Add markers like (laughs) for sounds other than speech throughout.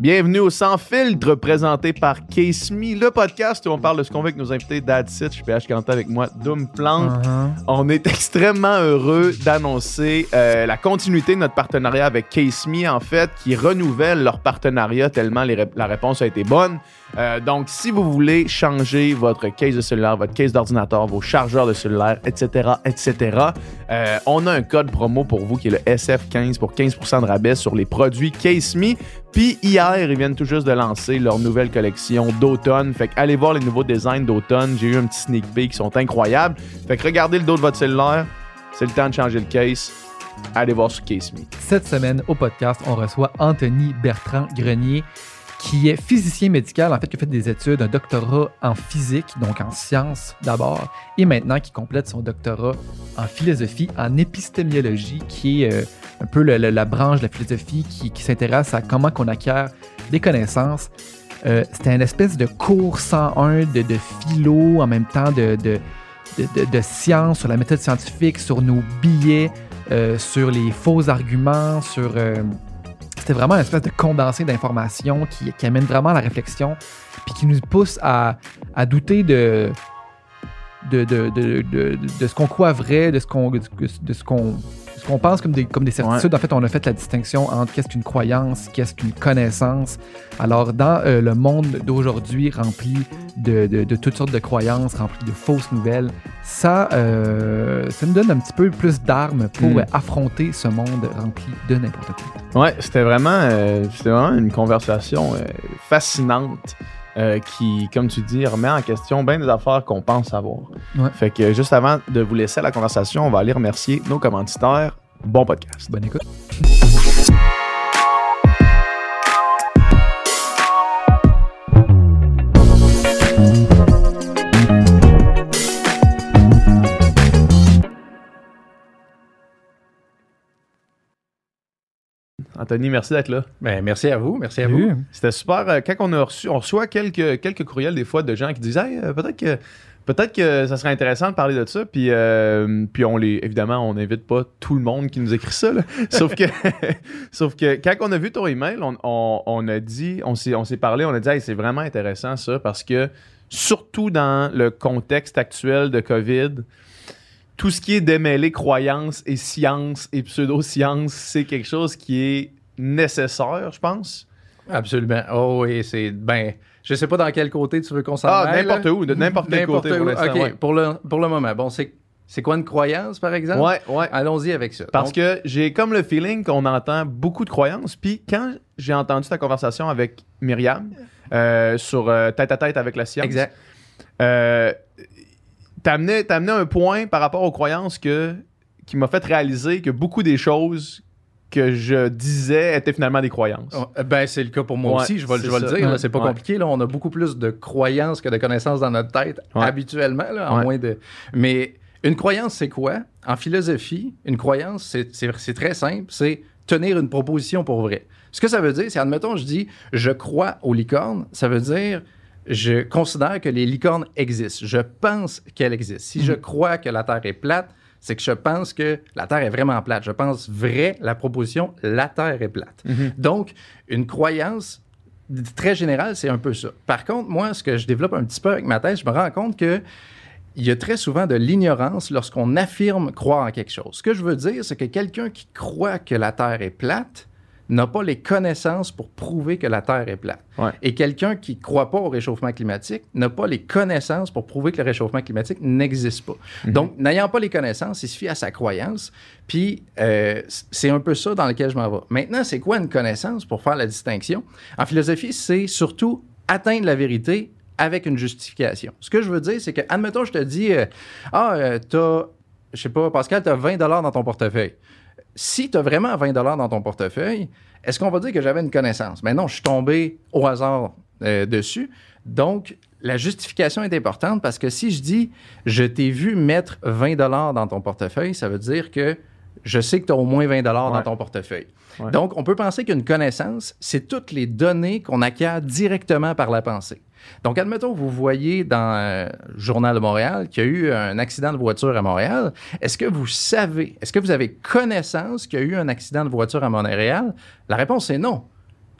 Bienvenue au Sans Filtre, présenté par Case Me, le podcast où on parle de ce qu'on veut avec nos invités d'Adsit. Je suis PH Quentin avec moi, Doom Plante. On est extrêmement heureux d'annoncer euh, la continuité de notre partenariat avec Case Me, en fait, qui renouvelle leur partenariat tellement les la réponse a été bonne. Euh, donc, si vous voulez changer votre case de cellulaire, votre case d'ordinateur, vos chargeurs de cellulaire, etc., etc., euh, on a un code promo pour vous qui est le SF15 pour 15% de rabais sur les produits Case Me. Puis hier, ils viennent tout juste de lancer leur nouvelle collection d'automne. Fait que allez voir les nouveaux designs d'automne. J'ai eu un petit sneak peek qui sont incroyables. Fait que regardez le dos de votre cellulaire. C'est le temps de changer le case. Allez voir sur Case Me. Cette semaine, au podcast, on reçoit Anthony Bertrand Grenier, qui est physicien médical, en fait, qui a fait des études, un doctorat en physique, donc en sciences d'abord, et maintenant qui complète son doctorat en philosophie, en épistémiologie, qui est euh, un peu la branche de la philosophie qui, s'intéresse à comment qu'on acquiert des connaissances. Euh, C'était une espèce de cours 101 de, philo, en même temps de, de- de science, sur la méthode scientifique, sur nos billets, euh, sur les faux arguments, sur... c'était vraiment une espèce de condensé d'informations qui, amène vraiment à la réflexion, puis qui nous pousse à douter de, de, de, de, de- de ce qu'on croit vrai, de ce qu'on de ce qu'on qu'on pense comme des, comme des certitudes. En fait, on a fait la distinction entre qu'est-ce qu'une croyance, qu'est-ce qu'une connaissance. Alors, dans euh, le monde d'aujourd'hui rempli de, de- de toutes sortes de croyances, rempli de fausses nouvelles, ça, euh, ça nous donne un petit peu plus d'armes pour Mm. euh, affronter ce monde rempli de n'importe quoi. Ouais, c'était vraiment, euh, vraiment une conversation euh, fascinante euh, qui, comme tu dis, remet en question bien des affaires qu'on pense savoir. Ouais. Fait que juste avant de vous laisser à la conversation, on va aller remercier nos commanditaires. Bon podcast. Bonne écoute. Anthony, merci d'être là. Ben, merci à vous, merci à vous. C'était super. euh, quand on a reçu, on reçoit quelques, quelques courriels des fois de gens qui disent Hey, euh, peut-être que peut-être que ça serait intéressant de parler de ça. Puis, euh, puis on les évidemment, on n'invite pas tout le monde qui nous écrit ça. là. (laughs) Sauf que (laughs) sauf que quand on a vu ton email, on, on, on a dit, on s'est, on s'est parlé, on a dit Hey, c'est vraiment intéressant ça parce que surtout dans le contexte actuel de COVID. Tout ce qui est démêler croyances et science et pseudo-science, c'est quelque chose qui est nécessaire, je pense. Absolument. Oh oui, c'est. Ben, je sais pas dans quel côté tu veux qu'on s'en Ah, n'importe où, de n'importe quel côté pour où. l'instant, OK, ouais. pour, le, pour le moment. Bon, c'est, c'est quoi une croyance, par exemple? Ouais, ouais. Allons-y avec ça. Parce Donc, que j'ai comme le feeling qu'on entend beaucoup de croyances. Puis quand j'ai entendu ta conversation avec Myriam euh, sur euh, tête à tête avec la science, Exact. euh, t'amenais, t'amenais un point par rapport aux croyances que, qui m'a fait réaliser que beaucoup des choses que je disais étaient finalement des croyances. Oh, Ben, c'est le cas pour moi Ouais, aussi, je vais, c'est je vais le dire. Ouais. c'est pas Ouais. compliqué. Là. On a beaucoup plus de croyances que de connaissances dans notre tête Ouais. habituellement. Là, en moins de... Mais une croyance, c'est quoi? En philosophie, une croyance, c'est, c'est, c'est très simple. C'est tenir une proposition pour vrai. Ce que ça veut dire, c'est, admettons, je dis « je crois aux licornes », ça veut dire je considère que les licornes existent. Je pense qu'elles existent. Si je crois que la Terre est plate, c'est que je pense que la Terre est vraiment plate. Je pense vrai la proposition la Terre est plate. Donc, une croyance très générale, c'est un peu ça. Par contre, moi, ce que je développe un petit peu avec ma thèse, je me rends compte que il y a très souvent de l'ignorance lorsqu'on affirme croire en quelque chose. Ce que je veux dire, c'est que quelqu'un qui croit que la Terre est plate n'a pas les connaissances pour prouver que la Terre est plate. Ouais. Et quelqu'un qui ne croit pas au réchauffement climatique n'a pas les connaissances pour prouver que le réchauffement climatique n'existe pas. Donc, n'ayant pas les connaissances, il se fie à sa croyance. Puis, euh, c'est un peu ça dans lequel je m'en vais. Maintenant, c'est quoi une connaissance pour faire la distinction? En philosophie, c'est surtout atteindre la vérité avec une justification. Ce que je veux dire, c'est que, admettons, je te dis, euh, ah, euh, t'as, je sais pas, Pascal, t'as 20 dans ton portefeuille. Si t'as vraiment 20 dans ton portefeuille, est-ce qu'on va dire que j'avais une connaissance? Mais non, je suis tombé au hasard euh, dessus. Donc, la justification est importante parce que si je dis je t'ai vu mettre 20 dans ton portefeuille, ça veut dire que je sais que tu as au moins 20 dollars Ouais. dans ton portefeuille. Ouais. Donc, on peut penser qu'une connaissance, c'est toutes les données qu'on acquiert directement par la pensée. Donc, admettons, vous voyez dans euh, le Journal de Montréal qu'il y a eu un accident de voiture à Montréal. Est-ce que vous savez, est-ce que vous avez connaissance qu'il y a eu un accident de voiture à Montréal? La réponse est non.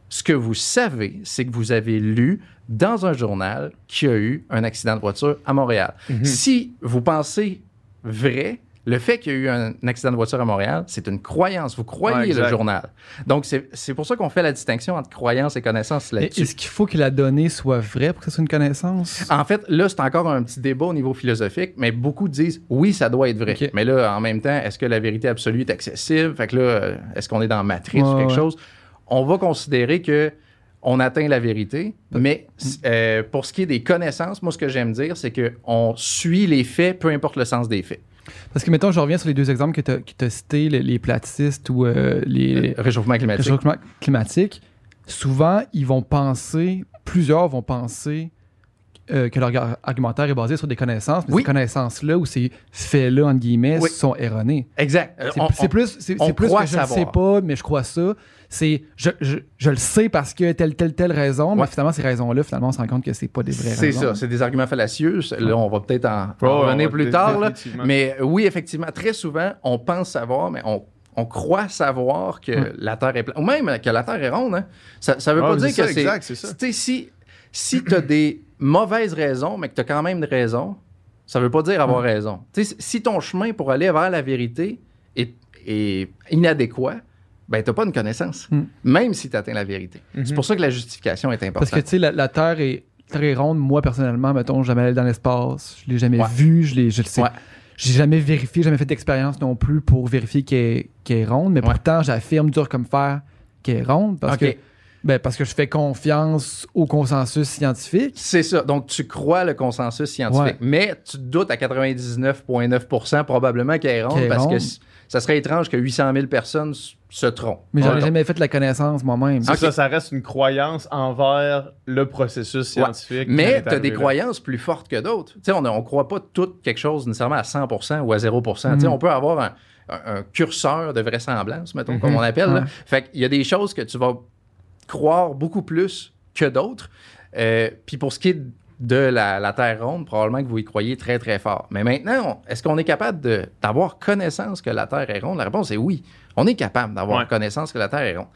Ce que vous savez, c'est que vous avez lu dans un journal qu'il y a eu un accident de voiture à Montréal. Si vous pensez vrai, le fait qu'il y a eu un accident de voiture à Montréal, c'est une croyance. Vous croyez Ouais, le journal. Donc, c'est c'est pour ça qu'on fait la distinction entre croyance et connaissance là-dessus. Est-ce qu'il faut que la donnée soit vraie pour que ce soit une connaissance? En fait, là, c'est encore un petit débat au niveau philosophique, mais beaucoup disent oui, ça doit être vrai. Mais là, en même temps, est-ce que la vérité absolue est accessible? Fait que là, euh, est-ce qu'on est dans Matrice ou Ouais, quelque ouais. chose? On va considérer que on atteint la vérité, mais euh, pour ce qui est des connaissances, moi, ce que j'aime dire, c'est qu'on suit les faits, peu importe le sens des faits. Parce que, mettons, je reviens sur les deux exemples que tu as cités, les, les platistes ou euh, les Réchauffement climatique. réchauffement climatique. Souvent, ils vont penser, plusieurs vont penser euh, que leur argumentaire est basé sur des connaissances, mais Oui. ces connaissances-là ou ces faits-là, entre guillemets, Oui. sont erronés. Exact. Euh, C'est on- plus, c'est, plus que je ne sais pas, mais je crois ça. C'est je, je, je le sais parce que telle, telle, telle raison, mais finalement, ces raisons-là, finalement, on se rend compte que c'est pas des vraies C'est raisons. ça, c'est des arguments fallacieux. Là, on va peut-être en, revenir plus tard. là. Mais oui, effectivement, très souvent, on pense savoir, mais on, on croit savoir que Ouais. la Terre est plate. Ou même que la Terre est ronde. hein. Ça ne veut Ah, pas c'est dire ça, que c'est. exact, c'est ça. Si, si tu as des mauvaises raisons, mais que tu as quand même une raison, ça veut pas dire avoir raison. Tu sais, si ton chemin pour aller vers la vérité est, est inadéquat, ben, tu n'as pas une connaissance, Mm. même si tu atteins la vérité. Mhm. C'est pour ça que la justification est importante. Parce que, tu sais, la, la Terre est très ronde. Moi, personnellement, mettons, jamais allé dans l'espace. Je l'ai jamais Ouais. vu. Je, l'ai- je le sais. Ouais. J'ai jamais vérifié, jamais fait d'expérience non plus pour vérifier qu'elle est, qu'elle est ronde. Mais Ouais. pourtant, j'affirme dur comme fer qu'elle est ronde parce, que, ben, parce que je fais confiance au consensus scientifique. C'est ça. Donc, tu crois le consensus scientifique. Mais tu te doutes à 99,9% probablement qu'elle est ronde parce que ronde. Ça serait étrange que 800 000 personnes se trompent. Mais j'en ai jamais fait la connaissance moi-même. C'est Ok. ça, ça reste une croyance envers le processus scientifique. Mais tu as des là. croyances plus fortes que d'autres. Tu sais, on ne croit pas tout quelque chose nécessairement à 100% ou à 0 Tu sais, Mhm. On peut avoir un, un- un curseur de vraisemblance, mettons, Mhm. comme on appelle. là. Ouais. Fait qu'il y a des choses que tu vas croire beaucoup plus que d'autres. Euh, Puis pour ce qui est de la, la Terre ronde, probablement que vous y croyez très, très fort. Mais maintenant, est-ce qu'on est capable d'avoir connaissance que la Terre est ronde? La réponse est oui. On est capable d'avoir Ouais. connaissance que la Terre est ronde.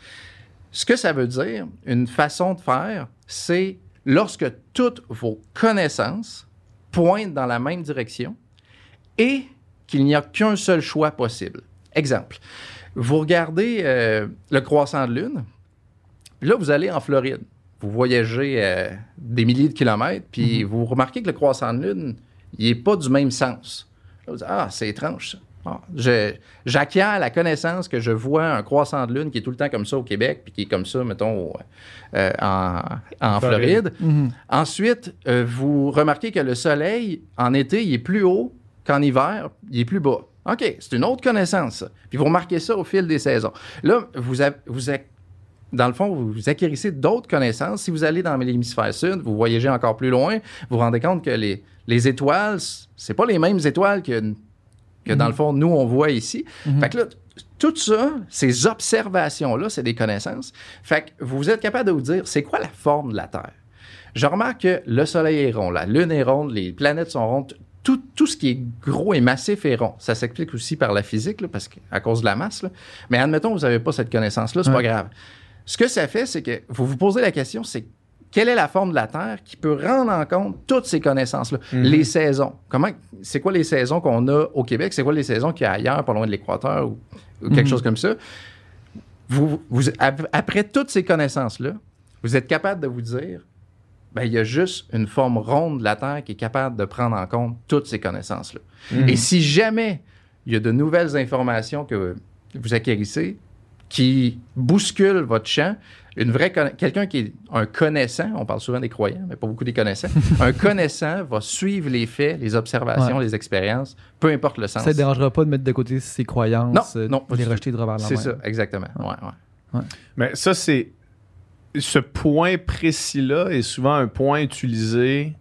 Ce que ça veut dire, une façon de faire, c'est lorsque toutes vos connaissances pointent dans la même direction et qu'il n'y a qu'un seul choix possible. Exemple, vous regardez euh, le croissant de lune, puis là, vous allez en Floride. Vous voyagez euh, des milliers de kilomètres, puis vous remarquez que le croissant de lune, il n'est pas du même sens. Là, vous dites, ah, c'est étrange, ça. Ah, J'acquiers la connaissance que je vois un croissant de lune qui est tout le temps comme ça au Québec, puis qui est comme ça, mettons, au- euh, en, en Floride. Floride. Mhm. Ensuite, euh, vous remarquez que le soleil, en été, il est plus haut qu'en hiver, il est plus bas. OK, c'est une autre connaissance. Puis vous remarquez ça au fil des saisons. Là, vous, dans le fond, vous acquérissez d'autres connaissances. Si vous allez dans l'hémisphère sud, vous voyagez encore plus loin, vous vous rendez compte que les, les étoiles, c'est pas les mêmes étoiles que, que dans le fond, nous, on voit ici. Mhm. Fait que là, tout ça, ces observations-là, c'est des connaissances. Fait que vous êtes capable de vous dire, c'est quoi la forme de la Terre? Je remarque que le Soleil est rond, la Lune est ronde, les planètes sont rondes. Tout, tout ce qui est gros et massif est rond. Ça s'explique aussi par la physique, là, parce qu'à cause de la masse. là. Mais admettons, vous n'avez pas cette connaissance-là, c'est pas Ouais. grave. Ce que ça fait, c'est que vous vous posez la question, c'est quelle est la forme de la Terre qui peut rendre en compte toutes ces connaissances-là? Les saisons. Comment, c'est quoi les saisons qu'on a au Québec? C'est quoi les saisons qu'il y a ailleurs, pas loin de l'équateur ou, ou quelque Mhm. chose comme ça? Vous, vous- ap- après toutes ces connaissances-là, vous êtes capable de vous dire, ben, il y a juste une forme ronde de la Terre qui est capable de prendre en compte toutes ces connaissances-là. Mhm. Et si jamais il y a de nouvelles informations que vous acquérissez qui bousculent votre champ, une vraie quelqu'un qui est un connaissant, on parle souvent des croyants, mais pas beaucoup des connaissants, (laughs) un connaissant va suivre les faits, les observations, les expériences, peu importe le sens. Ça ne dérangera pas de mettre de côté ses croyances, Non, euh, non, de les rejeter de revers la C'est ça, exactement. Ouais, ouais. Mais ça, c'est. Ce point précis-là est souvent un point utilisé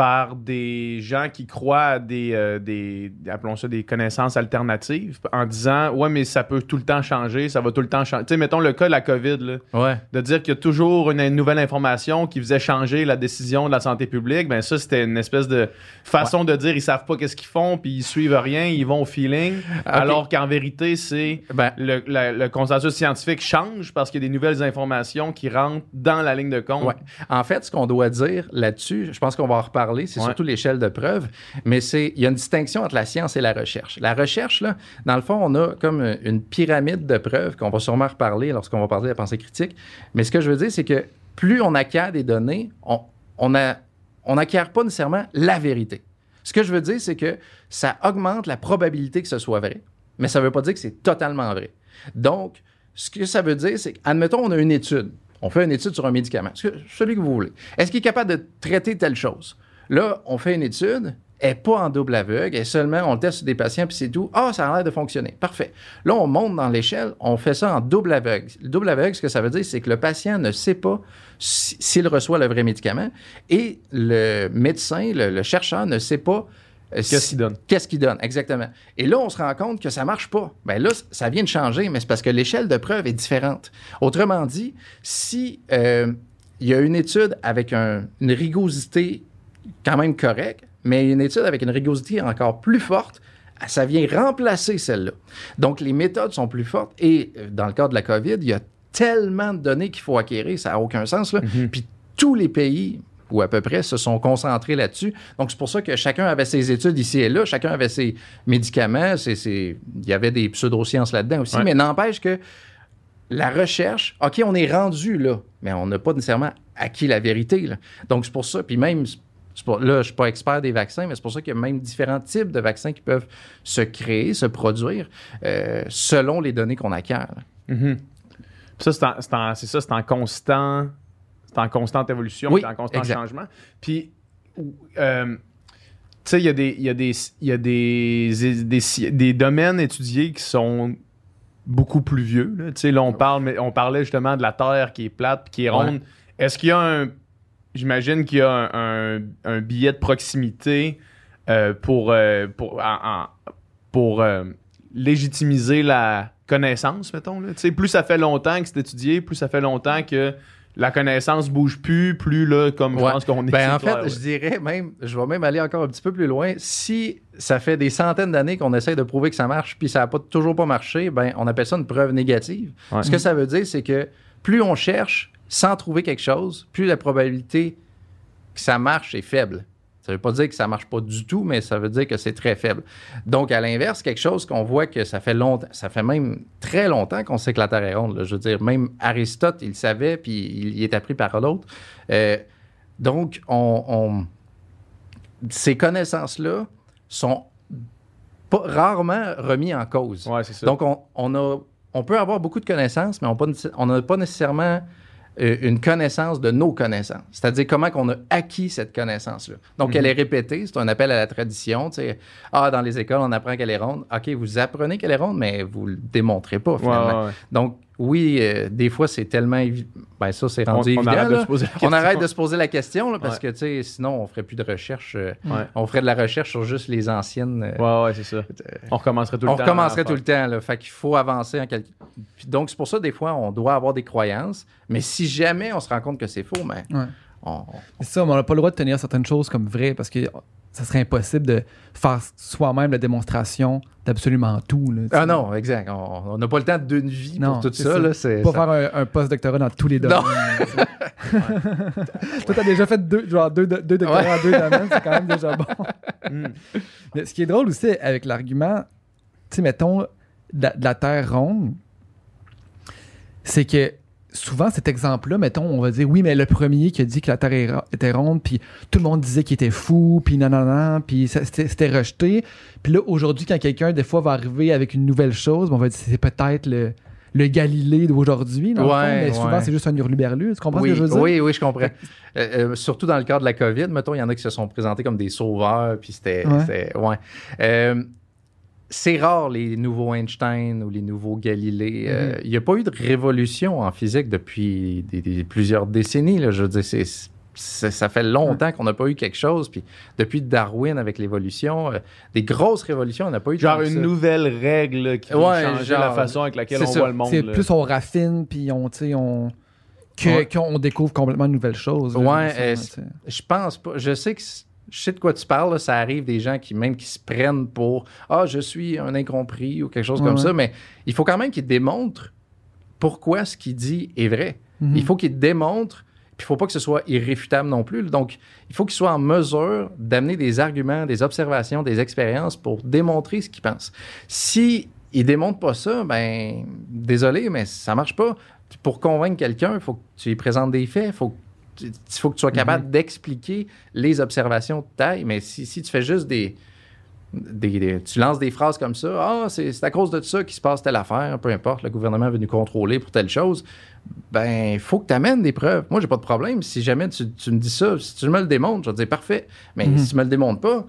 par des gens qui croient à des, euh, des, appelons ça des connaissances alternatives, en disant ouais mais ça peut tout le temps changer, ça va tout le temps changer. Tu sais, mettons le cas de la COVID, là, Ouais. de dire qu'il y a toujours une, nouvelle information qui faisait changer la décision de la santé publique, ben ça c'était une espèce de façon de dire ils savent pas qu'est-ce qu'ils font puis ils suivent rien, ils vont au feeling, alors qu'en vérité c'est Ben, le, la- le consensus scientifique change parce qu'il y a des nouvelles informations qui rentrent dans la ligne de compte. Ouais. En fait, ce qu'on doit dire là-dessus, je pense qu'on va en reparler, c'est Ouais. surtout l'échelle de preuve, mais c'est il y a une distinction entre la science et la recherche. La recherche, là, dans le fond, on a comme une pyramide de preuves qu'on va sûrement reparler lorsqu'on va parler de la pensée critique. Mais ce que je veux dire, c'est que plus on acquiert des données, on on a- on n'acquiert pas nécessairement la vérité. Ce que je veux dire, c'est que ça augmente la probabilité que ce soit vrai, mais ça ne veut pas dire que c'est totalement vrai. Donc, ce que ça veut dire, c'est qu'admettons, on a une étude. On fait une étude sur un médicament, ce que- celui que vous voulez. Est-ce qu'il est capable de traiter telle chose? Là, on fait une étude, elle n'est pas en double aveugle, est seulement, on le teste sur des patients, puis c'est tout. Ah, ça a l'air de fonctionner. Parfait. Là, on monte dans l'échelle, on fait ça en double aveugle. Le double aveugle, ce que ça veut dire, c'est que le patient ne sait pas si- s'il reçoit le vrai médicament et le médecin, le, le chercheur ne sait pas euh, Qu'est-ce qu'il donne? Qu'est-ce qu'il donne, exactement. Et là, on se rend compte que ça marche pas. Ben là, ça vient de changer, mais c'est parce que l'échelle de preuve est différente. Autrement dit, si euh, il y a une étude avec un- une rigosité quand même correcte, mais une étude avec une rigosité encore plus forte, ça vient remplacer celle-là. Donc, les méthodes sont plus fortes et euh, dans le cas de la COVID, il y a tellement de données qu'il faut acquérir, ça n'a aucun sens. Là. Puis tous les pays, ou à peu près, se sont concentrés là-dessus. Donc, c'est pour ça que chacun avait ses études ici et là, chacun avait ses médicaments, ses- ses- il y avait des pseudosciences là-dedans aussi, Ouais. mais n'empêche que la recherche, OK, on est rendu là, mais on n'a pas nécessairement acquis la vérité. là. Donc, c'est pour ça, puis même, pour- là, je ne suis pas expert des vaccins, mais c'est pour ça qu'il y a même différents types de vaccins qui peuvent se créer, se produire, euh, selon les données qu'on acquiert. Mhm. Ça, c'est ça, c'est en constant. C'est en constante évolution, Oui, c'est en constant exact. changement. Puis, euh, tu sais, il y a, des, y a, des, y a des, des, des domaines étudiés qui sont beaucoup plus vieux. là. Tu sais, là, on, parle, mais on parlait justement de la Terre qui est plate puis qui est Ouais. ronde. Est-ce qu'il y a un. J'imagine qu'il y a un, un- un billet de proximité euh, pour, euh, pour, en- en- pour euh, légitimiser la connaissance, mettons. Là. Tu sais, Plus ça fait longtemps que c'est étudié, plus ça fait longtemps que la connaissance bouge plus, plus là, comme je pense qu'on est. Ben, en c'est clair, fait, ouais. je dirais même, je vais même aller encore un petit peu plus loin. Si ça fait des centaines d'années qu'on essaie de prouver que ça marche, puis ça n'a pas, toujours pas marché, ben, on appelle ça une preuve négative. Ouais. Ce que ça veut dire, c'est que plus on cherche sans trouver quelque chose, plus la probabilité que ça marche est faible. Ça ne veut pas dire que ça marche pas du tout, mais ça veut dire que c'est très faible. Donc, à l'inverse, quelque chose qu'on voit que ça fait longtemps, ça fait même très longtemps qu'on sait que la Terre est ronde. là. Je veux dire, même Aristote, il savait, puis il y est appris par l'autre. Euh, donc, on, on- ces connaissances-là sont pas, rarement remis en cause. Ouais, ça. Donc, on, on a, on peut avoir beaucoup de connaissances, mais on n'a pas nécessairement une connaissance de nos connaissances. C'est-à-dire comment qu'on a acquis cette connaissance-là. Donc, Mhm. elle est répétée, c'est un appel à la tradition. tu sais. Ah, dans les écoles, on apprend qu'elle est ronde. OK, vous apprenez qu'elle est ronde, mais vous ne le démontrez pas, Ouais, finalement. ouais, ouais. Donc, oui, euh, des fois, c'est tellement évident. Ben, ça, c'est rendu On- on évident. arrête de là. se poser la On question. arrête de se poser la question, là, parce Ouais. que, tu sais, sinon, on ferait plus de recherche. euh, Ouais. On ferait de la recherche sur juste les anciennes. euh, Ouais, ouais, c'est ça. On recommencerait tout le on temps. recommencerait à tout le temps. Là. Fait qu'il faut avancer en quelque... Donc, c'est pour ça, des fois, on doit avoir des croyances. Mais si jamais on se rend compte que c'est faux, ben, Ouais. on- C'est ça, mais on n'a pas le droit de tenir certaines choses comme vraies parce que ça serait impossible de faire soi-même la démonstration d'absolument tout. là. Ah non, exact. On n'a pas le temps d'une vie Non, pour tout ça. ça. là. C'est, Pas ça- faire un, un post-doctorat dans tous les Non. domaines. (laughs) Toi, t'as déjà fait deux, genre deux, deux doctorats Ouais. en deux domaines, c'est quand même déjà bon. (laughs) Hmm. Mais ce qui est drôle aussi avec l'argument, tu sais, mettons, de la, de la Terre ronde, c'est que souvent cet exemple-là, mettons, on va dire oui, mais le premier qui a dit que la Terre était ronde, puis tout le monde disait qu'il était fou, puis non, non, non, puis c'était rejeté. Puis là, aujourd'hui, quand quelqu'un, des fois, va arriver avec une nouvelle chose, ben, on va dire c'est peut-être le, le Galilée d'aujourd'hui, Ouais, mais souvent, ouais. c'est juste un hurluberlu. Tu comprends oui, ce que je veux dire? oui, oui, je comprends. Euh, euh, surtout dans le cadre de la COVID, mettons, il y en a qui se sont présentés comme des sauveurs, puis c'était... Ouais. c'était- ouais. Euh, c'est rare, les nouveaux Einstein ou les nouveaux Galilée. Euh, Mm-hmm. Il n'y a pas eu de révolution en physique depuis des- des- plusieurs décennies. Là, je veux dire, ça, ça fait longtemps qu'on n'a pas eu quelque chose. Puis depuis Darwin avec l'évolution, euh, des grosses révolutions, on n'a pas eu Genre une ça. nouvelle règle qui Ouais, va changer genre, la façon avec laquelle on ça. voit le monde. Là. plus on raffine, puis on, tu sais, on. que- Ouais. qu'on découvre complètement de nouvelles choses. là, Ouais, euh. Je pense pas. Je sais que je sais de quoi tu parles. là. Ça arrive des gens qui même qui se prennent pour ah je suis un incompris ou quelque chose Ouais, comme ouais. ça. Mais il faut quand même qu'ils démontrent pourquoi ce qu'il dit est vrai. Mhm. Il faut qu'il démontre. Puis il faut pas que ce soit irréfutable non plus. Donc il faut qu'il soit en mesure d'amener des arguments, des observations, des expériences pour démontrer ce qu'il pense. Si il démontre pas ça, ben désolé, mais ça marche pas. Pour convaincre quelqu'un, il faut que tu lui présentes des faits, il faut que il faut que tu sois capable Mhm. d'expliquer les observations de taille. Mais si, si tu fais juste des, des- des- Tu lances des phrases comme ça, ah, c'est c'est à cause de ça qu'il se passe telle affaire, peu importe, le gouvernement veut nous contrôler pour telle chose. Ben, il faut que tu amènes des preuves. Moi, j'ai pas de problème. Si jamais tu, tu me dis ça, si tu me le démontres, je vais te dire parfait. Mais Mhm. si tu me le démontres pas,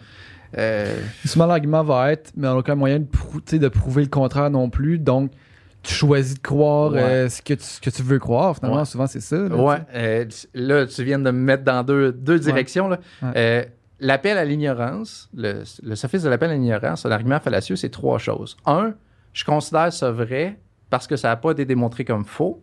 euh, Souvent, l'argument va être, mais on n'a aucun moyen de, prou- de prouver le contraire non plus. Donc, tu choisis de croire Ouais. euh, ce, que tu, ce que tu veux croire. Finalement, Ouais. souvent, c'est ça. là, Ouais, euh, là, tu viens de me mettre dans deux, deux directions. là. Euh, l'appel à l'ignorance, le, le sophisme de l'appel à l'ignorance, un argument fallacieux, c'est trois choses. Un, je considère ça vrai parce que ça n'a pas été démontré comme faux.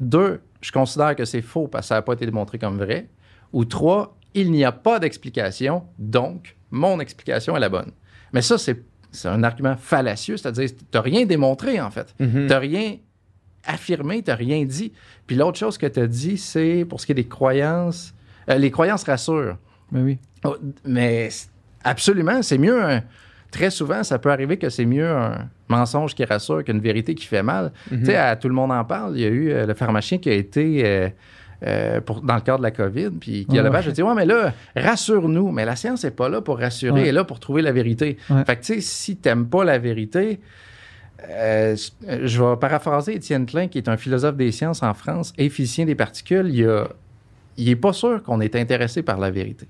Deux, je considère que c'est faux parce que ça n'a pas été démontré comme vrai. Ou trois, il n'y a pas d'explication, donc mon explication est la bonne. Mais ça, c'est c'est un argument fallacieux, c'est-à-dire tu n'as rien démontré en fait. Mhm. Tu n'as rien affirmé, tu n'as rien dit. Puis l'autre chose que tu as dit, c'est pour ce qui est des croyances, euh, les croyances rassurent. Mais oui. Oh, mais c- absolument, c'est mieux. un- très souvent, ça peut arriver que c'est mieux un mensonge qui rassure qu'une vérité qui fait mal. Mhm. Tu sais, tout le monde en parle. Il y a eu euh, le pharmacien qui a été euh, euh, pour, dans le cadre de la COVID, puis qui a Ouais. le badge, je dis Ouais, mais là, rassure-nous. Mais la science n'est pas là pour rassurer, Ouais. elle est là pour trouver la vérité. Ouais. Fait que, tu sais, si tu n'aimes pas la vérité, euh, je vais paraphraser Étienne Klein, qui est un philosophe des sciences en France et physicien des particules. Il, a- il est pas sûr qu'on est intéressé par la vérité.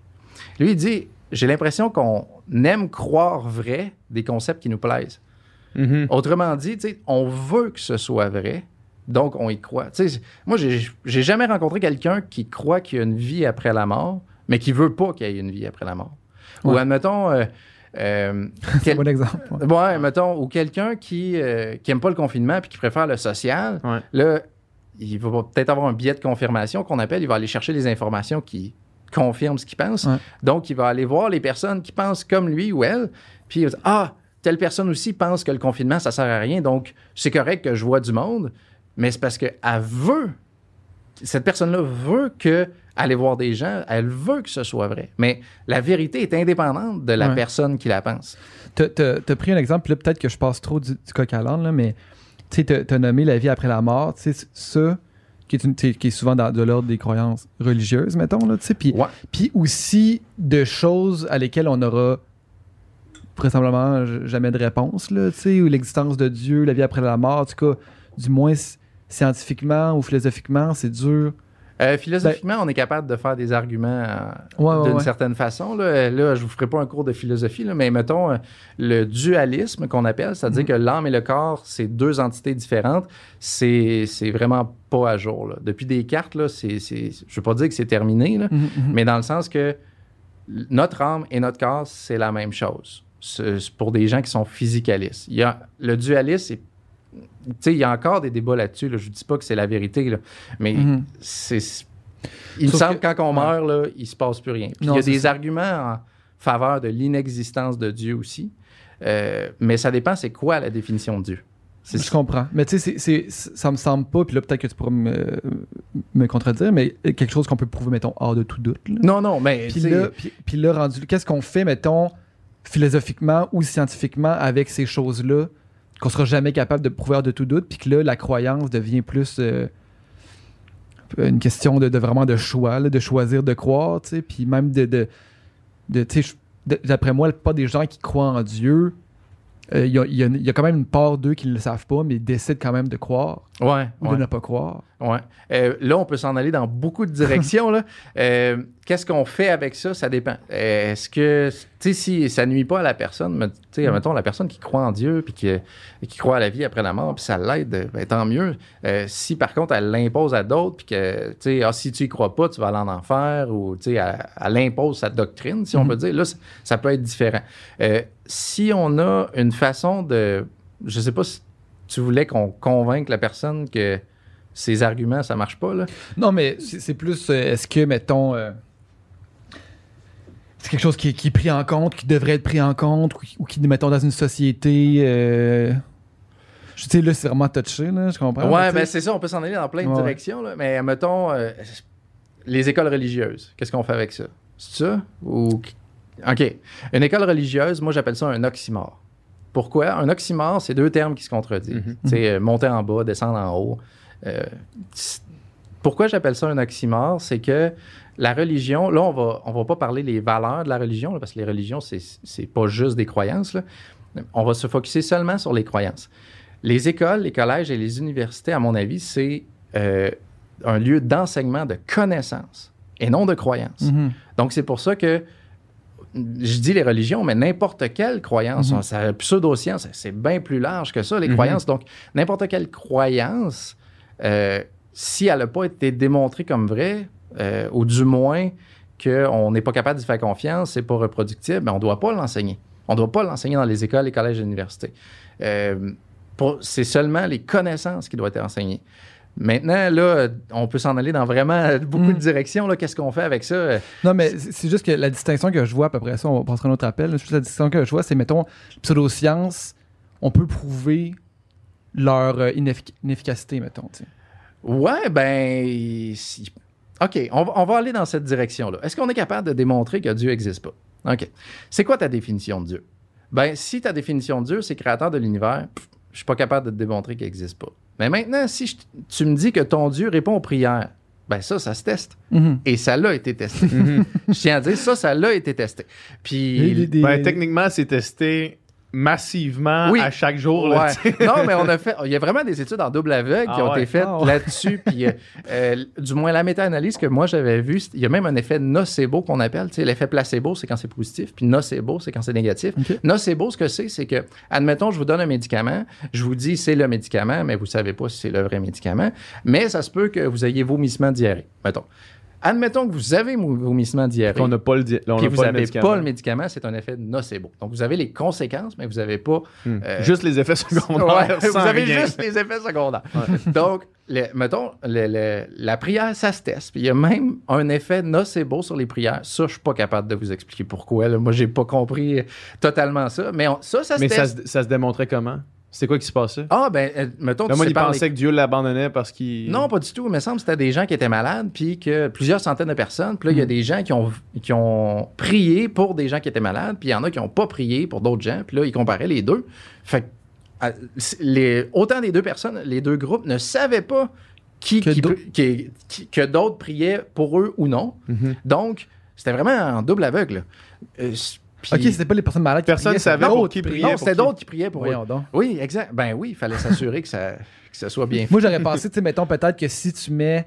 Lui, il dit J'ai l'impression qu'on aime croire vrai des concepts qui nous plaisent. Mhm. Autrement dit, tu sais, on veut que ce soit vrai, donc on y croit. Tu sais, moi, j'ai jamais rencontré quelqu'un qui croit qu'il y a une vie après la mort, mais qui veut pas qu'il y ait une vie après la mort. Ou admettons. euh, euh, (laughs) C'est quel- un bon exemple. ouais. Ouais, mettons, ou quelqu'un qui, euh, qui aime pas le confinement puis qui préfère le social, Ouais. là, il va peut-être avoir un biais de confirmation qu'on appelle, il va aller chercher les informations qui confirment ce qu'il pense. Ouais. Donc, il va aller voir les personnes qui pensent comme lui ou elle, puis il va dire, ah, telle personne aussi pense que le confinement, ça sert à rien, donc c'est correct que je vois du monde, mais c'est parce qu'elle veut, cette personne-là veut que aller voir des gens, elle veut que ce soit vrai. Mais la vérité est indépendante de la Ouais. personne qui la pense. T'as t'as pris un exemple, là, peut-être que je passe trop du, du coq à l'âne, là, mais tu t'as nommé la vie après la mort, tu sais, ça, qui est, une- tu sais, qui est souvent dans, de l'ordre des croyances religieuses, mettons, là, tu sais, puis Ouais. aussi de choses à lesquelles on aura vraisemblablement jamais de réponse, là, tu sais, ou l'existence de Dieu, la vie après la mort, en tout cas, du moins scientifiquement ou philosophiquement, c'est dur. Euh, philosophiquement, on est capable de faire des arguments euh, Ouais, ouais, d'une ouais. certaine façon. Là, là je vous ferai pas un cours de philosophie, là, mais mettons euh, le dualisme qu'on appelle, c'est-à-dire Mhm. que l'âme et le corps, c'est deux entités différentes, c'est c'est vraiment pas à jour. là. Depuis des cartes, là, c'est, c'est- je veux pas dire que c'est terminé, là, Mhm, mhm. mais dans le sens que notre âme et notre corps, c'est la même chose. C'est pour des gens qui sont physicalistes. Il y a, le dualisme, c'est- il y a encore des débats là-dessus. là. Je ne dis pas que c'est la vérité, là. mais Mhm. c'est. Il me semble que- quand on meurt, là, il se passe plus rien. Puis Non, il y a des ça. arguments en faveur de l'inexistence de Dieu aussi. Euh, mais ça dépend, c'est quoi la définition de Dieu? Je comprends. Mais tu sais, ça me semble pas, puis là, peut-être que tu pourras me, me contredire, mais quelque chose qu'on peut prouver, mettons, hors de tout doute. là. Non, non, mais. Puis là, puis, puis là, rendu, qu'est-ce qu'on fait, mettons, philosophiquement ou scientifiquement avec ces choses-là? Qu'on sera jamais capable de prouver hors de tout doute, puis que là, la croyance devient plus euh, une question de, de vraiment de choix, là, de choisir de croire, tu sais, puis même de, de, de d'après moi, pas des gens qui croient en Dieu. euh, Il y, a, y y quand même une part d'eux qui ne le savent pas, mais décident quand même de croire ouais, ou ouais. de ne pas croire. Ouais. Euh, là, on peut s'en aller dans beaucoup de directions. là. (laughs) Qu'est-ce qu'on fait avec ça, ça dépend. Est-ce que, tu sais, si ça nuit pas à la personne, mais, tu sais, Mm. mettons, la personne qui croit en Dieu, puis qui, qui croit à la vie après la mort, puis ça l'aide, ben, tant mieux. Euh, si, par contre, elle l'impose à d'autres, puis que, tu sais, ah, si tu y crois pas, tu vas aller en enfer, ou, tu sais, elle, elle impose sa doctrine, si on Mhm. peut dire, là, ça, ça peut être différent. Euh, si on a une façon de, je sais pas si tu voulais qu'on convainque la personne que ses arguments, ça marche pas, là. Non, mais c'est plus, euh, est-ce que, mettons, euh, c'est quelque chose qui, est- qui est pris en compte, qui devrait être pris en compte, ou, qui- ou qui, mettons, dans une société. euh, je sais, là, c'est vraiment touché, là, je comprends. Ouais, mais ben c'est ça, on peut s'en aller dans plein de Ouais. directions. Là. Mais mettons, euh, les écoles religieuses, qu'est-ce qu'on fait avec ça? C'est ça? Ou... OK. Une école religieuse, moi j'appelle ça un oxymore. Pourquoi? Un oxymore, c'est deux termes qui se contredisent. Tu sais, euh, monter en bas, descendre en haut. Euh, pourquoi j'appelle ça un oxymore? C'est que la religion, là, on va, on va pas parler les valeurs de la religion, là, parce que les religions, c'est, pas juste des croyances. là. On va se focuser seulement sur les croyances. Les écoles, les collèges et les universités, à mon avis, c'est euh, un lieu d'enseignement de connaissances et non de croyances. mhm. Donc, c'est pour ça que je dis les religions, mais n'importe quelle croyance, ça- pseudoscience, c'est bien plus large que ça, les Mhm. croyances. Donc, n'importe quelle croyance, euh, si elle n'a pas été démontrée comme vraie, euh, ou du moins qu'on n'est pas capable d'y faire confiance, c'est pas reproductible, ben on ne doit pas l'enseigner. On ne doit pas l'enseigner dans les écoles, les collèges et les universités. Euh, c'est seulement les connaissances qui doivent être enseignées. Maintenant, là, on peut s'en aller dans vraiment beaucoup de directions. là. Qu'est-ce qu'on fait avec ça? Non, mais c'est juste que la distinction que je vois, à peu près ça, on passera à un autre appel. juste la distinction que je vois, c'est, mettons, pseudosciences, on peut prouver leur euh, ineffic- inefficacité, mettons. tu sais. Ouais, ben. OK, on va, on va aller dans cette direction-là. Est-ce qu'on est capable de démontrer que Dieu n'existe pas? OK. C'est quoi ta définition de Dieu? Ben, si ta définition de Dieu, c'est créateur de l'univers, pff, je suis pas capable de te démontrer qu'il n'existe pas. Mais maintenant, si je tu me dis que ton Dieu répond aux prières, ben ça, ça se teste. Mhm. Et ça l'a été testé. Mhm. (laughs) je tiens à dire, ça, ça l'a été testé. Puis. Des- des- des- Ben, techniquement, c'est testé massivement Oui. à chaque jour. là, Ouais. non, mais on a fait. Il y a vraiment des études en double aveugle qui Ah ont ouais. été faites Ah ouais. là-dessus. Puis, euh, euh, du moins, la méta-analyse que moi j'avais vue, il y a même un effet nocebo qu'on appelle. Tu sais, L'effet placebo, c'est quand c'est positif. Puis nocebo, c'est quand c'est négatif. Nocebo, ce que c'est, c'est que, admettons, je vous donne un médicament. Je vous dis c'est le médicament, mais vous savez pas si c'est le vrai médicament. Mais ça se peut que vous ayez vomissement diarrhée. Mettons. Admettons que vous avez vomissement diarrhée. Qu'on n'a pas le, di- on Puis n'a vous pas le n'avez pas le médicament, c'est un effet nocebo. Donc, vous avez les conséquences, mais vous n'avez pas Hmm. euh, Juste les effets secondaires. Ouais, vous avez rien. juste les effets secondaires. Donc, le- mettons, le- le- la prière, ça se teste. Puis il y a même un effet nocebo sur les prières. Ça, je suis pas capable de vous expliquer pourquoi. là. Moi, j'ai pas compris totalement ça. Mais on- ça, ça se Mais ça teste. ça se démontrait comment? C'était quoi qui se passait? Ah, ben, euh, mettons, Là, tu moi, il pensait que Dieu l'abandonnait parce qu'il. Non, pas du tout. Il me semble que c'était des gens qui étaient malades, puis que plusieurs centaines de personnes. Puis là, il Hmm. y a des gens qui ont, qui ont prié pour des gens qui étaient malades, puis il y en a qui n'ont pas prié pour d'autres gens. Puis là, ils comparaient les deux. Fait que, euh, les, autant des deux personnes, les deux groupes ne savaient pas qui, Que qui- d'au- qui- qui- que d'autres priaient pour eux ou non. Mhm. Donc, c'était vraiment en double aveugle. Euh, puis- Ok, c'était pas les personnes malades qui Personne priaient, savait c'était pour d'autres qui priaient. priait. non, c'était d'autres qui priaient pour eux. Voyons donc. Oui, exact. Ben oui, il fallait s'assurer que ça, que ça soit bien fait. Moi, j'aurais pensé, tu sais, mettons peut-être que si tu mets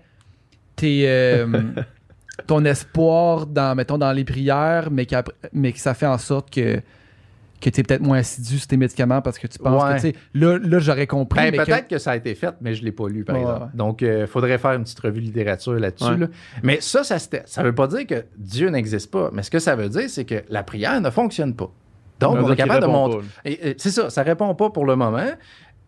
tes, euh, (laughs) ton espoir dans, mettons, dans les prières, mais, mais que ça fait en sorte que, que tu es peut-être moins assidu sur tes médicaments parce que tu penses Ouais. que, tu sais, là, là j'aurais compris. Ben, que- peut-être que... ça a été fait, mais je ne l'ai pas lu, par Ouais, exemple. ouais. Donc, il faudrait faire une petite revue littérature là-dessus. Là. Mais ça, ça ne veut pas dire que Dieu n'existe pas. Mais ce que ça veut dire, c'est que la prière ne fonctionne pas. Donc, on est capable de montrer. C'est ça, ça répond pas pour le moment.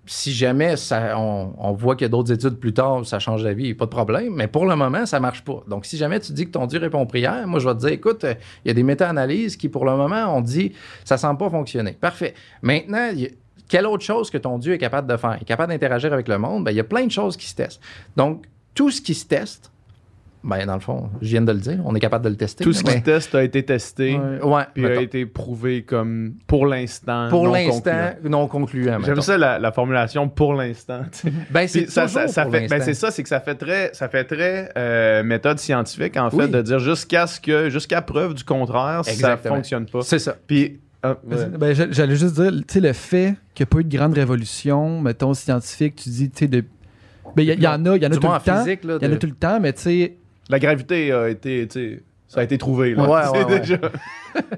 Si jamais on, voit qu'il y a d'autres études plus tard, ça change d'avis, pas de problème. Mais pour le moment, ça marche pas. Donc, si jamais tu dis que ton Dieu répond aux prières, moi, je vais te dire, écoute, euh, il y a des méta-analyses qui, pour le moment, on dit, ça semble pas fonctionner. Parfait. Maintenant, quelle autre chose que ton Dieu est capable de faire? Il est capable d'interagir avec le monde? Ben, il y a plein de choses qui se testent. Donc, tout ce qui se teste, ben, dans le fond, je viens de le dire, on est capable de le tester. Tout ce qui mais- teste a été testé. Ouais. Puis a été prouvé comme pour l'instant. pour non l'instant, concluant. non concluant. J'aime mettons. ça la, la formulation pour l'instant. Ben, c'est ça, ça, toujours ça pour fait, ben c'est ça, c'est que ça fait très, ça fait très euh, méthode scientifique en fait Oui. de dire jusqu'à ce que, jusqu'à preuve du contraire, ça Exactement. fonctionne pas. C'est ça. Puis ah, ouais. Ben, j'a- J'allais juste dire, tu sais, le fait qu'il n'y a pas eu de grande révolution, mettons, scientifique, tu dis, tu sais, de. Ben, il y, y en a, il y en a tout le en temps. physique, là, Il y en a tout le temps, mais tu sais, la gravité a été, tu sais, Ça a été trouvé, là. Ouais, (laughs) C'est ouais, ouais. déjà-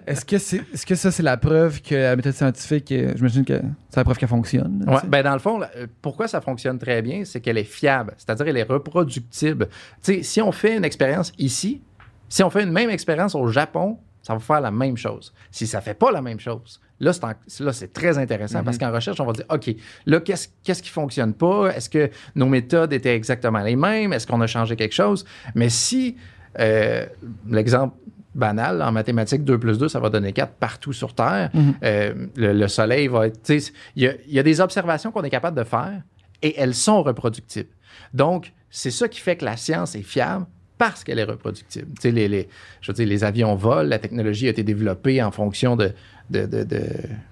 Est-ce que, c'est, est-ce que ça, c'est la preuve que la méthode scientifique, j'imagine que c'est la preuve qu'elle fonctionne? là, Ouais, ben dans le fond, là, euh, pourquoi ça fonctionne très bien, c'est qu'elle est fiable, c'est-à-dire elle est reproductible. Tu sais, si on fait une expérience ici, si on fait une même expérience au Japon, ça va faire la même chose. Si ça fait pas la même chose, là, c'est, très intéressant parce qu'en recherche, on va dire, OK, là, qu'est-ce, qui fonctionne pas? Est-ce que nos méthodes étaient exactement les mêmes? Est-ce qu'on a changé quelque chose? Mais si, euh, l'exemple banal, en mathématiques, 2 plus 2, ça va donner 4 partout sur Terre. Euh, le, le Soleil va être... Il y a, il y a des observations qu'on est capable de faire et elles sont reproductibles. Donc, c'est ça qui fait que la science est fiable parce qu'elle est reproductible. Tu sais, les, les- je veux dire, les avions volent, la technologie a été développée en fonction de, de, de, de,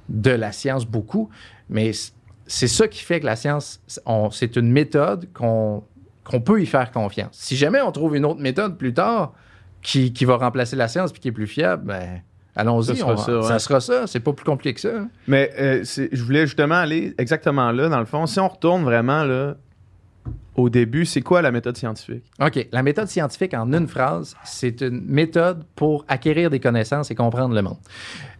de la science beaucoup, mais c'est ça qui fait que la science, c'est une méthode qu'on qu'on peut y faire confiance. Si jamais on trouve une autre méthode plus tard qui, qui va remplacer la science puis qui est plus fiable, ben, allons-y, Ça sera on- ça, ouais. ça sera ça. C'est pas plus compliqué que ça. hein. Mais euh, je voulais justement aller exactement là, dans le fond. Si on retourne vraiment là, au début, c'est quoi la méthode scientifique? OK. La méthode scientifique, en une phrase, c'est une méthode pour acquérir des connaissances et comprendre le monde.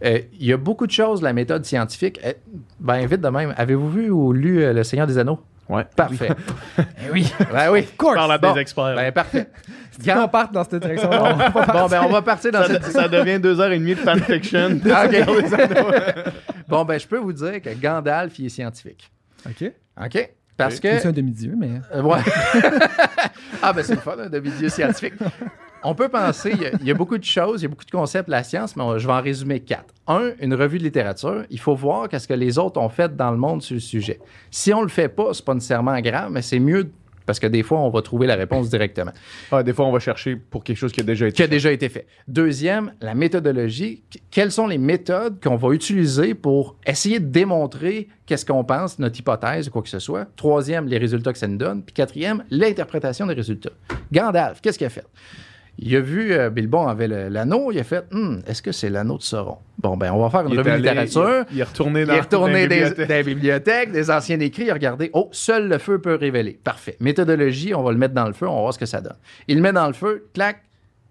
Euh, Il y a beaucoup de choses, la méthode scientifique. Euh, ben, vite de même. Avez-vous vu ou lu euh, Le Seigneur des Anneaux? Ouais. Parfait. Eh oui. (laughs) Ben oui. (laughs) Parle à Bon. des experts. Ben, parfait. (laughs) Si on parte dans cette direction-là, on va bon, ben, on va partir dans ça, cette... ça devient deux heures et demie de fanfiction. Ah, OK. bon, ben, je peux vous dire que Gandalf, il est scientifique. OK. OK? Parce Ok. que... C'est un demi-dieu, mais. Euh, ouais. (laughs) ah, ben c'est le fun, hein, de vidéo scientifique. On peut penser, il y, a, il y a beaucoup de choses, il y a beaucoup de concepts de la science, mais on- je vais en résumer quatre. Un, une revue de littérature. Il faut voir qu'est-ce que les autres ont fait dans le monde sur le sujet. Si on le fait pas, c'est pas nécessairement grave, mais c'est mieux parce que des fois, on va trouver la réponse directement Ah, des fois, on va chercher pour quelque chose qui a déjà été qui a déjà été fait. Deuxième, la méthodologie. Qu- Quelles sont les méthodes qu'on va utiliser pour essayer de démontrer qu'est-ce qu'on pense, notre hypothèse ou quoi que ce soit? Troisième, les résultats que ça nous donne. Puis quatrième, l'interprétation des résultats. Gandalf, qu'est-ce qu'il a fait? Il a vu euh, Bilbon avait l'anneau, il a fait Hum, est-ce que c'est l'anneau de Sauron? Bon, ben, on va faire une Il revue de allé- littérature. Il, il est retourné Il dans, est retourné dans des, la bibliothèque. des bibliothèques, des anciens écrits, il a regardé, oh, seul le feu peut révéler. Parfait. Méthodologie, on va le mettre dans le feu, on va voir ce que ça donne. Il le met dans le feu, clac,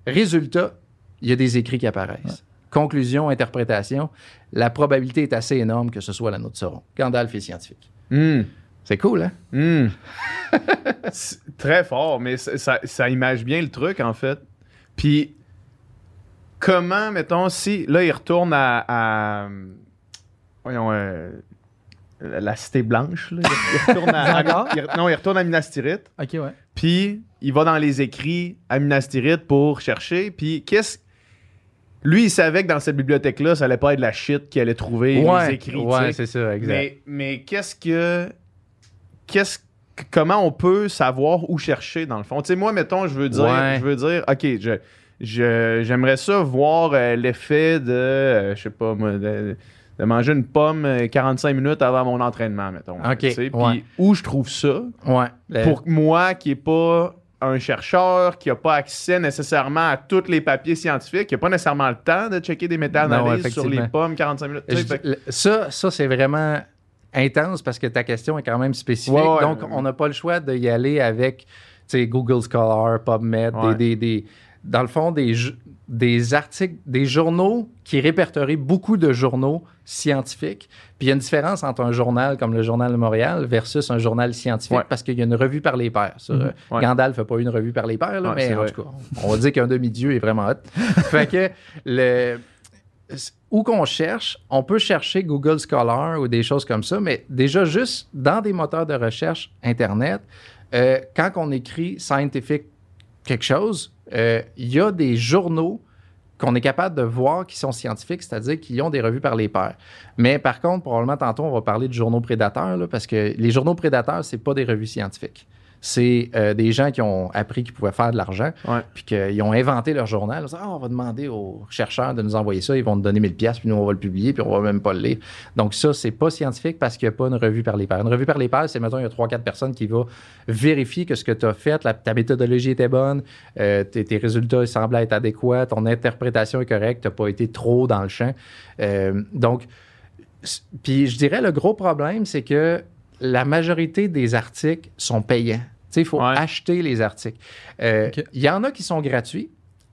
résultat, il y a des écrits qui apparaissent. Conclusion, interprétation, la probabilité est assez énorme que ce soit l'anneau de Sauron. Gandalf est scientifique. Hmm. C'est cool, hein? Hmm. (laughs) Très fort, mais ça, ça, ça image bien le truc, en fait. Puis, comment, mettons, si. Là, il retourne à. à- voyons, euh, la Cité Blanche. Là. Il, retourne à. (laughs) à- il- non, il retourne à Minas Tirith. OK, ouais. Puis, il va dans les écrits à Minas Tirith pour chercher. Puis, qu'est-ce. Lui, il savait que dans cette bibliothèque-là, ça allait pas être de la shit qu'il allait trouver, les écrits. ouais, c'est ça, exact. Mais, mais qu'est-ce que. Qu'est-ce que- Comment on peut savoir où chercher, dans le fond? Tu sais, moi, mettons, je veux dire, Ouais. je veux dire, OK, je, je- j'aimerais ça voir euh, l'effet de, euh, je sais pas, moi, de, de manger une pomme euh, 45 minutes avant mon entraînement, mettons. OK, Puis ouais. où je trouve ça, ouais. Le- pour moi qui est pas un chercheur, qui n'a pas accès nécessairement à tous les papiers scientifiques, qui n'a pas nécessairement le temps de checker des Non, méta-analyses sur les pommes 45 minutes. Je fait ça, ça c'est vraiment intense parce que ta question est quand même spécifique. Ouais. Donc, on n'a pas le choix d'y aller avec Google Scholar, PubMed, des- Ouais. des, des- dans le fond, des, articles, des journaux qui répertorient beaucoup de journaux scientifiques. Puis il y a une différence entre un journal comme le Journal de Montréal versus un journal scientifique Ouais. parce qu'il y a une revue par les pairs. Ça, euh, Ouais. Gandalf n'a pas eu une revue par les pairs, là, mais en vrai. tout cas, on va dire qu'un demi-dieu est vraiment hot. (laughs) fait que le, où qu'on cherche, on peut chercher Google Scholar ou des choses comme ça, mais déjà juste dans des moteurs de recherche Internet, euh, quand on écrit scientific quelque chose, euh, il y a des journaux qu'on est capable de voir qui sont scientifiques, c'est-à-dire qui ont des revues par les pairs. Mais par contre, probablement tantôt, on va parler de journaux prédateurs, parce que les journaux prédateurs, c'est pas des revues scientifiques. C'est euh, des gens qui ont appris qu'ils pouvaient faire de l'argent, Ouais. puis qu'ils ont inventé leur journal. Ils ont dit, Ah, on va demander aux chercheurs de nous envoyer ça, ils vont nous donner 1000 pièces puis nous, on va le publier, puis on va même pas le lire. Donc ça, c'est pas scientifique parce qu'il n'y a pas une revue par les pairs. Une revue par les pairs, c'est, mettons, il y a 3-4 personnes qui vont vérifier que ce que tu as fait, la- ta méthodologie était bonne, euh, tes, tes résultats ils semblaient être adéquats, ton interprétation est correcte, tu n'as pas été trop dans le champ. Euh, donc, puis je dirais, le gros problème, c'est que la majorité des articles sont payants. Tu sais, il faut Ouais. acheter les articles. Euh, Il y en a qui sont gratuits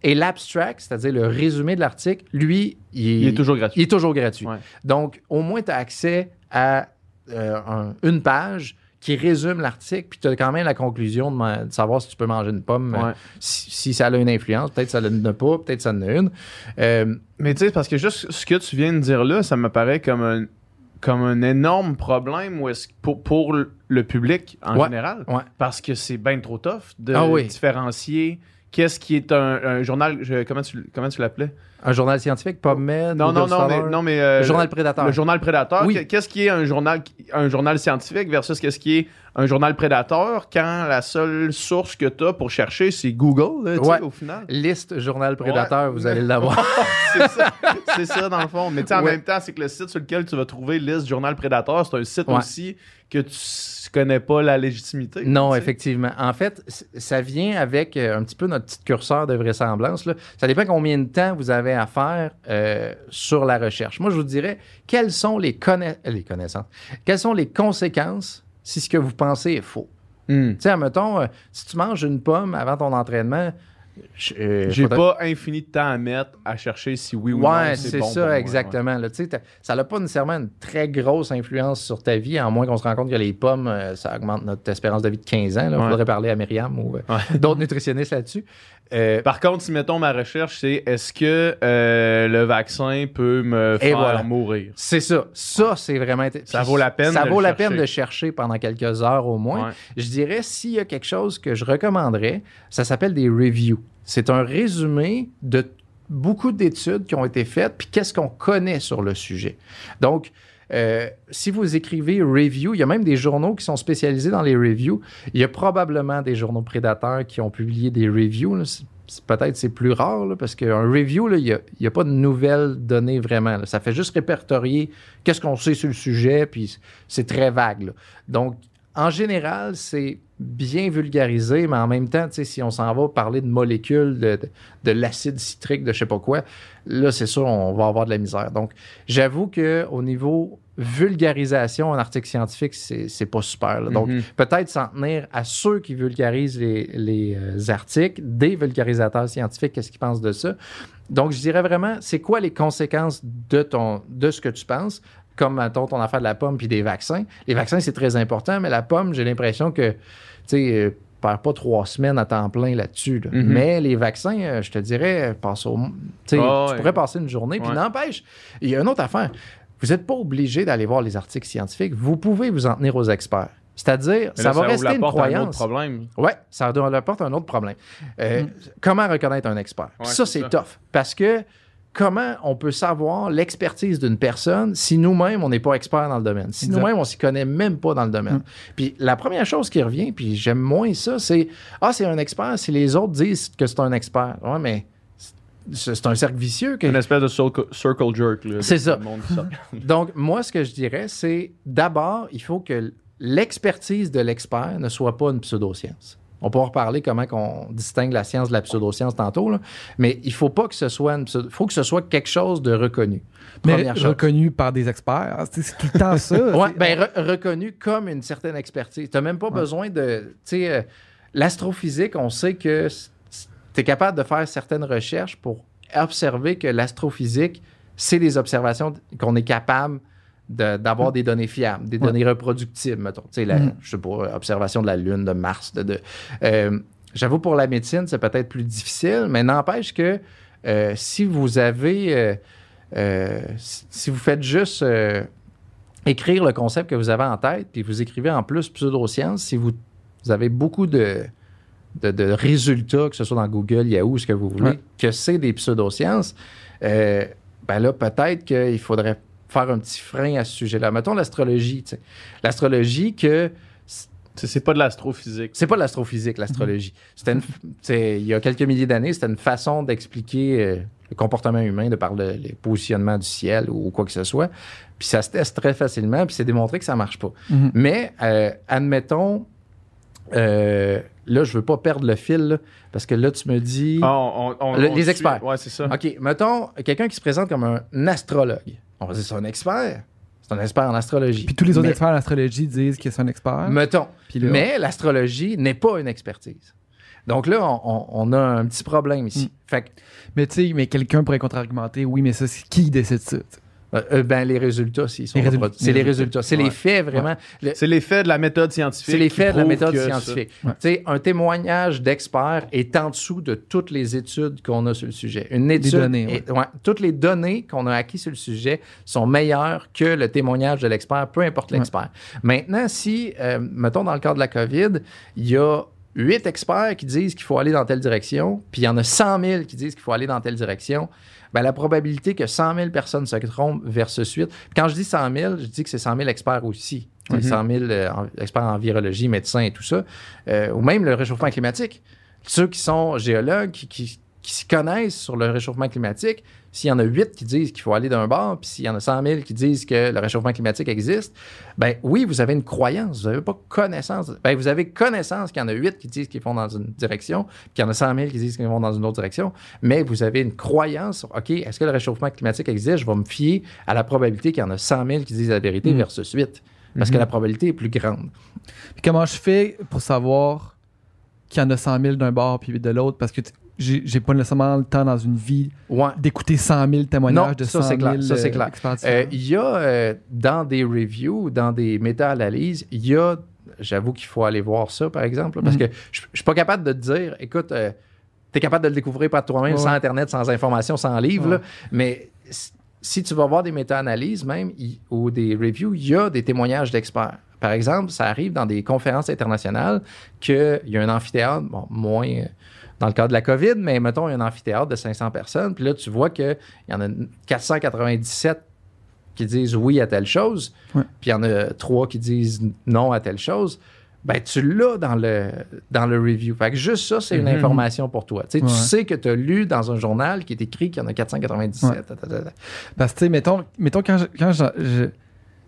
Et l'abstract, c'est-à-dire le résumé de l'article, lui, il, Il est toujours gratuit. il est toujours gratuit. Ouais. Donc, au moins, tu as accès à euh, un- une page qui résume l'article, puis tu as quand même la conclusion de, savoir si tu peux manger une pomme, euh, Ouais. si, si ça a une influence. Peut-être ça n'en a pas, peut-être ça en a une. Euh, Mais tu sais, parce que juste ce que tu viens de dire là, ça me paraît comme un, comme un énorme problème où est-ce- pour, pour le public en Ouais. général. Ouais. Parce que c'est bien trop tough de Ah oui. différencier qu'est-ce qui est un, un journal. je- comment tu, comment tu l'appelais? Un journal scientifique, PubMed, Non, non, non, mais, Scholar, non, mais. euh, le journal prédateur. Le journal prédateur. Oui. Qu- Qu'est-ce qui est un journal, un journal scientifique versus qu'est-ce qui est un journal prédateur quand la seule source que tu as pour chercher, c'est Google, là, Ouais. au final? Liste journal prédateur, Ouais. vous allez l'avoir. (laughs) c'est ça, c'est ça dans le fond. Mais en Ouais. même temps, c'est que le site sur lequel tu vas trouver liste journal prédateur, c'est un site aussi que tu connais pas la légitimité. Non, effectivement. En fait, ça vient avec euh, un petit peu notre petit curseur de vraisemblance. Là. Ça dépend combien de temps vous avez à faire euh, sur la recherche. Moi, je vous dirais, quelles sont les, conna- les connaissances, quelles sont les conséquences si ce que vous pensez est faux? Hmm. Tu sais, admettons, euh, si tu manges une pomme avant ton entraînement, je- euh, J'ai faudrait- pas infini de temps à mettre à chercher si oui ou non Ouais, c'est bon ça, exactement. là. Ça n'a pas nécessairement une très grosse influence sur ta vie, à moins qu'on se rende compte que les pommes, euh, ça augmente notre espérance de vie de 15 ans. Il Ouais. faudrait parler à Myriam ou Ouais. d'autres nutritionnistes là-dessus. Euh, Par contre, si mettons ma recherche, c'est est-ce que euh, le vaccin peut me Et faire voilà. mourir? c'est ça. Ça, c'est vraiment. Ça vaut la peine Ça de vaut la peine chercher. de chercher pendant quelques heures au moins. Ouais. Je dirais, s'il y a quelque chose que je recommanderais, ça s'appelle des reviews. C'est un résumé de beaucoup d'études qui ont été faites, puis qu'est-ce qu'on connaît sur le sujet. Donc, euh, si vous écrivez review, il y a même des journaux qui sont spécialisés dans les reviews. Il y a probablement des journaux prédateurs qui ont publié des reviews. Peut-être c'est plus rare, parce qu'un review, il n'y a, pas de nouvelles données vraiment. Ça fait juste répertorier qu'est-ce qu'on sait sur le sujet, puis c'est très vague. Donc, en général, c'est bien vulgarisé, mais en même temps, si on s'en va parler de molécules, de, de- de l'acide citrique, de je sais pas quoi, là, c'est sûr, on va avoir de la misère. Donc, j'avoue qu'au niveau vulgarisation en article scientifique, c'est pas super. là. Donc, Mhm. peut-être s'en tenir à ceux qui vulgarisent les, les, euh, articles, des vulgarisateurs scientifiques, qu'est-ce qu'ils pensent de ça? Donc, je dirais vraiment, c'est quoi les conséquences de, ton, de ce que tu penses? Comme, mettons, ton affaire de la pomme puis des vaccins. Les vaccins, c'est très important, mais la pomme, j'ai l'impression que, tu sais, euh, perds pas trois semaines à temps plein là-dessus. là. Mhm. Mais les vaccins, euh, je te dirais, passe au. Tu Ah tu pourrais passer une journée. Puis n'empêche, il y a une autre affaire. Vous n'êtes pas obligé d'aller voir les articles scientifiques. Vous pouvez vous en tenir aux experts. C'est-à-dire, ça va ouvre rester la une porte à un autre croyance. problème. Oui, ça leur apporte un autre problème. Euh, Comment reconnaître un expert? Ouais, ça, c'est tough. Parce que comment on peut savoir l'expertise d'une personne si nous-mêmes, on n'est pas expert dans le domaine? Si nous-mêmes, on s'y connaît même pas dans le domaine. Puis la première chose qui revient, puis j'aime moins ça, c'est Ah, c'est un expert si les autres disent que c'est un expert. Ouais, mais c'est un cercle vicieux. Que... Une espèce de circle, circle jerk. là, C'est ça. monde. (laughs) Donc, moi, ce que je dirais, c'est d'abord, il faut que l'expertise de l'expert ne soit pas une pseudoscience. On peut en reparler comment on distingue la science de la pseudoscience tantôt, là. mais il faut pas que ce soit une pseudo- faut que ce soit quelque chose de reconnu. Mais Première chose. reconnu par des experts. C'est tout le temps ça. (laughs) C'est- ben, re- reconnu comme une certaine expertise. Tu n'as même pas besoin de. Euh, l'astrophysique, on sait que tu es capable de faire certaines recherches pour observer que l'astrophysique, c'est des observations qu'on est capable de- d'avoir des données fiables, des Ouais. données reproductibles, mettons. Tu sais, la- Mm. je sais pas, observation de la Lune, de Mars. De, de- euh, J'avoue, pour la médecine, c'est peut-être plus difficile, mais n'empêche que euh, si vous avez. euh, euh, si vous faites juste écrire le concept que vous avez en tête, puis vous écrivez en plus pseudosciences, si vous, vous avez beaucoup de, de, de résultats, que ce soit dans Google, Yahoo, ce que vous voulez, Ouais. que c'est des pseudosciences, ben là, peut-être qu'il faudrait faire un petit frein à ce sujet-là. Mettons l'astrologie. L'astrologie, que C'est pas de l'astrophysique. c'est pas de l'astrophysique, l'astrologie. C'était c'est- il y a quelques milliers d'années, c'était une façon d'expliquer euh, le comportement humain de par le, les positionnements du ciel ou quoi que ce soit. Puis ça se teste très facilement, puis c'est démontré que ça marche pas. Mhm. Mais euh, admettons, euh, là, je veux pas perdre le fil, là, parce que là, tu me dis. Ah, on- on- Le- on les suit- experts. Ouais, c'est ça. OK, mettons quelqu'un qui se présente comme un astrologue. On va dire c'est un expert. C'est un expert en astrologie. Puis tous les autres Mais- experts en astrologie disent qu'ils sont experts. Mettons. Puis là- Mais l'astrologie n'est pas une expertise. Donc là, on, on- on a un petit problème ici. Fait que, Mais tu sais, mais quelqu'un pourrait contre-argumenter, oui, mais ça, c'est qui décide ça? Euh, euh, ben, les résultats, s'ils sont Les c'est les Les résultats. C'est les faits, vraiment. Le- C'est l'effet de la méthode scientifique. C'est les qui faits de la méthode scientifique. Ouais. Tu sais, Un témoignage d'expert est en dessous de toutes les études qu'on a sur le sujet. Une étude données, est- ouais, toutes les données qu'on a acquises sur le sujet sont meilleures que le témoignage de l'expert, peu importe l'expert. Maintenant, si, euh, mettons, dans le cas de la COVID, il y a huit experts qui disent qu'il faut aller dans telle direction, puis il y en a 100 000 qui disent qu'il faut aller dans telle direction, ben, la probabilité que 100 000 personnes se trompent versus 8. Puis quand je dis 100 000, je dis que c'est 100 000 experts aussi. Tu sais, 100 000 euh, experts en virologie, médecins et tout ça. Euh, ou même le réchauffement climatique. Ceux qui sont géologues, qui, qui, qui s'y connaissent sur le réchauffement climatique, s'il y en a 8 qui disent qu'il faut aller d'un bord, puis s'il y en a 100 000 qui disent que le réchauffement climatique existe, ben oui, vous avez une croyance, vous n'avez pas connaissance. Ben, vous avez connaissance qu'il y en a 8 qui disent qu'ils vont dans une direction, puis qu'il y en a 100 000 qui disent qu'ils vont dans une autre direction, mais vous avez une croyance sur, OK, est-ce que le réchauffement climatique existe? Je vais me fier à la probabilité qu'il y en a 100 000 qui disent la vérité Mm. versus 8. Parce que la probabilité est plus grande. Puis comment je fais pour savoir qu'il y en a 100 000 d'un bord puis de l'autre? Parce que j'ai pas nécessairement le temps dans une vie Ouais. d'écouter 100 000 témoignages Non, de ça, 100 c'est 000 clair, ça, euh, clair. Euh. Il y a euh, dans des reviews, dans des méta-analyses, il y a, j'avoue qu'il faut aller voir ça, par exemple, là, parce Mhm. que je suis pas capable de te dire, écoute, tu es capable de le découvrir par toi-même, Ouais, sans. Internet, sans information, sans livre, Ouais. là. mais si tu vas voir des méta-analyses même ou des reviews, il y a des témoignages d'experts. Par exemple, ça arrive dans des conférences internationales qu'il y a un amphithéâtre, bon, moins euh, dans le cas de la COVID, mais mettons, il y a un amphithéâtre de 500 personnes, puis là, tu vois qu'il y en a 497 qui disent oui à telle chose, Ouais. puis il y en a trois qui disent non à telle chose, ben tu l'as dans le, dans le review. Fait que juste ça, c'est une Mhm. information pour toi. Tu sais, Ouais. Tu sais que tu as lu dans un journal qui est écrit qu'il y en a 497. Ouais. ta, ta, ta, ta. Parce que, mettons, mettons quand je- quand je-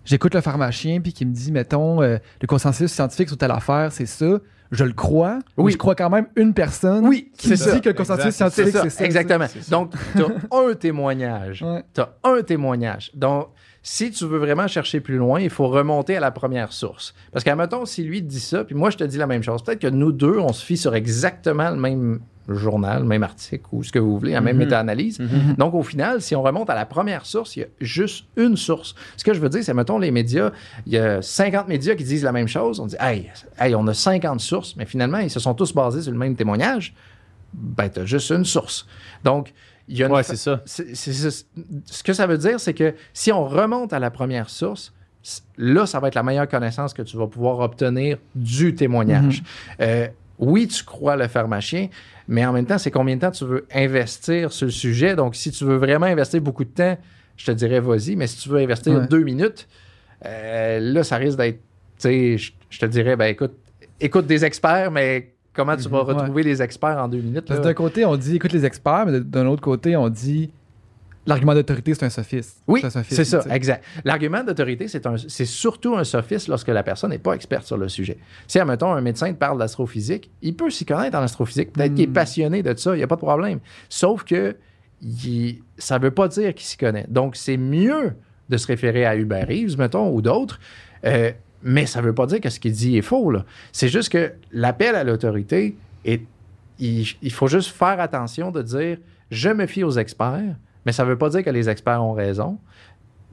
j'écoute le pharmacien puis qu'il me dit, mettons, euh, le consensus scientifique sur telle affaire, c'est ça, je le crois. Oui. Oui. Je crois quand même une personne Oui, qui c'est me ça. dit que le consensus Exact. scientifique, C'est ça, exactement. ça. Donc, tu as (laughs) un témoignage. Ouais. Tu as un témoignage. Donc, si tu veux vraiment chercher plus loin, il faut remonter à la première source. Parce qu'à mettons, si lui te dit ça, puis moi je te dis la même chose, peut-être que nous deux, on se fie sur exactement le même journal, même article ou ce que vous voulez, la même Mhm. méta-analyse. Mhm. Donc, au final, si on remonte à la première source, il y a juste une source. Ce que je veux dire, c'est, mettons, les médias, il y a 50 médias qui disent la même chose. On dit, hey, hey, on a 50 sources, mais finalement, ils se sont tous basés sur le même témoignage. Ben, tu as juste une source. Donc, il y a une Ouais, fa- c'est ça. ce que ça veut dire, c'est que si on remonte à la première source, là, ça va être la meilleure connaissance que tu vas pouvoir obtenir du témoignage. Euh, oui, tu crois le pharmacien, mais en même temps, c'est combien de temps tu veux investir sur le sujet? Donc, si tu veux vraiment investir beaucoup de temps, je te dirais vas-y, mais si tu veux investir Ouais. deux minutes, euh, là, ça risque d'être, tu sais, je, te dirais, ben écoute, écoute des experts, mais comment tu vas Mhm, ouais. retrouver les experts en deux minutes? D'un côté, on dit écoute les experts, mais d'un autre côté, on dit l'argument d'autorité, c'est un sophiste. Oui, un sophisme, c'est ça, exact. L'argument d'autorité, c'est, surtout un sophisme lorsque la personne n'est pas experte sur le sujet. Si, admettons, un médecin te parle d'astrophysique, il peut s'y connaître en astrophysique. Peut-être qu'il est Hmm. passionné de ça, il n'y a pas de problème. Sauf que il- ça ne veut pas dire qu'il s'y connaît. Donc, c'est mieux de se référer à Hubert Reeves, mettons, ou d'autres. euh, mais ça ne veut pas dire que ce qu'il dit est faux. C'est juste que l'appel à l'autorité, il, il faut juste faire attention de dire je me fie aux experts, mais ça ne veut pas dire que les experts ont raison.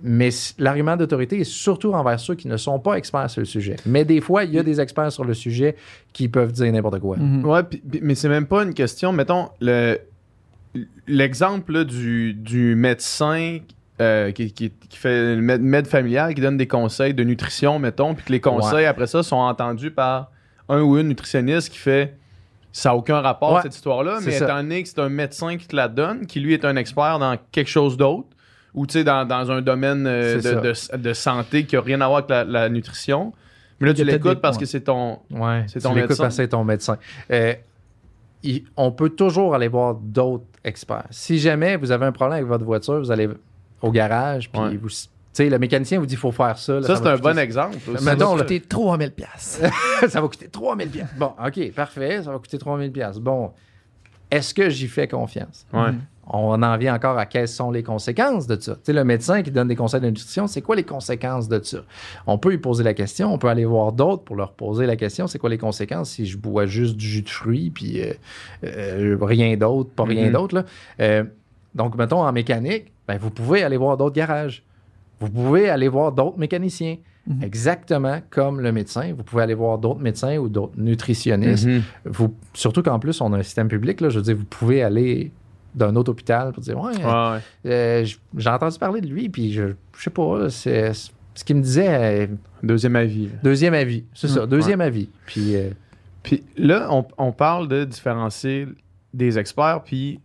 Mais l'argument d'autorité est surtout envers ceux qui ne sont pas experts sur le sujet. Mais des fois, il y a des experts sur le sujet qui peuvent dire n'importe quoi. Mhm. Ouais, puis- puis- mais c'est même pas une question. Mettons, le, l'exemple là, du, du médecin euh, qui, qui- qui fait le med, med familial, qui donne des conseils de nutrition, mettons, puis que les conseils, Ouais. après ça, sont entendus par un ou une nutritionniste qui fait ça n'a aucun rapport, Ouais, cette histoire-là, mais ça. étant donné que c'est un médecin qui te la donne, qui lui est un expert dans quelque chose d'autre, ou tu sais, dans, dans un domaine euh, de, de- de santé qui n'a rien à voir avec la, la nutrition, mais là, tu l'écoutes parce que c'est ton. Ouais, C'est ton médecin. parce que c'est ton médecin. Euh, il- on peut toujours aller voir d'autres experts. Si jamais vous avez un problème avec votre voiture, vous allez au garage, puis Ouais. vous. Tu sais, le mécanicien vous dit qu'il faut faire ça. là, Ça, c'est un bon exemple. aussi. (laughs) Ça va coûter 3000 pièces. ça va coûter 3000 pièces. Bon, OK, parfait, ça va coûter 3000 pièces. Bon, est-ce que j'y fais confiance? Ouais. Mhm. on en vient encore à quelles sont les conséquences de ça? Tu sais, le médecin qui donne des conseils de nutrition, c'est quoi les conséquences de ça? On peut lui poser la question, on peut aller voir d'autres pour leur poser la question, c'est quoi les conséquences si je bois juste du jus de fruits, puis euh, euh, rien d'autre, pas rien Mhm. d'autre. là? Euh, donc, mettons, en mécanique, ben, vous pouvez aller voir d'autres garages. Vous pouvez aller voir d'autres mécaniciens. Mhm. Exactement comme le médecin. Vous pouvez aller voir d'autres médecins ou d'autres nutritionnistes. Mhm. Vous, surtout qu'en plus, on a un système public. Là, je veux dire, vous pouvez aller d'un autre hôpital pour dire Ouais, Ouais, ouais. euh, j'ai entendu parler de lui, puis je, je sais pas, c'est ce qu'il me disait. euh, Deuxième avis. deuxième avis. C'est ça, Mm, deuxième avis. Puis, euh, Puis là, on, on parle de différencier des experts, puis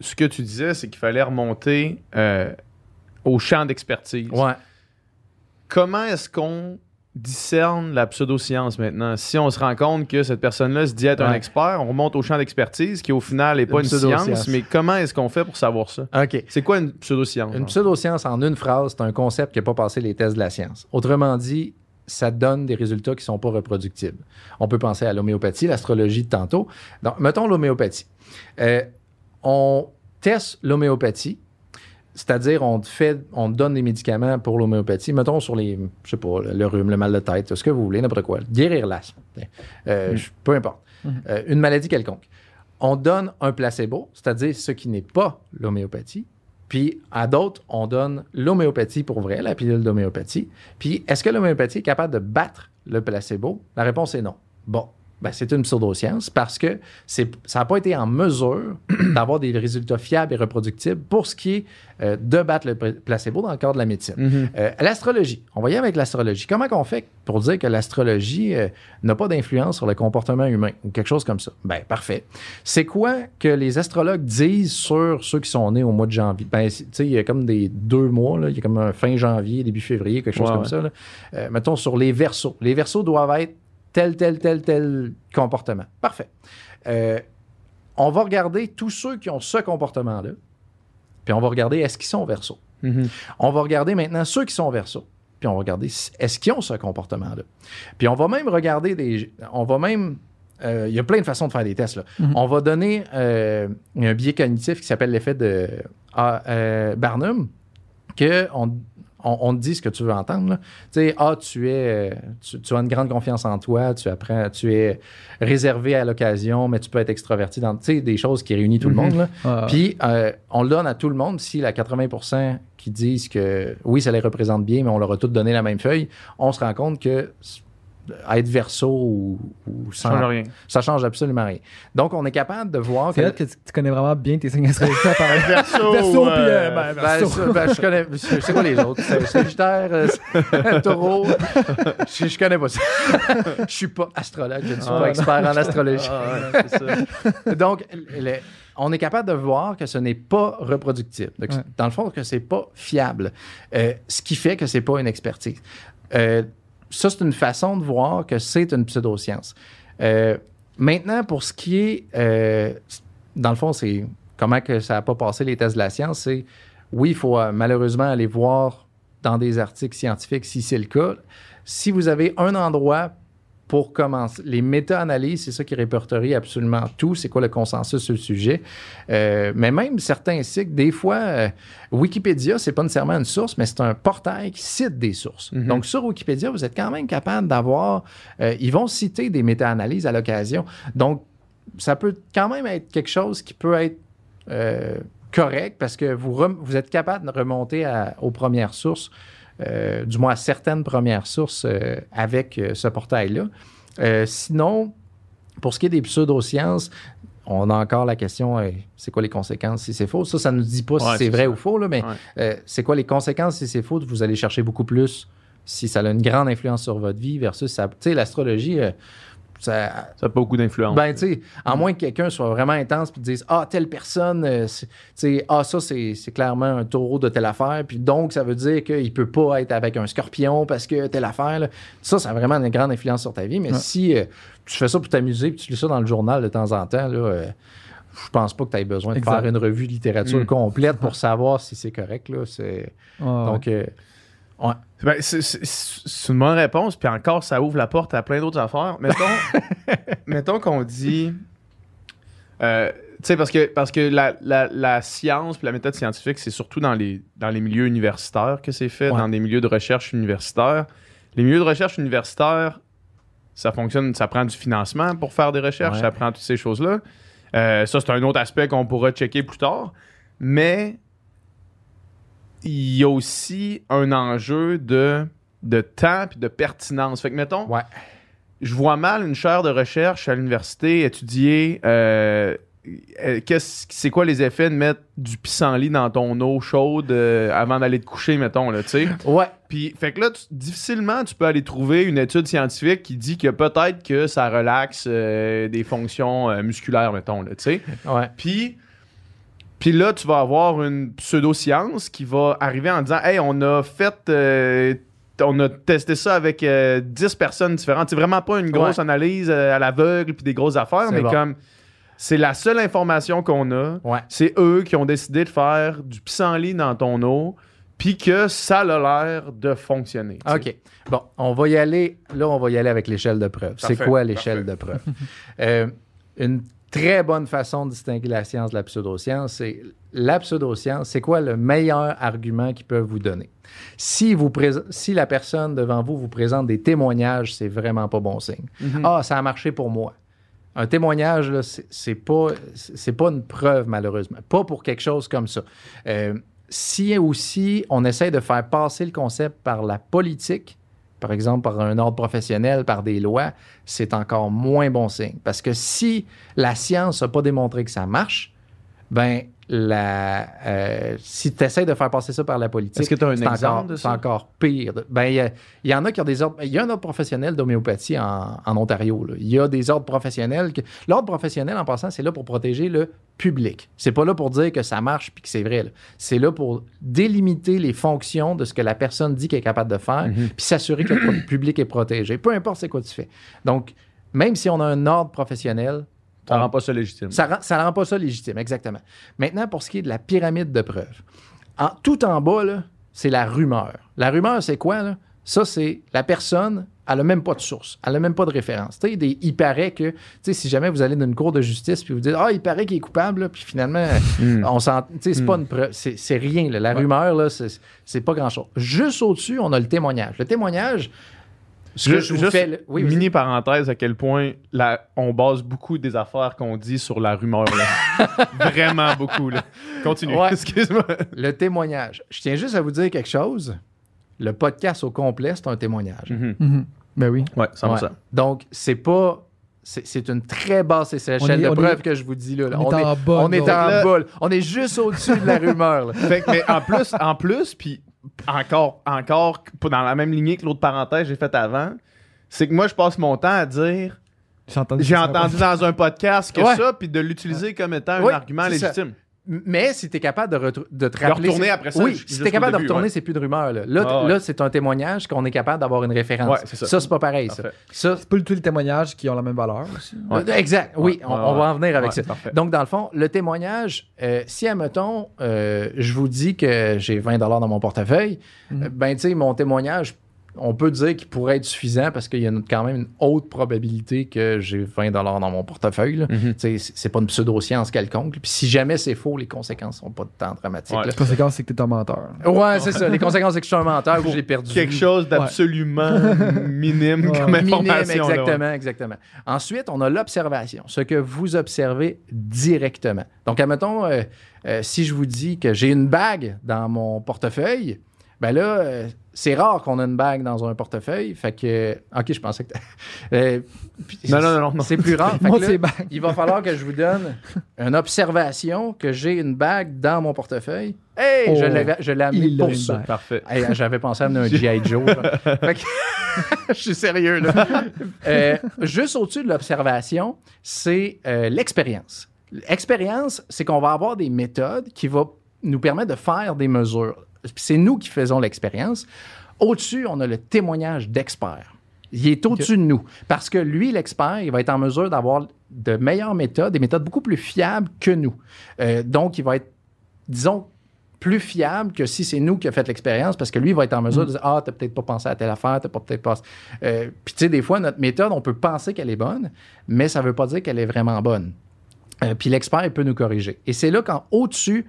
ce que tu disais, c'est qu'il fallait remonter au champ d'expertise. ouais. Comment est-ce qu'on discerne la pseudoscience maintenant? Si on se rend compte que cette personne-là se dit être un expert, on remonte au champ d'expertise qui au final n'est pas Une une pseudoscience. science, mais comment est-ce qu'on fait pour savoir ça? OK. C'est quoi une pseudoscience? Une pseudoscience en une phrase, c'est un concept qui n'a pas passé les tests de la science. Autrement dit, ça donne des résultats qui ne sont pas reproductibles. On peut penser à l'homéopathie, l'astrologie de tantôt. Donc, mettons l'homéopathie. Euh, on teste l'homéopathie, c'est-à-dire on fait, donne des médicaments pour l'homéopathie. Mettons sur les, je sais pas, le rhume, le mal de tête, ce que vous voulez, n'importe quoi. Guérir l'asthme, euh, Mm. peu importe. Mhm. Euh, une maladie quelconque. On donne un placebo, c'est-à-dire ce qui n'est pas l'homéopathie. Puis à d'autres, on donne l'homéopathie pour vrai, la pilule d'homéopathie. Puis est-ce que l'homéopathie est capable de battre le placebo? La réponse est non. Bon, ben, c'est une pseudoscience parce que c'est, ça n'a pas été en mesure (clears throat) d'avoir des résultats fiables et reproductibles pour ce qui est euh, de battre le pla- placebo dans le cadre de la médecine. Mhm. Euh, l'astrologie. On va y aller avec l'astrologie. Comment qu'on fait pour dire que l'astrologie euh, n'a pas d'influence sur le comportement humain ou quelque chose comme ça? Ben, parfait. C'est quoi que les astrologues disent sur ceux qui sont nés au mois de janvier? Ben, tu sais, il y a comme des deux mois, là. il y a comme un fin janvier, début février, quelque chose Ouais, comme ouais. ça. là. Mettons sur les versos. Les versos doivent être tel, tel, tel, tel comportement. Parfait. Euh, on va regarder tous ceux qui ont ce comportement-là, puis on va regarder est-ce qu'ils sont versos. Mhm. On va regarder maintenant ceux qui sont verso. Puis on va regarder est-ce qu'ils ont ce comportement-là. Puis on va même regarder des. On va même. euh, Il y a plein de façons de faire des tests. Là. Mhm. On va donner euh, un biais cognitif qui s'appelle l'effet de ah, euh, Barnum, que on, on, on te dit ce que tu veux entendre. là. Tu sais, ah, tu es, tu, tu as une grande confiance en toi, tu apprends, tu es réservé à l'occasion, mais tu peux être extraverti dans, tu sais, des choses qui réunissent tout le Mhm. monde. Là. Ah, Puis, euh, on le donne à tout le monde. Si la 80% qui disent que oui, ça les représente bien, mais on leur a tous donné la même feuille, on se rend compte que être verso ou, ou Ça sans- change rien. ça change absolument rien. Donc, on est capable de voir c'est que. que tu tu connais vraiment bien tes signes astrologiques. à part- (laughs) Verso, Verso, puis, euh, euh, ben, Ben, verso. ça, ben, je connais. Je sais pas les autres. C'est- Sagittaire, euh, taureau. Je, je connais pas ça. (laughs) Je suis pas astrologue. Je ne suis Ah, pas expert en astrologie. Ah, ouais, ça. Donc, le- on est capable de voir que ce n'est pas reproductible. Donc, Ouais. Dans le fond, que c'est pas fiable. Euh, ce qui fait que c'est pas une expertise. Ça, c'est une façon de voir que c'est une pseudoscience. Euh, maintenant, pour ce qui est, euh, dans le fond, c'est comment que ça n'a pas passé les tests de la science, c'est oui, il faut euh, malheureusement aller voir dans des articles scientifiques si c'est le cas. Si vous avez un endroit pour commencer, les méta-analyses, c'est ça qui répertorie absolument tout, c'est quoi le consensus sur le sujet? Euh, mais même certains sites, des fois, euh, Wikipédia, c'est pas nécessairement une source, mais c'est un portail qui cite des sources. Mhm. Donc, sur Wikipédia, vous êtes quand même capable d'avoir, euh, ils vont citer des méta-analyses à l'occasion. Donc, ça peut quand même être quelque chose qui peut être euh, correct parce que vous, êtes capable de remonter à- aux premières sources, euh, du moins à certaines premières sources euh, avec euh, ce portail-là. Sinon, pour ce qui est des pseudosciences, on a encore la question, c'est quoi les conséquences si c'est faux? Ça, ça ne nous dit pas si Ouais, c'est c'est vrai ça. ou faux, là, mais Ouais. c'est quoi les conséquences si c'est faux? Vous allez chercher beaucoup plus si ça a une grande influence sur votre vie versus ça? Tu sais, l'astrologie, euh, ça, n'a pas beaucoup d'influence. ben, tu sais, à moins que quelqu'un soit vraiment intense puis dise Ah, telle personne, euh, c'est- tu sais, ah, ça, c'est c'est clairement un taureau de telle affaire. Puis donc, ça veut dire qu'il peut pas être avec un scorpion parce que telle affaire. là. Ça, ça a vraiment une grande influence sur ta vie. Mais Ouais. si euh, tu fais ça pour t'amuser puis tu lis ça dans le journal de temps en temps, là. euh, je pense pas que tu aies besoin de Exact. faire une revue de littérature Mm. complète pour savoir si c'est correct. Là. C'est... Ah, Donc, euh, ouais. Ben, c'est- une bonne réponse, puis encore, ça ouvre la porte à plein d'autres affaires. Mettons, (laughs) mettons qu'on dit. euh, sais, parce que, parce que la, la, la science puis la méthode scientifique, c'est surtout dans les, dans les milieux universitaires que c'est fait, Ouais. dans des milieux de recherche universitaires. Les milieux de recherche universitaires, ça fonctionne, ça prend du financement pour faire des recherches, Ouais. ça prend toutes ces choses-là. Euh, ça, c'est un autre aspect qu'on pourra checker plus tard. Mais il y a aussi un enjeu de, de temps puis de pertinence. Fait que, mettons, Ouais. je vois mal une chaire de recherche à l'université étudier euh, euh, qu'est-ce- c'est quoi les effets de mettre du pissenlit dans ton eau chaude euh, avant d'aller te coucher, mettons, là, tu sais? Ouais. Puis, fait que là, tu- difficilement, tu peux aller trouver une étude scientifique qui dit que peut-être que ça relaxe euh, des fonctions euh, musculaires, mettons, là, tu sais? Ouais. Puis, puis là, tu vas avoir une pseudo-science qui va arriver en disant Hey, on a fait. euh, on a testé ça avec euh, 10 personnes différentes. C'est vraiment pas une grosse Ouais. analyse euh, à l'aveugle puis des grosses affaires, mais bon. comme c'est la seule information qu'on a. Ouais. C'est eux qui ont décidé de faire du pissenlit dans ton eau, puis que ça a l'air de fonctionner. sais. OK. Bon, on va y aller. Là, on va y aller avec l'échelle de preuve. C'est quoi l'échelle de preuve? (laughs) Euh, une très bonne façon de distinguer la science de la pseudoscience, c'est la pseudoscience, c'est quoi le meilleur argument qu'ils peuvent vous donner? Si, vous si la personne devant vous vous présente des témoignages, c'est vraiment pas bon signe. Mhm. Ah, ça a marché pour moi. Un témoignage, là, c'est pas, c'est pas une preuve, malheureusement. Pas pour quelque chose comme ça. Euh, si aussi on essaie de faire passer le concept par la politique, par exemple par un ordre professionnel, par des lois, c'est encore moins bon signe. Parce que si la science n'a pas démontré que ça marche, ben la, euh, si tu essaies de faire passer ça par la politique, Est-ce que tu as un c'est exemple encore, de c'est ça? encore pire. Ben, il y, en a qui ont des ordres. Il y a un ordre professionnel d'homéopathie en, en Ontario. Il y a des ordres professionnels. que- L'ordre professionnel, en passant, c'est là pour protéger le public. C'est pas là pour dire que ça marche puis que c'est vrai. là. C'est là pour délimiter les fonctions de ce que la personne dit qu'elle est capable de faire, Mhm. puis s'assurer que le public est protégé. Peu importe c'est quoi tu fais. Donc, même si on a un ordre professionnel, Ça on- rend pas ça légitime. ça rend, ça rend pas ça légitime, exactement. Maintenant, pour ce qui est de la pyramide de preuves, en, tout en bas, c'est la rumeur. La rumeur, c'est quoi? Là? Ça, c'est la personne, elle n'a même pas de source, elle n'a même pas de référence. Des- il paraît que, si jamais vous allez dans une cour de justice puis vous dites, ah, il paraît qu'il est coupable, là, puis finalement, (laughs) Mm. on s'en. C'est Mm. pas une preuve, c'est rien. là. La rumeur, là, c'est pas grand-chose. Juste au-dessus, on a le témoignage. Le témoignage, ce que Ju- je vous juste fais. là- oui, vas-y. mini parenthèse à quel point la- on base beaucoup des affaires qu'on dit sur la rumeur. là. (laughs) Vraiment beaucoup. Là. Continue. Ouais. Excuse-moi. Le témoignage. Je tiens juste à vous dire quelque chose. Le podcast au complet, c'est un témoignage. Mhm. Ben oui. Ouais, 100%. Ouais. Donc, c'est pas. C'est c'est une très basse échelle de preuve est- que je vous dis là. là. on est en bas, On est en Là-. On est juste au-dessus de la rumeur. là. Fait que, mais en plus, en plus, puis encore, encore, pas dans la même lignée que l'autre parenthèse que j'ai faite avant, c'est que moi, je passe mon temps à dire J'ai entendu, dans un podcast que Ouais. ça, puis de l'utiliser comme étant Oui, un argument ça. Mais si tu es capable de, te rappeler. retourner c'est- après ça, Oui, si tu es jusqu'au capable de retourner, ouais. c'est plus de rumeur. Là, là, t- Ah ouais. là, c'est un témoignage qu'on est capable d'avoir une référence. Ouais, c'est ça. c'est pas pareil. Ça. Parfait. Ça, C'est pas du tout les témoignages qui ont la même valeur aussi. Ouais. Euh, Exact, oui, Ouais, on, va en venir avec Ouais, ça. parfait. Donc, dans le fond, le témoignage, euh, si, admettons, euh, je vous dis que j'ai 20 dans mon portefeuille, Mhm. euh, ben, tu sais, mon témoignage, on peut dire qu'il pourrait être suffisant parce qu'il y a quand même une haute probabilité que j'ai 20 dans mon portefeuille. Mhm. Tu c'est- pas une pseudo-science quelconque. Puis si jamais c'est faux, les conséquences sont pas tant dramatiques. Ouais. là. La conséquence, c'est que t'es un menteur. Ouais, c'est ça. Les conséquences, c'est que je suis un menteur ou j'ai perdu. Quelque chose d'absolument (laughs) minime Ouais. comme Minime, information. là, ouais. exactement, exactement. Ensuite, on a l'observation, ce que vous observez directement. Donc, admettons, euh, euh, si je vous dis que j'ai une bague dans mon portefeuille, ben là, euh, c'est rare qu'on a une bague dans un portefeuille. Fait que. Ok, je pensais que. t'as- (laughs) Euh, puis- Non, non, non, non. C'est plus rare. (laughs) Fait que là, il va falloir que je vous donne une observation que j'ai une bague dans mon portefeuille. Hey, je Oh, je l'ai amené pour une ça. bague. Parfait. Hey, J'avais pensé à amener un G.I. Joe. (laughs) Fait que- je suis sérieux, là. Euh, juste au-dessus de l'observation, c'est euh, l'expérience. L'expérience, c'est qu'on va avoir des méthodes qui vont nous permettre de faire des mesures. C'est nous qui faisons l'expérience. Au-dessus, on a le témoignage d'expert. Il est au-dessus de nous. Parce que lui, l'expert, il va être en mesure d'avoir de meilleures méthodes, des méthodes beaucoup plus fiables que nous. Euh, donc, il va être, disons, plus fiable que si c'est nous qui a fait l'expérience, parce que lui il va être en mesure de dire Ah, t'as peut-être pas pensé à telle affaire, t'as pas peut-être pas. Euh, Puis, tu sais, des fois, notre méthode, on peut penser qu'elle est bonne, mais ça veut pas dire qu'elle est vraiment bonne. Euh, puis l'expert il peut nous corriger. Et c'est là qu'en au-dessus,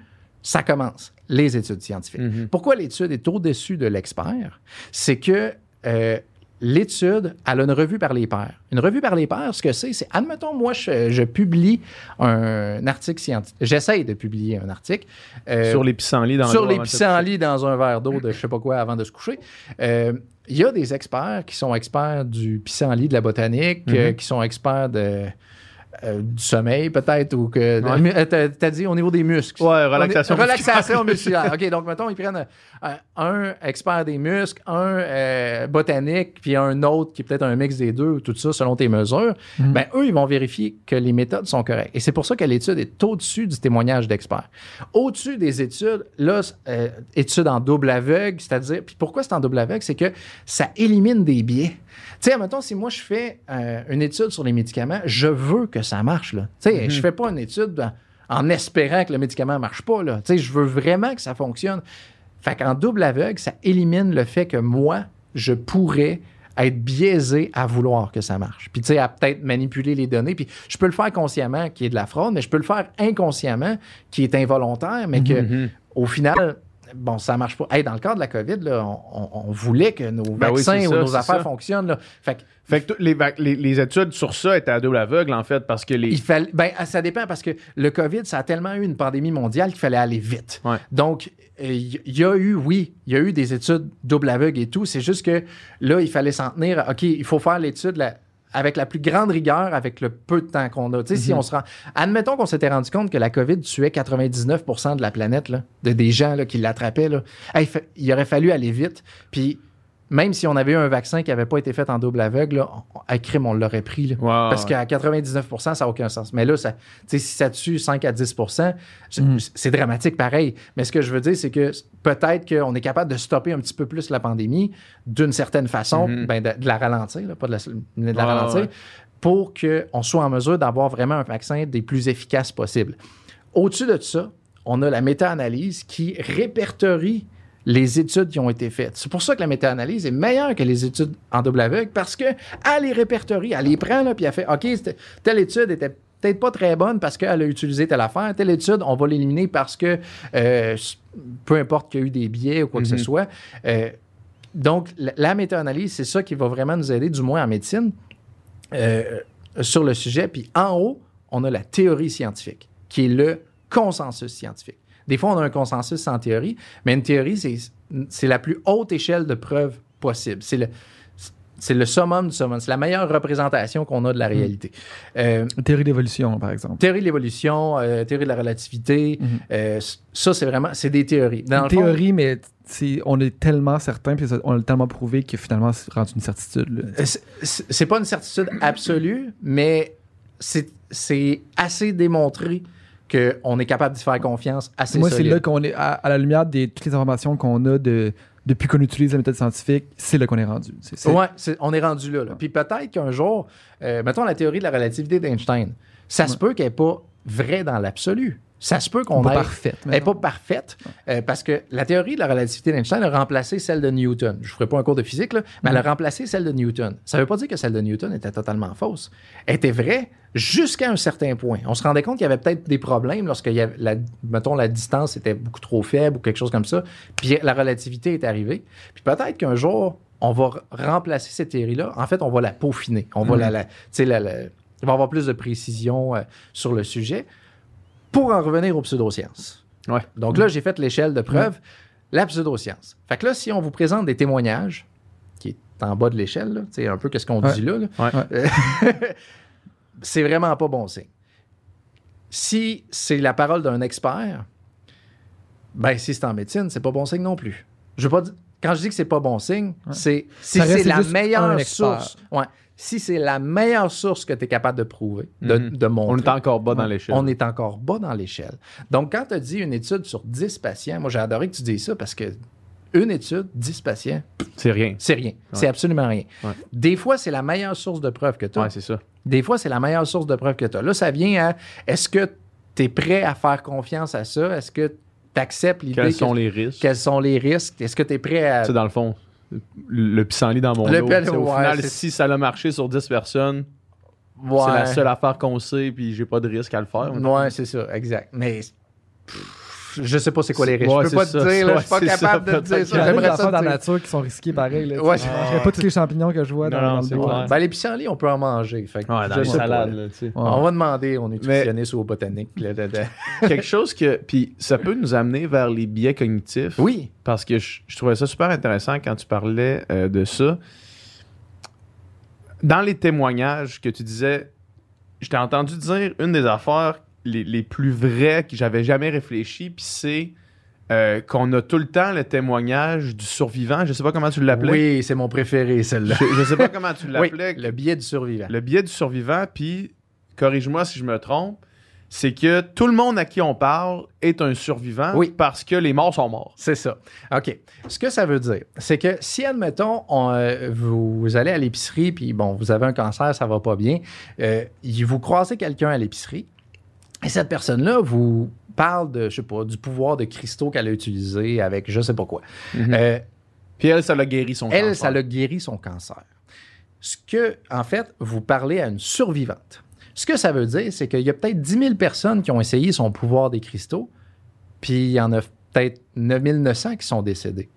ça commence, les études scientifiques. Mhm. Pourquoi l'étude est au-dessus de l'expert? C'est que euh, l'étude, elle a une revue par les pairs. Une revue par les pairs, ce que c'est, c'est, admettons, moi, je, je publie un article scientifique. J'essaye de publier un article. euh, Sur les pissenlits dans sur les pissenlits dans un verre d'eau de je sais pas quoi avant de se coucher. Euh, Il y a des experts qui sont experts du pissenlit, de la botanique, euh, Mhm. qui sont experts de, euh, du sommeil peut-être, ou que... Ouais. euh, T'as dit au niveau des muscles. Ouais, relaxation On est- (laughs) relaxation musculaire. OK, donc mettons, ils prennent euh, un expert des muscles, un euh, botanique, puis un autre qui est peut-être un mix des deux, tout ça selon tes mesures. Mhm. Ben, eux, ils vont vérifier que les méthodes sont correctes. Et c'est pour ça que l'étude est au-dessus du témoignage d'experts. Au-dessus des études, là, études en double aveugle, c'est-à-dire, puis pourquoi c'est en double aveugle? C'est que ça élimine des biais. Tu sais, mettons, si moi je fais une étude sur les médicaments, je veux que ça marche, là. Tu sais, je fais pas une étude en, en espérant que le médicament marche pas, là. Tu sais, je veux vraiment que ça fonctionne. Fait qu'en double aveugle, ça élimine le fait que moi, je pourrais être biaisé à vouloir que ça marche. Puis, tu sais, à peut-être manipuler les données. Puis, je peux le faire consciemment, qui est de la fraude, mais je peux le faire inconsciemment, qui est involontaire, mais que, Mhm. au final, bon, ça marche pas. Hey, dans le cas de la COVID, là, on, voulait que nos Ben oui, vaccins ou nos affaires ça. fonctionnent. Là. Fait que Fait que les, les, les études sur ça étaient à double aveugle, en fait, parce que les. Il fallait, ben, ça dépend parce que le COVID, ça a tellement eu une pandémie mondiale qu'il fallait aller vite. Ouais. Donc, euh, il y, a eu, oui, il y a eu des études double aveugle et tout. C'est juste que là, il fallait s'en tenir. OK, il faut faire l'étude avec la plus grande rigueur, avec le peu de temps qu'on a. Tu sais, si on se rend. Admettons qu'on s'était rendu compte que la COVID tuait 99 de la planète, là, de des gens là, qui l'attrapaient. là. Hey, il aurait fallu aller vite. Puis, même si on avait eu un vaccin qui n'avait pas été fait en double aveugle, là, on- à crime, on l'aurait pris. là. Wow. Parce qu'à 99% ça n'a aucun sens. Mais là, ça, si ça tue 5 à 10 c'est- Mm. c'est dramatique pareil. Mais ce que je veux dire, c'est que peut-être qu'on est capable de stopper un petit peu plus la pandémie d'une certaine façon, Mhm. ben, de, de la ralentir, là, pas de la, de ralentir, ouais. pour qu'on soit en mesure d'avoir vraiment un vaccin des plus efficaces possibles. Au-dessus de ça, on a la méta-analyse qui répertorie les études qui ont été faites. C'est pour ça que la méta-analyse est meilleure que les études en double aveugle parce qu'elle les répertorie, elle les prend, là, puis elle fait OK, telle étude était peut-être pas très bonne parce qu'elle a utilisé telle affaire, telle étude, on va l'éliminer parce que euh, peu importe qu'il y a eu des biais ou quoi que ce Mhm. soit. Euh, donc, la, la méta-analyse, c'est ça qui va vraiment nous aider, du moins en médecine, euh, sur le sujet. Puis en haut, on a la théorie scientifique, qui est le consensus scientifique. Des fois, on a un consensus sans théorie, mais une théorie, c'est, c'est la plus haute échelle de preuve possible. C'est le, c'est le summum du summum. C'est la meilleure représentation qu'on a de la réalité. Euh, Théorie d'évolution, par exemple. théorie de l'évolution, euh, théorie de la relativité, Mhm. euh, ça, c'est vraiment, c'est des théories. Dans Une le fond, théorie, mais on est tellement certain, puis on l'a tellement prouvé que finalement, c'est rendu une certitude. c'est- pas une certitude absolue, mais c'est c'est assez démontré qu'on est capable d'y faire confiance assez Moi, c'est là qu'on est, à, à la lumière de toutes les informations qu'on a de, depuis qu'on utilise la méthode scientifique, c'est là qu'on est rendu. C'est- Ouais, on est rendu là. là. Puis peut-être qu'un jour, euh, mettons la théorie de la relativité d'Einstein, ça se peut qu'elle n'est pas vraie dans l'absolu. Ça se peut qu'on pas ait- parfaite. Elle n'est pas parfaite euh, parce que la théorie de la relativité d'Einstein a remplacé celle de Newton. Je ne ferai pas un cours de physique, là, mais elle a remplacé celle de Newton. Ça ne veut pas dire que celle de Newton était totalement fausse. Elle était vraie jusqu'à un certain point. On se rendait compte qu'il y avait peut-être des problèmes lorsque y avait la, mettons, la distance était beaucoup trop faible ou quelque chose comme ça. Puis la relativité est arrivée. Puis peut-être qu'un jour, on va remplacer cette théorie-là. En fait, on va la peaufiner. On va la, sais, la- la- il va y avoir plus de précision euh, sur le sujet pour en revenir aux pseudosciences. Ouais. Donc là, j'ai fait l'échelle de preuve, la pseudoscience. Fait que là, si on vous présente des témoignages, qui est en bas de l'échelle, sais, un peu qu'est-ce qu'on Ouais. dit là, euh, (laughs) c'est vraiment pas bon signe. Si c'est la parole d'un expert, ben si c'est en médecine, c'est pas bon signe non plus. Je veux pas dire- quand je dis que c'est pas bon signe, c'est si c'est la meilleure source. Si c'est la meilleure source que tu es capable de prouver, de, Mhm. de montrer. On est encore bas dans l'échelle. On est encore bas dans l'échelle. Donc, quand tu as dit une étude sur 10 patients, moi j'ai adoré que tu dises ça parce que une étude, 10 patients, C'est rien. c'est rien. C'est absolument rien. Ouais. Des fois, c'est la meilleure source de preuve que tu as. Ouais, c'est ça. Des fois, c'est la meilleure source de preuve que tu as. Là, ça vient à est-ce que tu es prêt à faire confiance à ça? Est-ce que tu acceptes l'idée Quels que- sont les risques? quels sont les risques? Est-ce que tu es prêt à. Tu dans le fond, le pissenlit dans mon Le lot. pel- tu sais, Au ouais, final, si ça a marché sur 10 personnes, Ouais. c'est la seule affaire qu'on sait, puis j'ai pas de risque à le faire. Ouais, c'est ça, exact. Mais pff, je sais pas c'est quoi les risques. Ouais, je peux pas te dire, là, je suis pas capable ça, de te dire ça. Il y a des J'aimerais affaires ça dans te la dire. nature qui sont risqués pareil. Là, Ouais, mangerais pas tous les champignons que je vois dans, Non, dans le bois. Ben, les pissenlits, on peut en manger. Fait Ouais, dans les salades, là. On va demander au nutritionniste ou au botanique. là, de- de- (laughs) Quelque chose que. Puis ça peut nous amener vers les biais cognitifs. Oui. Parce que je, je trouvais ça super intéressant quand tu parlais euh, de ça. Dans les témoignages que tu disais, je t'ai entendu dire une des affaires les, les plus vraies que j'avais jamais réfléchi, puis c'est euh, qu'on a tout le temps le témoignage du survivant. Je sais pas comment tu l'appelais. Oui, c'est mon préféré, celle-là. Je, je sais pas comment tu Oui, l'appelais. le biais du survivant. Le biais du survivant, puis corrige-moi si je me trompe, c'est que tout le monde à qui on parle est un survivant Oui. parce que les morts sont morts. C'est ça. OK. Ce que ça veut dire, c'est que si, admettons, on, euh, vous, allez à l'épicerie, puis bon, vous avez un cancer, ça va pas bien, euh, vous croisez quelqu'un à l'épicerie, et cette personne-là vous parle de, je sais pas, du pouvoir de cristaux qu'elle a utilisé avec je sais pas quoi. Euh, Puis elle, ça l'a guéri son elle, cancer. ça l'a guéri son cancer. Ce que, en fait, vous parlez à une survivante. Ce que ça veut dire, c'est qu'il y a peut-être 10 000 personnes qui ont essayé son pouvoir des cristaux, puis il y en a peut-être 9 900 qui sont décédés.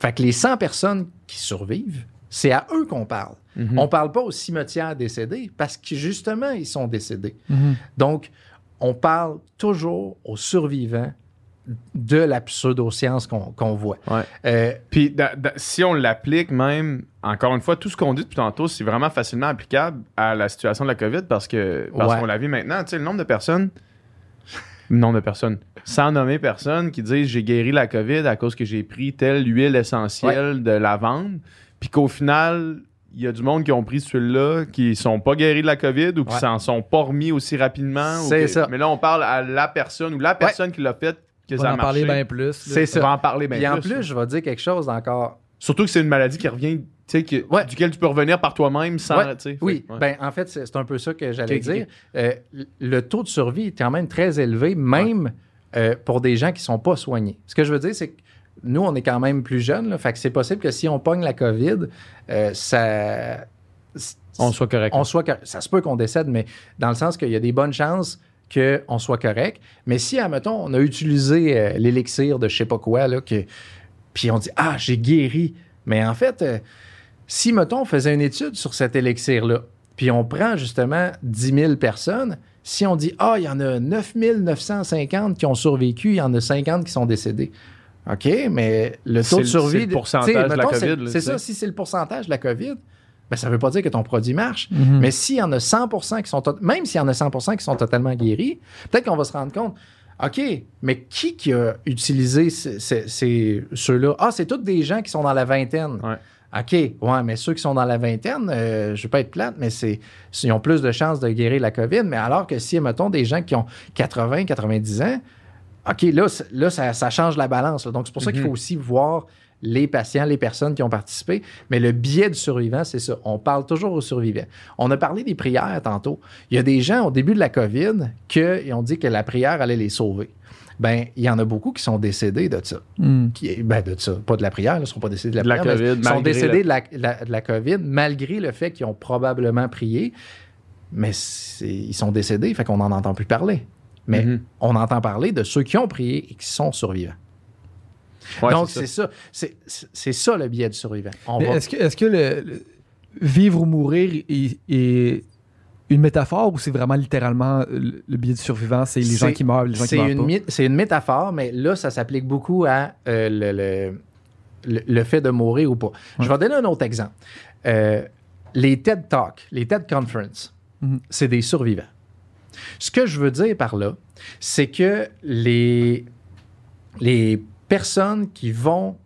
Fait que les 100 personnes qui survivent, c'est à eux qu'on parle. Mhm. On parle pas aux cimetières décédés parce que justement, ils sont décédés. Mhm. Donc, on parle toujours aux survivants de la pseudo-science qu'on qu'on voit. Ouais. Euh, Puis da- da- si on l'applique même, encore une fois, tout ce qu'on dit depuis tantôt, c'est vraiment facilement applicable à la situation de la COVID parce que parce Ouais. qu'on la vit maintenant. Tu sais, le nombre de personnes, le nombre de personnes, sans nommer personne, qui disent j'ai guéri la COVID à cause que j'ai pris telle huile essentielle de lavande, puis qu'au final il y a du monde qui ont pris celui-là, qui sont pas guéris de la COVID ou qui Ouais. s'en sont pas remis aussi rapidement. C'est ça. Mais là, on parle à la personne ou la personne qui l'a fait que On ça va a en parler bien plus. C'est ça. On va en parler bien Puis en plus. plus, je vais dire quelque chose encore. Surtout que c'est une maladie qui revient, tu sais, que- Ouais. duquel tu peux revenir par toi-même sans. Oui, ben en fait, c'est un peu ça que j'allais dire. Euh, le taux de survie est quand même très élevé, même euh, pour des gens qui ne sont pas soignés. Ce que je veux dire, c'est que nous, on est quand même plus jeunes, là, fait que c'est possible que si on pogne la COVID, euh, ça. on soit correct. on soit ça se peut qu'on décède, mais dans le sens qu'il y a des bonnes chances qu'on soit correct. Mais si, admettons, on a utilisé euh, l'élixir de je sais pas quoi, là, que, puis on dit Ah, j'ai guéri. Mais en fait, euh, si, mettons, on faisait une étude sur cet élixir-là, puis on prend justement 10 000 personnes, si on dit Ah, il y en a 9 950 qui ont survécu, il y en a 50 qui sont décédés. OK, mais le taux de survie. c'est le pourcentage de la COVID, c'est- ça, si c'est le pourcentage de la COVID, ben, ça ne veut pas dire que ton produit marche. Mhm. Mais s'il y en a 100 qui sont... Même s'il y en a 100 qui sont totalement guéris, peut-être qu'on va se rendre compte, OK, mais qui qui a utilisé ceux-là? Ah, c'est tous des gens qui sont dans la vingtaine. Ouais. OK, ouais, mais ceux qui sont dans la vingtaine, euh, je ne vais pas être plate, mais c'est, ils ont plus de chances de guérir la COVID. Mais alors que si, mettons, des gens qui ont 80, 90 ans, OK, là, là ça, ça change la balance. là. Donc, c'est pour ça qu'il Mhm. faut aussi voir les patients, les personnes qui ont participé. Mais le biais du survivant, c'est ça. On parle toujours aux survivants. On a parlé des prières tantôt. Il y a des gens au début de la COVID qui ont dit que la prière allait les sauver. Ben, il y en a beaucoup qui sont décédés de ça. Mhm. Qui, ben, de ça. Pas de la prière, ils ne sont pas décédés de la De la prière. mais COVID, ils sont décédés le- de, la, la- de la COVID malgré le fait qu'ils ont probablement prié. Mais c'est- ils sont décédés, fait qu'on n'en entend plus parler. Mais Mhm. on entend parler de ceux qui ont prié et qui sont survivants. Ouais, Donc, c'est ça. C'est ça le biais du survivant. Va- Est-ce que, est-ce que le, le vivre ou mourir est, est une métaphore ou c'est vraiment littéralement le, le biais du survivant, c'est les gens qui meurent, les gens qui meurent une, c'est une métaphore, mais là, ça s'applique beaucoup à euh, le, le- le- le fait de mourir ou pas. Je vais donner un autre exemple. Euh, les TED Talks, les TED Conference, Mhm. c'est des survivants. Ce que je veux dire par là, c'est que les, personnes qui vont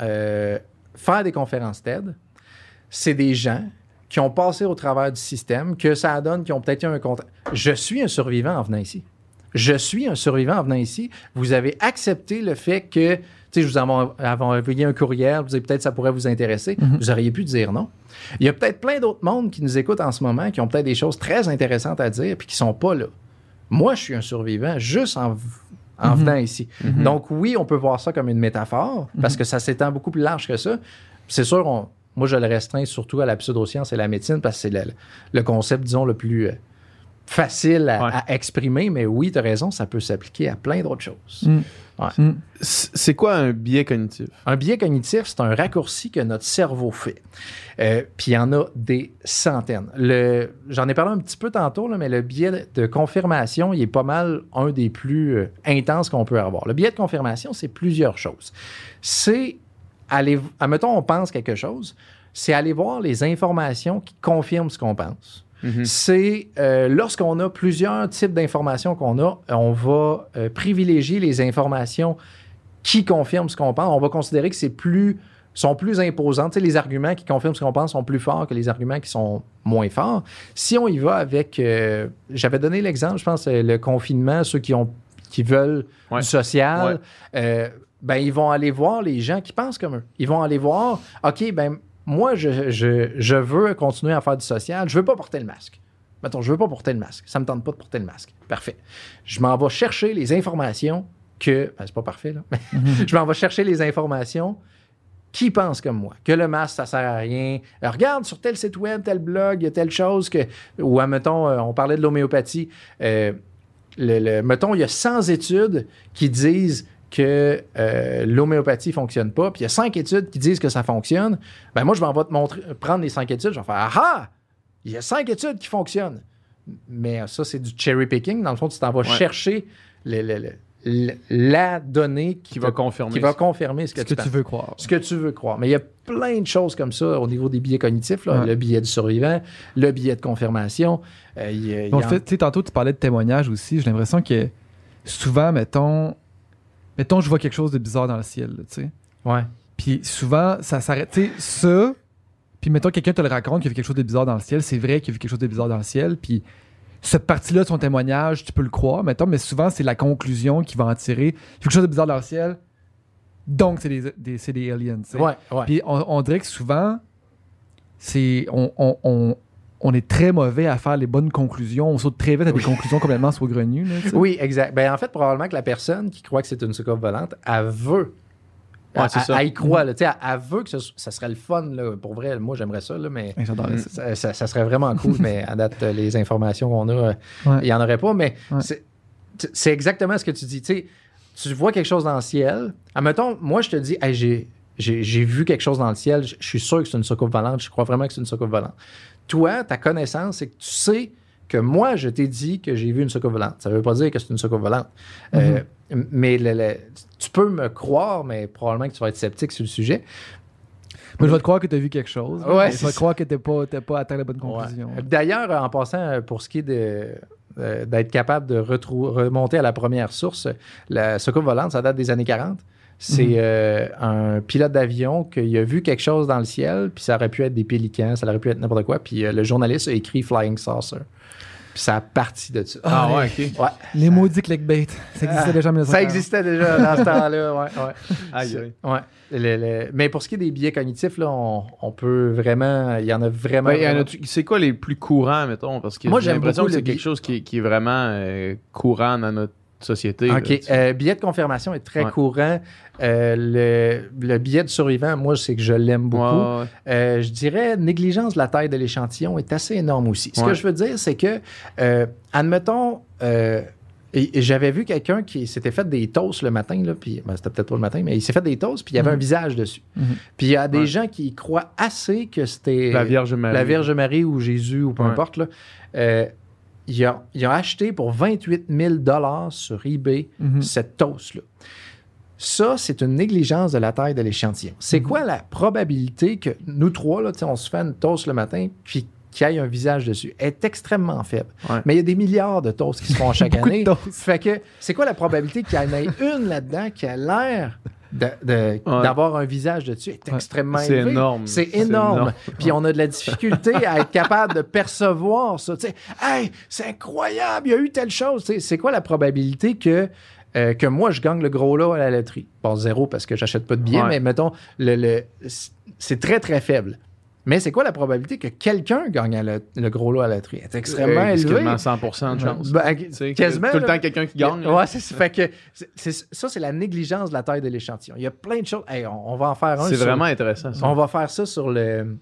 euh, faire des conférences TED, c'est des gens qui ont passé au travers du système, que ça donne, qui ont peut-être eu un contrat. Je suis un survivant en venant ici. Je suis un survivant en venant ici. Vous avez accepté le fait que, je vous avons envoyé un courriel, vous avez peut-être ça pourrait vous intéresser. Vous auriez pu dire non. Il y a peut-être plein d'autres mondes qui nous écoutent en ce moment, qui ont peut-être des choses très intéressantes à dire, puis qui sont pas là. Moi, je suis un survivant juste en, en venant ici. Donc oui, on peut voir ça comme une métaphore, parce que ça s'étend beaucoup plus large que ça. C'est sûr, on, Moi, je le restreins surtout à la pseudoscience et la médecine parce que c'est le, le concept, disons, le plus euh, facile à, Ouais. à exprimer. Mais oui, tu as raison, ça peut s'appliquer à plein d'autres choses. Mm. Ouais. Mm. C'est quoi un biais cognitif? Un biais cognitif, c'est un raccourci que notre cerveau fait. Euh, Puis il y en a des centaines. Le, j'en ai parlé un petit peu tantôt, là, mais le biais de confirmation, il est pas mal un des plus euh, intenses qu'on peut avoir. Le biais de confirmation, c'est plusieurs choses. C'est aller, admettons, on pense quelque chose, c'est aller voir les informations qui confirment ce qu'on pense Mhm. c'est euh, lorsqu'on a plusieurs types d'informations qu'on a, on va euh, privilégier les informations qui confirment ce qu'on pense. On va considérer que c'est plus sont plus imposants. Tu sais, les arguments qui confirment ce qu'on pense sont plus forts que les arguments qui sont moins forts. Si on y va avec, euh, j'avais donné l'exemple, je pense, le confinement, ceux qui ont qui veulent Ouais. du social, ben ils vont aller voir les gens qui pensent comme eux. Ils vont aller voir, ok, ben moi je, je, je veux continuer à faire du social, je veux pas porter le masque. Mettons, je veux pas porter le masque. Ça me tente pas de porter le masque. Parfait. Je m'en vais chercher les informations que. Ben, c'est pas parfait, là. (laughs) je m'en vais chercher les informations qui pensent comme moi. Que le masque, ça sert à rien. Euh, regarde sur tel site web, tel blog, il y a telle chose que. Ou, admettons, euh, on parlait de l'homéopathie. Euh, le, le- mettons, il y a 100 études qui disent que euh, l'homéopathie fonctionne pas, puis il y a 5 études qui disent que ça fonctionne. Ben moi, je m'en vais te montrer, prendre les 5 études, je vais faire Ah ah! Il y a 5 études qui fonctionnent. Mais euh, ça, c'est du cherry picking. Dans le fond, tu t'en vas chercher le- le- le- le- la donnée qui, va confirmer qui va ça. confirmer ce que, Ce que tu veux croire. ce que tu veux croire. Mais il y a plein de choses comme ça au niveau des billets cognitifs. là. Ouais. Le billet du survivant, le billet de confirmation. euh, y y Donc, en- fait, tu sais, tantôt, tu parlais de témoignages aussi. J'ai l'impression que souvent, mettons, mettons, je vois quelque chose de bizarre dans le ciel, tu sais. Ouais. Puis souvent, ça s'arrête. Tu sais, ça, puis mettons, quelqu'un te le raconte qu'il a vu quelque chose de bizarre dans le ciel. C'est vrai qu'il a vu quelque chose de bizarre dans le ciel. Puis cette partie-là de son témoignage, tu peux le croire, mettons, mais souvent, c'est la conclusion qui va en tirer. Il a vu quelque chose de bizarre dans le ciel. Donc, c'est des, des- c'est des aliens, tu sais. Ouais, ouais. Puis on, on dirait que souvent, c'est on, on, on, est très mauvais à faire les bonnes conclusions. On saute très vite à des conclusions complètement saugrenues. là. Oui, exact. Ben, en fait, probablement que la personne qui croit que c'est une soucoupe volante, elle veut. Ouais, elle, c'est ça. elle y croit. Là, Tu sais, elle, elle veut que ce- ça serait le fun. Là. Pour vrai, moi, j'aimerais ça, là, mais J'adorais ça. ça, ça- ça serait vraiment cool. mais à date, euh, les informations qu'on a, euh, Ouais. il n'y en aurait pas. Mais Ouais. c'est- exactement ce que tu dis. Tu vois quelque chose dans le ciel. Admettons, moi, je te dis, Hey, j'ai. J'ai vu quelque chose dans le ciel, je je suis sûr que c'est une soucoupe volante, je crois vraiment que c'est une soucoupe volante. Toi, ta connaissance, c'est que tu sais que moi, je t'ai dit que j'ai vu une soucoupe volante. Ça ne veut pas dire que c'est une soucoupe volante. Euh, mais le- le- tu peux me croire, mais probablement que tu vas être sceptique sur le sujet. Moi, je vais te croire que tu as vu quelque chose. Ouais, je vais te croire que tu n'as pas, atteint la bonne conclusion. Ouais. D'ailleurs, en passant, pour ce qui est de, euh, d'être capable de remonter à la première source, la soucoupe volante, ça date des années 40. C'est Mhm. euh, un pilote d'avion qui a vu quelque chose dans le ciel, puis ça aurait pu être des pélicans, ça aurait pu être n'importe quoi, puis euh, le journaliste a écrit Flying Saucer. Puis ça a parti de ça. Ah ouais, les- ok. Ouais. Les maudits clickbait. Ça existait déjà en 1940. Ça existait déjà dans ce temps-là, ouais, ouais. Aïe, aïe. Ouais. Le- le- Mais pour ce qui est des biais cognitifs, là, on, on peut vraiment. Il y en a vraiment. C'est quoi les plus courants, mettons? Parce que Moi, j'ai j'aime l'impression que c'est quelque chose qui est, qui est vraiment euh, courant dans notre société. OK. Euh, billet de confirmation est très Ouais. courant. Euh, le, le billet de survivant, moi, c'est que je l'aime beaucoup. Ouais, ouais. Euh, je dirais, négligence de la taille de l'échantillon est assez énorme aussi. Ce Ouais. que je veux dire, c'est que, euh, admettons, euh, et- et j'avais vu quelqu'un qui s'était fait des toasts le matin, là, puis ben, c'était peut-être pas le matin, mais il s'est fait des toasts, puis il y avait Mhm. un visage dessus. Mhm. Puis il y a des Ouais. gens qui croient assez que c'était La Vierge Marie. la Vierge Marie ou Jésus ou peu Ouais. importe. Là, euh, il, a, il a acheté pour 28 000 sur eBay Mhm. cette toast-là. Ça, c'est une négligence de la taille de l'échantillon. C'est Mhm. quoi la probabilité que nous trois, là, on se fait une toast le matin, puis qu'il y ait un visage dessus? Elle est extrêmement faible. Ouais. Mais il y a des milliards de toasts qui se font (laughs) chaque année. toasts. Fait que c'est quoi la probabilité qu'il y en ait une là-dedans qui a l'air Ouais. d'avoir un visage dessus? est Ouais. extrêmement C'est élevé. énorme. C'est C'est énorme. énorme. (laughs) Puis on a de la difficulté à être capable de percevoir ça. Tu sais, hey, c'est incroyable, il y a eu telle chose. Tu sais, c'est quoi la probabilité que, euh, que moi, je gagne le gros lot à la loterie? Bon, zéro parce que j'achète pas de billets, Ouais. mais mettons, le, le- c'est très, très faible. Mais c'est quoi la probabilité que quelqu'un gagne le, le gros lot à la loterie? Elle est extrêmement Euh, c'est élevée. quasiment 100% de chance. Ben, Tu sais, quasiment, Tout le temps, quelqu'un qui gagne. là. Ouais, c'est ça. Fait que c'est- c'est- ça, c'est la négligence de la taille de l'échantillon. Il y a plein de choses. Hey, on, on va en faire un. C'est vraiment intéressant, ça. On va faire ça sur le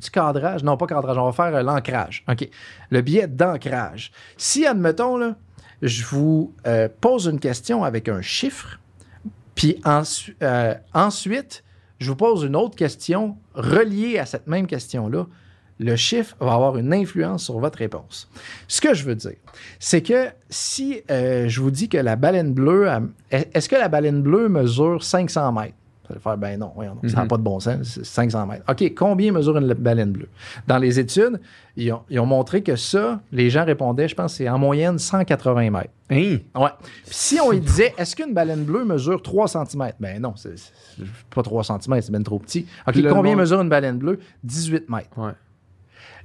du cadrage. Non, pas cadrage. On va faire euh, l'ancrage. OK. Le biais d'ancrage. Si, admettons, là, je vous euh, pose une question avec un chiffre, puis euh, ensuite, je vous pose une autre question reliée à cette même question-là, le chiffre va avoir une influence sur votre réponse. Ce que je veux dire, c'est que si euh, je vous dis que la baleine bleue, est-ce que la baleine bleue mesure 500 mètres? Allez faire, ben non, voyons, ça n'a Mhm. pas de bon sens, c'est 500 mètres. OK, combien mesure une baleine bleue? Dans les études, ils ont, ils ont montré que ça, les gens répondaient, je pense, c'est en moyenne 180 mètres. Hein? Ouais. Puis si on disait, est-ce qu'une baleine bleue mesure 3 cm? Ben non, c'est pas 3 cm, c'est bien trop petit. OK, le combien monde- mesure une baleine bleue? 18 mètres. Ouais.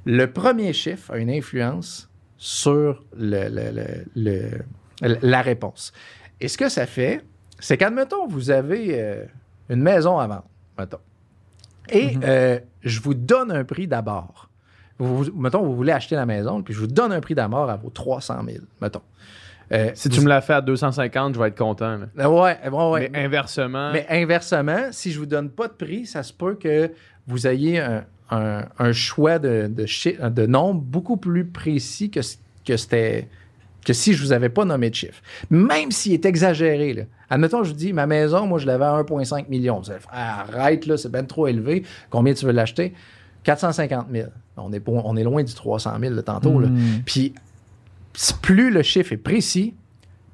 Le premier chiffre a une influence sur le- le- le- le- la réponse. Et ce que ça fait, c'est qu'admettons, vous avez euh, une maison à vendre, mettons. Et Mhm. euh, je vous donne un prix d'abord. Vous, vous- mettons, vous voulez acheter la maison, puis je vous donne un prix d'abord à vos 300 000, mettons. Euh, Si tu me l'as fait à 250, je vais être content. là. Euh, Ouais, ouais, ouais. Mais inversement, Mais inversement, si je vous donne pas de prix, ça se peut que vous ayez un, un- un choix de, de, nombre beaucoup plus précis que, que c'était que si je vous avais pas nommé de chiffre. Même s'il est exagéré. Là. Admettons, je vous dis, ma maison, moi, je l'avais à 1,5 million. Vous allez faire, arrête, là, c'est bien trop élevé. Combien tu veux l'acheter? 450 000. On est, on est loin du 300 000 de tantôt. là. Mm. Puis, plus le chiffre est précis,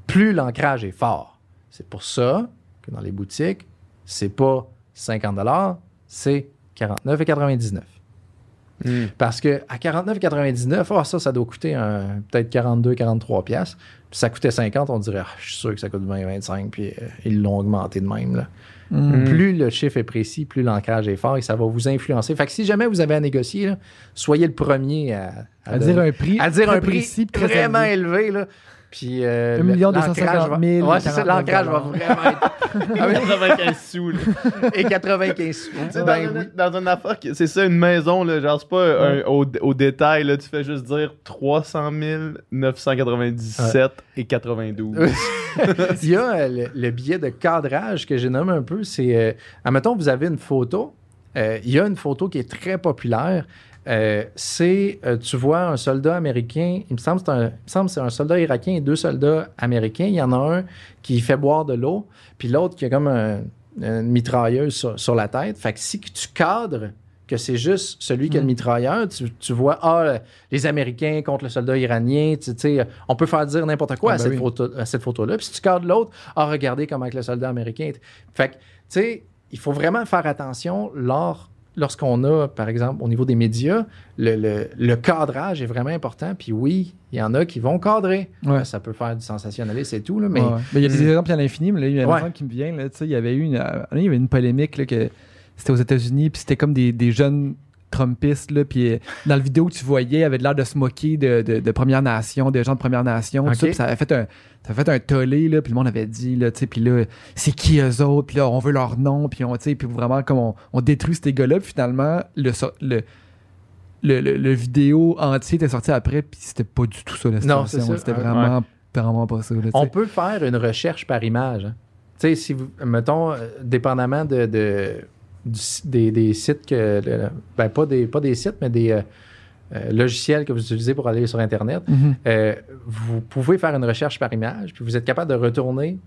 plus l'ancrage est fort. C'est pour ça que dans les boutiques, c'est pas 50 c'est 49,99. Hmm. Parce que à 49,99, ah, ça, ça doit coûter peut-être 42, 43 pièces. Puis ça coûtait 50, on dirait, Ah, je suis sûr que ça coûte 20, 25, puis euh, ils l'ont augmenté de même. Là. Mm. Plus le chiffre est précis, plus l'ancrage est fort et ça va vous influencer. Fait que si jamais vous avez à négocier, là, soyez le premier à, À dire un prix, à dire un prix précis, très vraiment élevé. Là. Puis, euh, Un le- million l'ancrage 250 000, va- Ouais, c'est ça, 49 l'ancrage va vraiment être. (laughs) Ah oui, 95 sous. là. (laughs) et 95 sous. Tu sais, Ben dans, oui. une, dans une affaire, qui- c'est ça, une maison, là, genre, c'est pas un- au, au détail, là, tu fais juste dire 300 997 et 92. (laughs) Il y a euh, le, le billet de cadrage que j'ai nommé un peu. C'est, euh, admettons, vous avez une photo. euh, il y a une photo qui est très populaire. Euh, c'est, euh, tu vois, un soldat américain. Il me semble que c'est un, un soldat irakien et deux soldats américains. Il y en a un qui fait boire de l'eau, puis l'autre qui a comme un- une mitrailleuse sur, sur la tête. Fait que si tu cadres que c'est juste celui qui a le mitrailleur, tu, tu vois, ah, les Américains contre le soldat iranien, tu sais, on peut faire dire n'importe quoi Ah, à, ben cette oui. photo, à cette photo-là. Puis si tu cadres l'autre, ah, regardez comment que le soldat américain. Fait que, tu sais, il faut vraiment faire attention lors, lorsqu'on a, par exemple, au niveau des médias, le, le- le cadrage est vraiment important. Puis oui, il y en a qui vont cadrer. Ouais. Ça peut faire du sensationnalisme et tout, là, mais Ouais, ouais. Mais il y a des Mm. exemples à l'infini, mais là, il y a un exemple qui me vient. Là, tu sais, il y avait eu une, il y avait une polémique là, que c'était aux États-Unis, puis c'était comme des, des jeunes Trumpistes, là, puis euh, dans la vidéo que tu voyais, il avait l'air de se moquer de, de, de Première Nation, des gens de Première Nation, tout ça, puis ça avait fait un, ça avait fait un tollé, là, puis le monde avait dit, là, tu sais, puis là, c'est qui eux autres, puis là, on veut leur nom, puis on, tu sais, puis vraiment, comme on, on détruit ces gars-là, puis finalement, le, le, le, le- le vidéo entier était sorti après, puis c'était pas du tout ça, la Non, situation. C'était Ouais. vraiment, vraiment pas ça, là, On peut faire une recherche par image. hein. Tu sais, si vous, mettons, euh, dépendamment de, de- du- des, des sites que. ben, pas des, pas des sites, mais des euh, euh, logiciels que vous utilisez pour aller sur Internet, Mhm. euh, vous pouvez faire une recherche par image, puis vous êtes capable de retourner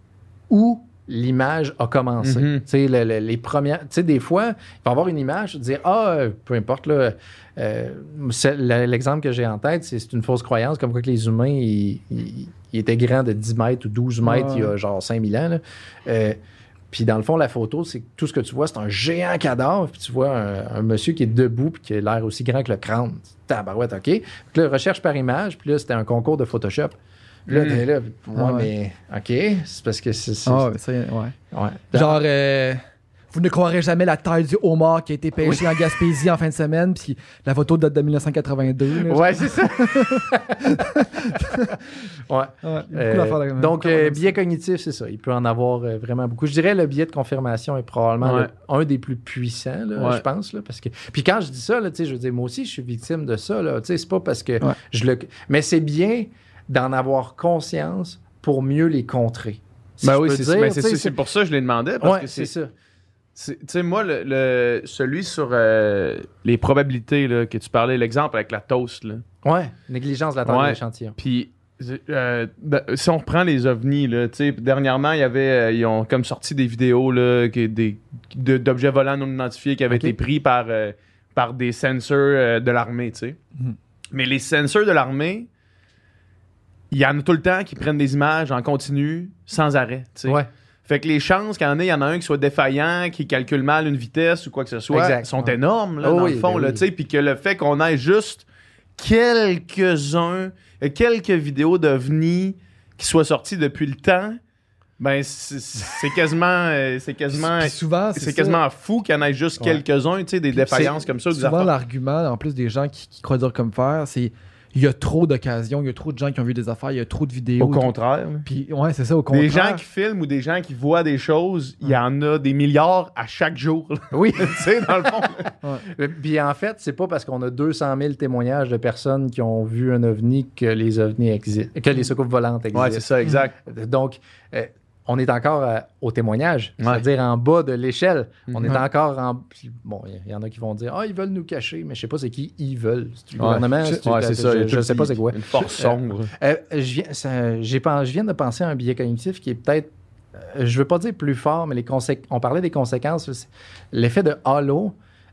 où l'image a commencé. Tu sais, le- le- les premières. Tu sais, des fois, il va y avoir une image, dire Ah, peu importe, euh, L'exemple que j'ai en tête, c'est une fausse croyance, comme quoi que les humains, ils, ils- ils étaient grands de 10 mètres ou 12 mètres Ouais. il y a genre 5000 ans. là. Puis dans le fond, la photo, c'est tout ce que tu vois, c'est un géant cadavre. Puis tu vois un, un monsieur qui est debout puis qui a l'air aussi grand que le crâne. Tabarouette, OK? Puis là, recherche par image. Puis là, c'était un concours de Photoshop. Là, t'es là. puis, Ouais, Ah ouais. mais OK? C'est parce que c'est. Ah, ouais. ouais. Genre, euh, vous ne croirez jamais la taille du homard qui a été pêché en Gaspésie en fin de semaine, puis la photo date de 1982. là. Ouais, c'est ça. (laughs) ouais. Ouais, il y a beaucoup Euh, d'affaires là- donc, euh, ça. biais cognitif, c'est ça. Il peut en avoir euh, vraiment beaucoup. Je dirais le biais de confirmation est probablement Ouais. le- un des plus puissants, là, Ouais. je pense. Là, parce que... Puis quand je dis ça, là, tu sais, je veux dire, moi aussi, je suis victime de ça. Là, tu sais, c'est pas parce que Ouais. je le. Mais c'est bien d'en avoir conscience pour mieux les contrer. Si Ben je oui, peux c'est dire, ben tu c'est sais, ça, c'est pour ça que je demandais. Parce Ouais, que c'est c'est. ça. Tu sais, moi, le, le- celui sur euh, les probabilités là, que tu parlais, l'exemple avec la toast, là. Ouais, négligence de la taille Ouais. de l'échantillon. Puis, euh, si on reprend les ovnis, là, tu sais, dernièrement, il y avait, euh, ils ont comme sorti des vidéos là, qui- des- de- d'objets volants non identifiés qui avaient été pris par, par des sensors de l'armée, tu sais. Mhm. Mais les sensors de l'armée, il y en a tout le temps qui prennent des images en continu, sans arrêt, tu sais. Ouais. Fait que les chances qu'il y en ait, il y en a un qui soit défaillant, qui calcule mal une vitesse ou quoi que ce soit, Exact. sont énormes, là, Oh dans oui, le fond, ben oui. puis que le fait qu'on ait juste quelques-uns, euh, quelques vidéos d'ovnis qui soient sorties depuis le temps, ben, c'est quasiment, euh, c'est quasiment, Puis souvent, c'est quasiment fou qu'il y en ait juste Ouais. quelques-uns, tu sais, des Puis défaillances comme ça. Souvent, l'argument, en plus des gens qui, qui croient dire comme faire, c'est il y a trop d'occasions, il y a trop de gens qui ont vu des affaires, il y a trop de vidéos. Au contraire. Puis, ouais, c'est ça, au contraire. Des gens qui filment ou des gens qui voient des choses, il y en a des milliards à chaque jour. là. Oui. (laughs) tu sais, dans le fond. Puis en fait, c'est pas parce qu'on a 200 000 témoignages de personnes qui ont vu un ovni que les ovnis existent, que les soucoupes volantes existent. Ouais, c'est ça, exact. Donc, euh, on est encore euh, au témoignage, Ouais. c'est-à-dire en bas de l'échelle. On est Mhm. encore en. Bon, il y, en a qui vont dire Ah, ils veulent nous cacher, mais je sais pas c'est qui ils veulent. C'est le gouvernement, c'est Ouais, c'est ça. Je, tout sais pas c'est quoi. Une force sombre. Euh, je, viens, j'ai je viens de penser à un biais cognitif qui est peut-être, euh, je veux pas dire plus fort, mais les on parlait des conséquences. L'effet de halo.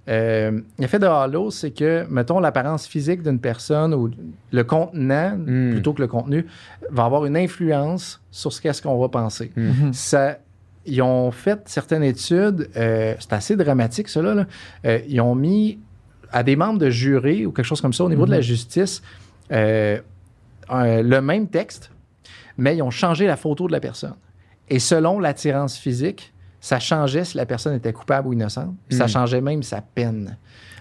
Euh, l'effet de halo, c'est que, mettons, l'apparence physique d'une personne ou le contenant, Mm. plutôt que le contenu, va avoir une influence sur ce qu'est-ce qu'on va penser. Mhm. Ça, ils ont fait certaines études, euh, c'est assez dramatique, cela. Là. Euh, ils ont mis à des membres de jury ou quelque chose comme ça au niveau de la justice euh, un- le même texte, mais ils ont changé la photo de la personne. Et selon l'attirance physique, ça changeait si la personne était coupable ou innocente. Ça Mm. changeait même sa peine.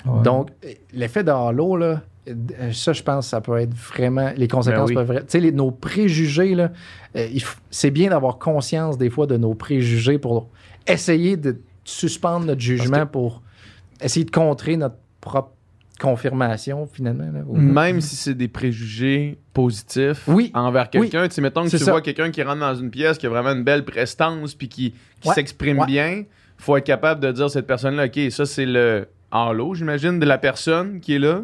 Ouais. Donc, l'effet de halo, là, euh, ça, je pense, ça peut être vraiment. Les conséquences Ben oui. peuvent être. Tu sais, nos préjugés, là, euh, c'est bien d'avoir conscience des fois de nos préjugés pour essayer de suspendre notre jugement pour essayer de contrer notre propre confirmation, finalement. là, Même si c'est des préjugés positifs Oui. envers quelqu'un. Tu sais, mettons que tu ça. vois quelqu'un qui rentre dans une pièce qui a vraiment une belle prestance puis qui, s'exprime Ouais. bien, faut être capable de dire à cette personne-là, OK, ça c'est le halo, j'imagine, de la personne qui est là,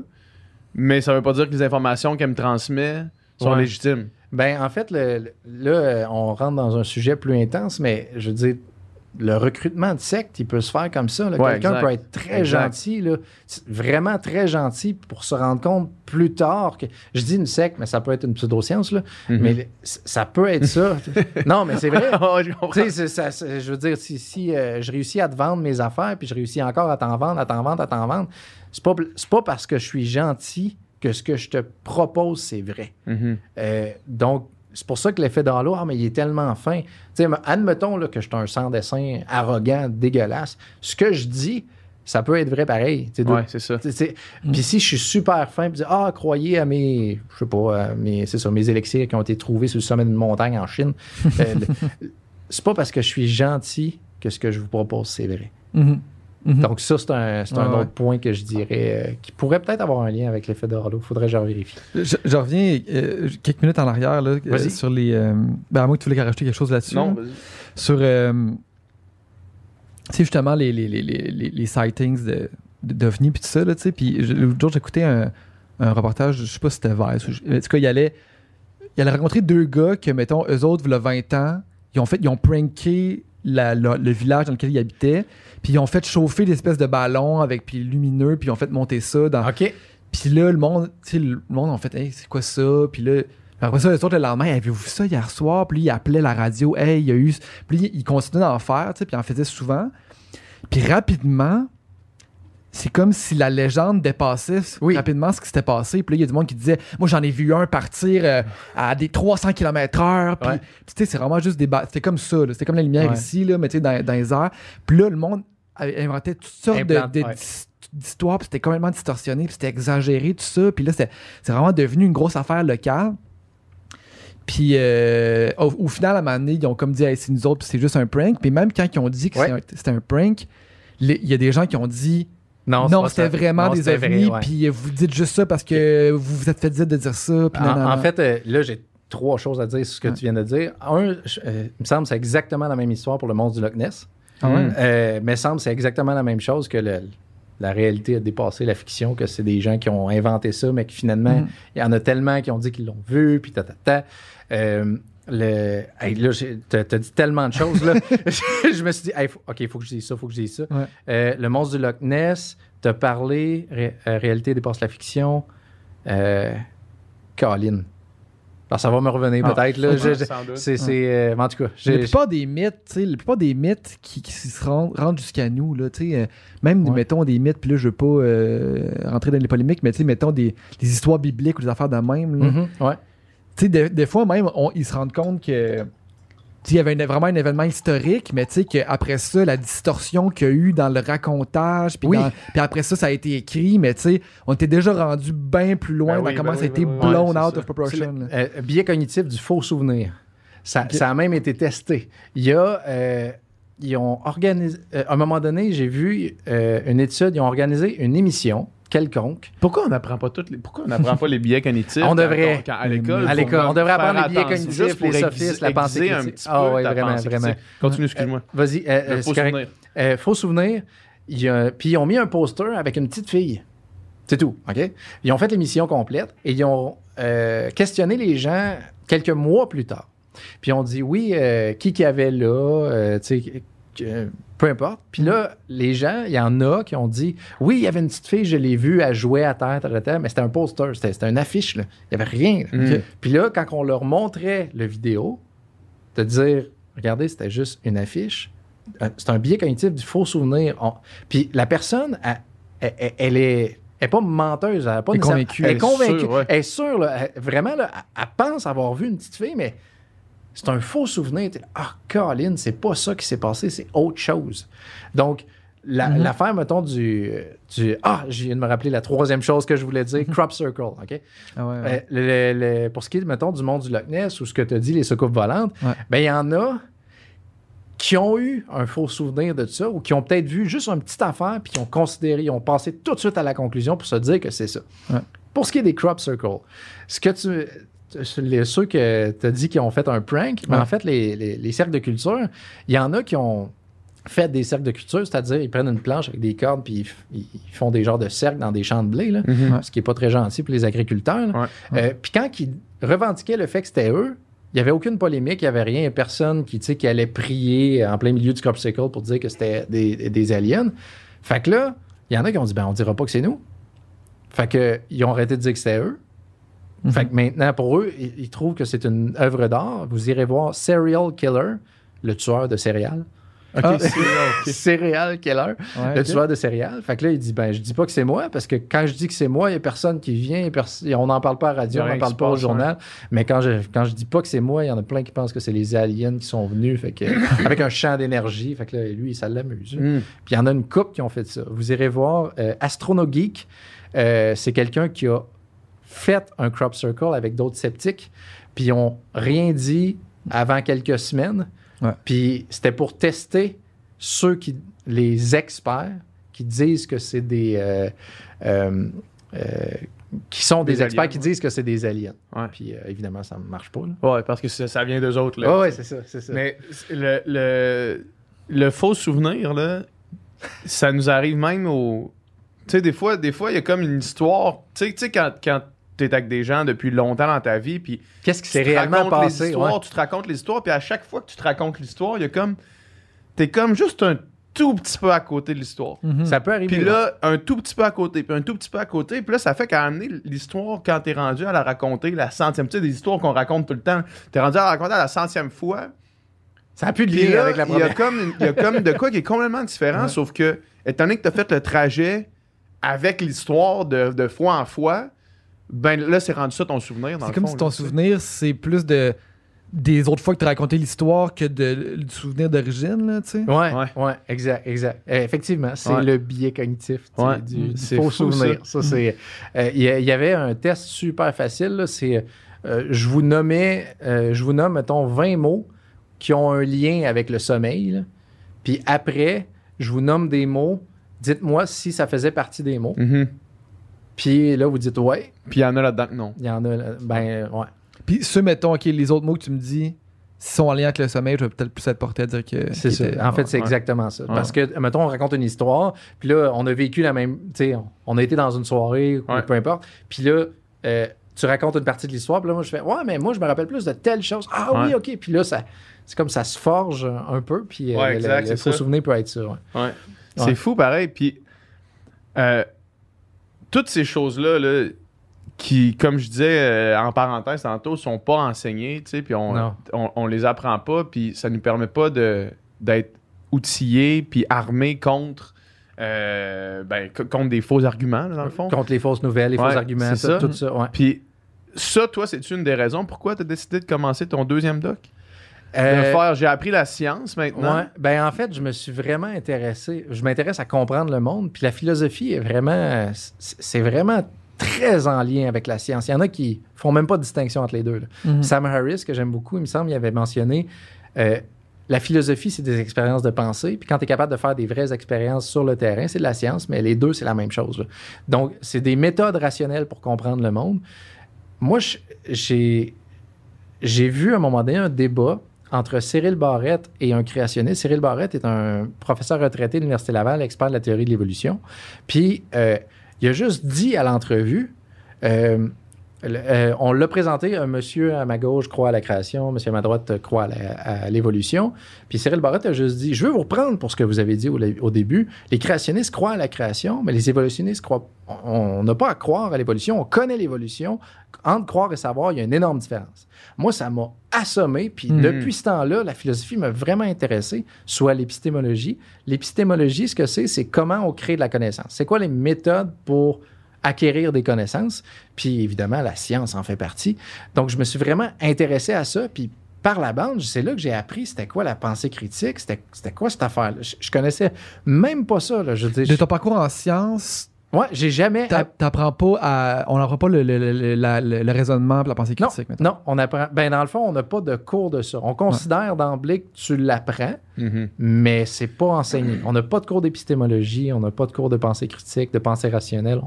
mais ça veut pas dire que les informations qu'elle me transmet sont Ouais. légitimes. Ben, en fait, le- le- là, on rentre dans un sujet plus intense, mais je veux dire, le recrutement de secte, il peut se faire comme ça. Ouais, Quelqu'un peut être très Exact. gentil, là, vraiment très gentil pour se rendre compte plus tard que. Je dis une secte, mais ça peut être une pseudoscience, là. Mhm. Mais ça peut être ça. (laughs) non, mais c'est vrai. (laughs) Je ça- je veux dire, si, si, euh, je réussis à te vendre mes affaires, puis je réussis encore à t'en vendre, à t'en vendre, à t'en vendre, c'est pas, pas parce que je suis gentil que ce que je te propose, c'est vrai. Mhm. Euh, donc, c'est pour ça que l'effet ah, mais il est tellement fin. Admettons là, que je suis un sans-dessin arrogant, dégueulasse. Ce que je dis, ça peut être vrai pareil. Ouais, c'est ça. sais, Puis si je suis super fin, puis ah, croyez à mes, je sais pas, mes, c'est ça, mes élixirs qui ont été trouvés sur le sommet d'une montagne en Chine. (laughs) Euh, c'est pas parce que je suis gentil que ce que je vous propose, c'est vrai. Mhm. Donc ça, c'est un, c'est un Ouais, autre point que je dirais euh, qui pourrait peut-être avoir un lien avec l'effet d'halo. Faudrait que je vérifie. Je, je reviens euh, quelques minutes en arrière là, euh, sur les. euh, ben, à moins que tu voulais rajouter quelque chose là-dessus. Non, là. vas-y. sur euh, tu sais, justement les, les, les, les, les- les sightings de, de- d'OVNI puis tout ça là, tu sais puis je- l'autre jour j'écoutais un, un reportage je sais pas si c'était Vice ou je- en tout cas il allait il allait rencontrer deux gars que mettons eux autres il y a 20 ans ils ont fait ils ont pranké la- la- le village dans lequel ils habitaient puis ils ont fait chauffer des espèces de ballons avec puis lumineux puis ils ont fait monter ça dans OK. puis là, le monde, tu sais, le monde en fait, hey, c'est quoi ça? Puis là, après ça, les autres, le lendemain, avez-vous vu ça hier soir? Puis il appelait la radio, hey, il y a eu. Puis il continuait d'en faire, tu sais, puis il en faisait souvent. Puis rapidement, c'est comme si la légende dépassait Oui. rapidement ce qui s'était passé. Puis là, il y a du monde qui disait, moi, j'en ai vu un partir euh, à des 300 km/h. Puis, Ouais. puis tu sais, c'est vraiment juste des. C'était comme ça. C'était comme la lumière Ouais. ici, là, mais tu sais, dans, dans les airs. Puis là, le monde inventait toutes sortes de- Implante, de- ouais. d'his- d'histoires, puis c'était complètement distorsionné, puis c'était exagéré, tout ça. Puis là, c'est vraiment devenu une grosse affaire locale. Puis euh, au, au final, à un moment donné, ils ont comme dit, Hey, c'est nous autres, puis c'est juste un prank. Puis même quand ils ont dit que Ouais. c'est un- c'était un, prank, il y a des gens qui ont dit, non, pas c'était vraiment Non, des ovnis, puis vous dites juste ça parce que vous vous êtes fait dire de dire ça. Puis En, en fait, euh, là, j'ai trois choses à dire sur ce que Ouais. tu viens de dire. Un, je- euh, il me semble que c'est exactement la même histoire pour le monstre du Loch Ness. Ah ouais? Euh, mais il me semble que c'est exactement la même chose que le- la réalité a dépassé la fiction, que c'est des gens qui ont inventé ça, mais que finalement, Mhm. il y en a tellement qui ont dit qu'ils l'ont vu, puis ta, ta, ta. Euh, le, hey, là, t'as t'as dit tellement de choses, là. (laughs) (laughs) je me suis dit, hey, faut- OK, il faut que je dise ça, il faut que je dise ça. Ouais. Euh, le monstre du Loch Ness, t'as parlé, ré- euh, réalité dépasse la fiction. Euh, Colin. Alors, ça va me revenir Ah, peut-être. là. Je- je- c'est, c'est, euh, en tout cas, La j'ai- plupart des mythes, la plupart des mythes qui, qui se rendent, rendent jusqu'à nous, là, tu sais, euh, même, Ouais. mettons, des mythes, puis là, je veux pas euh, rentrer dans les polémiques, mais tu sais, mettons, des, des histoires bibliques ou des affaires de même, là. Mhm, ouais. Tu sais, des, des fois, même, on- ils se rendent compte que, tu sais, il y avait vraiment un événement historique, mais tu sais, qu'après ça, la distorsion qu'il y a eu dans le racontage, puis Oui. dans- puis après ça, ça a été écrit, mais tu sais, on était déjà rendu bien plus loin Ben dans oui, comment ben ça a oui, été ben blown out ça. of proportion. là. Euh, biais cognitif du faux souvenir. Ça, ça a même été testé. Il y a. euh, ils ont organisé. euh, à un moment donné, j'ai vu euh, une étude. Ils ont organisé une émission quelconque. Pourquoi on n'apprend pas toutes les... Pourquoi on n'apprend pas les biais cognitifs On devrait. quand- à l'école À l'école, on devrait apprendre les biais attention, cognitifs, pour les sophismes, la pensée un Ah ouais, vraiment, vraiment. Continue, excuse-moi. Vas-y, euh, Le euh, faux souvenir. Euh, faux souvenir. Puis ils ont mis un poster avec une petite fille. C'est tout, OK? Ils ont fait l'émission complète et ils ont euh, questionné les gens quelques mois plus tard. Puis ils ont dit, oui, euh, qui qu'il y avait là, euh, tu sais, peu importe. Puis là, les gens, il y en a qui ont dit, oui, il y avait une petite fille, je l'ai vue, elle jouait à terre, terre, terre, mais c'était un poster, c'était c'était une affiche, là. Il n'y avait rien. là. Mm. Puis là, quand on leur montrait le vidéo, de dire, regardez, c'était juste une affiche, euh, c'est un biais cognitif du faux souvenir. On- Puis la personne, elle, elle- est, elle est pas menteuse, elle est pas Elle est convaincue. Elle est convaincue. sûre, ouais. Elle est sûre, là, vraiment, là, elle pense avoir vu une petite fille, mais c'est un faux souvenir. Ah, Colin, c'est pas ça qui s'est passé, c'est autre chose. Donc, la- Mhm. l'affaire, mettons, du, du. Ah, je viens de me rappeler la troisième chose que je voulais dire, crop circle, OK? Ah ouais, ouais. Euh, le- le- le- pour ce qui est, mettons, du monde du Loch Ness ou ce que tu as dit, les soucoupes volantes, Ouais. ben il y en a qui ont eu un faux souvenir de ça ou qui ont peut-être vu juste une petite affaire puis qui ont considéré, ils ont passé tout de suite à la conclusion pour se dire que c'est ça. Pour ce qui est des crop circles, ce que tu. Les- ceux que tu as dit qui ont fait un prank, mais Ouais. en fait, les, les- les cercles de culture, il y en a qui ont fait des cercles de culture, c'est-à-dire ils prennent une planche avec des cordes puis ils, font des genres de cercles dans des champs de blé. Là Mhm. ce qui est pas très gentil pour les agriculteurs. Ouais. Euh, Puis quand ils revendiquaient le fait que c'était eux, il n'y avait aucune polémique, il n'y avait rien, il personne qui, qui allait prier en plein milieu du crop circle pour dire que c'était des, des aliens. Fait que là, il y en a qui ont dit, ben on dira pas que c'est nous. Fait que ils ont arrêté de dire que c'était eux. Mhm. Fait que maintenant, pour eux, ils, ils trouvent que c'est une œuvre d'art. Vous irez voir Serial Killer, le tueur de céréales. Ok, Ah. (laughs) Serial Killer Ouais, le tueur de céréales. Fait que là, il dit ben, je dis pas que c'est moi, parce que quand je dis que c'est moi, il y a personne qui vient, et on n'en parle pas à la radio, on n'en parle pas au journal. Mais quand je, quand je dis pas que c'est moi, il y en a plein qui pensent que c'est les aliens qui sont venus, fait que, (laughs) avec un champ d'énergie. Fait que là, lui, ça l'amuse. Mm. Puis il y en a une couple qui ont fait ça. Vous irez voir euh, Astronogeek. Euh, c'est quelqu'un qui a fait un crop circle avec d'autres sceptiques. Puis ils ont rien dit avant quelques semaines. Ouais. Puis c'était pour tester ceux qui, les experts qui disent que c'est des. euh, euh, euh, qui sont des, Des experts aliens, qui ouais. disent que c'est des aliens. Ouais. Puis euh, évidemment, ça ne marche pas. là. Ouais, parce que ça, ça vient d'eux autres. Là. Ouais, c'est ça, c'est ça. Mais le, le, le faux souvenir, là, ça nous arrive même au. Tu sais, des fois, des fois, il y a comme une histoire. Tu sais, tu sais, quand, quand t'es avec des gens depuis longtemps dans ta vie, puis Qu'est-ce qui tu s'est réellement les passé? histoires, ouais. tu te racontes les histoires, puis à chaque fois que tu te racontes l'histoire, il y a comme. T'es comme juste un tout petit peu à côté de l'histoire. Mhm. Ça peut arriver. Puis ouais. là, un tout petit peu à côté, puis un tout petit peu à côté. Puis là, ça fait qu'à amener l'histoire, quand t'es rendu à la raconter, la centième, tu sais, des histoires qu'on raconte tout le temps, t'es rendu à la raconter à la centième fois. ça a plus de lien avec la il y, a première. comme y a comme de quoi qui est complètement différent, Ouais. sauf que, étant donné que t'as fait le trajet avec l'histoire de, de fois en fois, ben là, c'est rendu ça ton souvenir, dans C'est le comme fond, si ton là, souvenir, c'est plus de des autres fois que tu as raconté l'histoire que de, du souvenir d'origine, là, tu sais. Ouais, Ouais. ouais, exact, exact. Euh, effectivement, c'est Ouais. le biais cognitif Ouais. du, faux fou, souvenir. Ça, c'est. euh, Il y, avait un test super facile. là, C'est, euh, je vous nommais, euh, je vous nomme, mettons, 20 mots qui ont un lien avec le sommeil. là. Puis après, je vous nomme des mots. Dites-moi si ça faisait partie des mots. Mhm. Puis là, vous dites ouais. Puis il y en a là-dedans que non. Il y en a. là. Ben, ouais. Puis ceux, mettons, OK, les autres mots que tu me dis, s'ils sont en lien avec le sommeil, je vais peut-être plus être porté à dire que. C'est qu'ils ça. étaient- En fait, c'est Ouais. exactement ça. Ouais. Parce que, mettons, on raconte une histoire, puis là, on a vécu la même. Tu sais, on- on a été dans une soirée, ou Ouais. peu importe. Puis là, euh, tu racontes une partie de l'histoire, puis là, moi, je fais Ouais, mais moi, je me rappelle plus de telle chose. Ah oui, Ouais. OK. Puis là, ça, c'est comme ça se forge un peu, puis euh, Ouais, le- exact, le, c'est faux ça. souvenir peut être ça. ouais. Ouais. C'est Ouais. fou pareil. Puis euh, toutes ces choses-là, là, qui, comme je disais euh, en parenthèse tantôt, sont pas enseignées, tu sais, puis on, on, on les apprend pas, puis ça nous permet pas de d'être outillés puis armés contre euh, ben, co- contre des faux arguments là, dans le fond. Contre les fausses nouvelles, les Ouais, faux arguments, ça. tout ça. ouais. Puis ça, toi, c'est une des raisons pourquoi tu as décidé de commencer ton deuxième doc? De Euh, faire, j'ai appris la science maintenant. Ouais. Ben, en fait, je me suis vraiment intéressé. Je m'intéresse à comprendre le monde. Puis la philosophie est vraiment. c'est- vraiment très en lien avec la science. Il y en a qui font même pas de distinction entre les deux. Mhm. Sam Harris, que j'aime beaucoup, il me semble, il avait mentionné euh, la philosophie, c'est des expériences de pensée. Puis quand tu es capable de faire des vraies expériences sur le terrain, c'est de la science, mais les deux, c'est la même chose. là. Donc, c'est des méthodes rationnelles pour comprendre le monde. Moi, j'ai vu à un moment donné un débat entre Cyril Barrette et un créationniste. Cyril Barrette est un professeur retraité de l'Université Laval, expert de la théorie de l'évolution. Puis, euh, il a juste dit à l'entrevue, euh, euh, on l'a présenté, un monsieur à ma gauche croit à la création, monsieur à ma droite croit à l'évolution. Puis Cyril Barrette a juste dit, je veux vous reprendre pour ce que vous avez dit au, au début. Les créationnistes croient à la création, mais les évolutionnistes croient... On n'a pas à croire à l'évolution, on connaît l'évolution. Entre croire et savoir, il y a une énorme différence. Moi, ça m'a assommé, puis Mhm. depuis ce temps-là, la philosophie m'a vraiment intéressé, soit l'épistémologie. L'épistémologie, ce que c'est, c'est comment on crée de la connaissance. C'est quoi les méthodes pour acquérir des connaissances? Puis évidemment, la science en fait partie. Donc, je me suis vraiment intéressé à ça, puis par la bande, c'est là que j'ai appris c'était quoi la pensée critique, c'était quoi cette affaire-là. Je, je connaissais même pas ça. Là. Je dire, De ton parcours en sciences, ouais, j'ai jamais... t'a- t'apprends pas à. On n'apprend pas le, le- le- la- le- raisonnement et la pensée Non, critique, mettons. non, on apprend. Ben, dans le fond, on n'a pas de cours de ça. On considère d'emblée que tu l'apprends, Mhm. mais c'est pas enseigné. On n'a pas de cours d'épistémologie, on n'a pas de cours de pensée critique, de pensée rationnelle.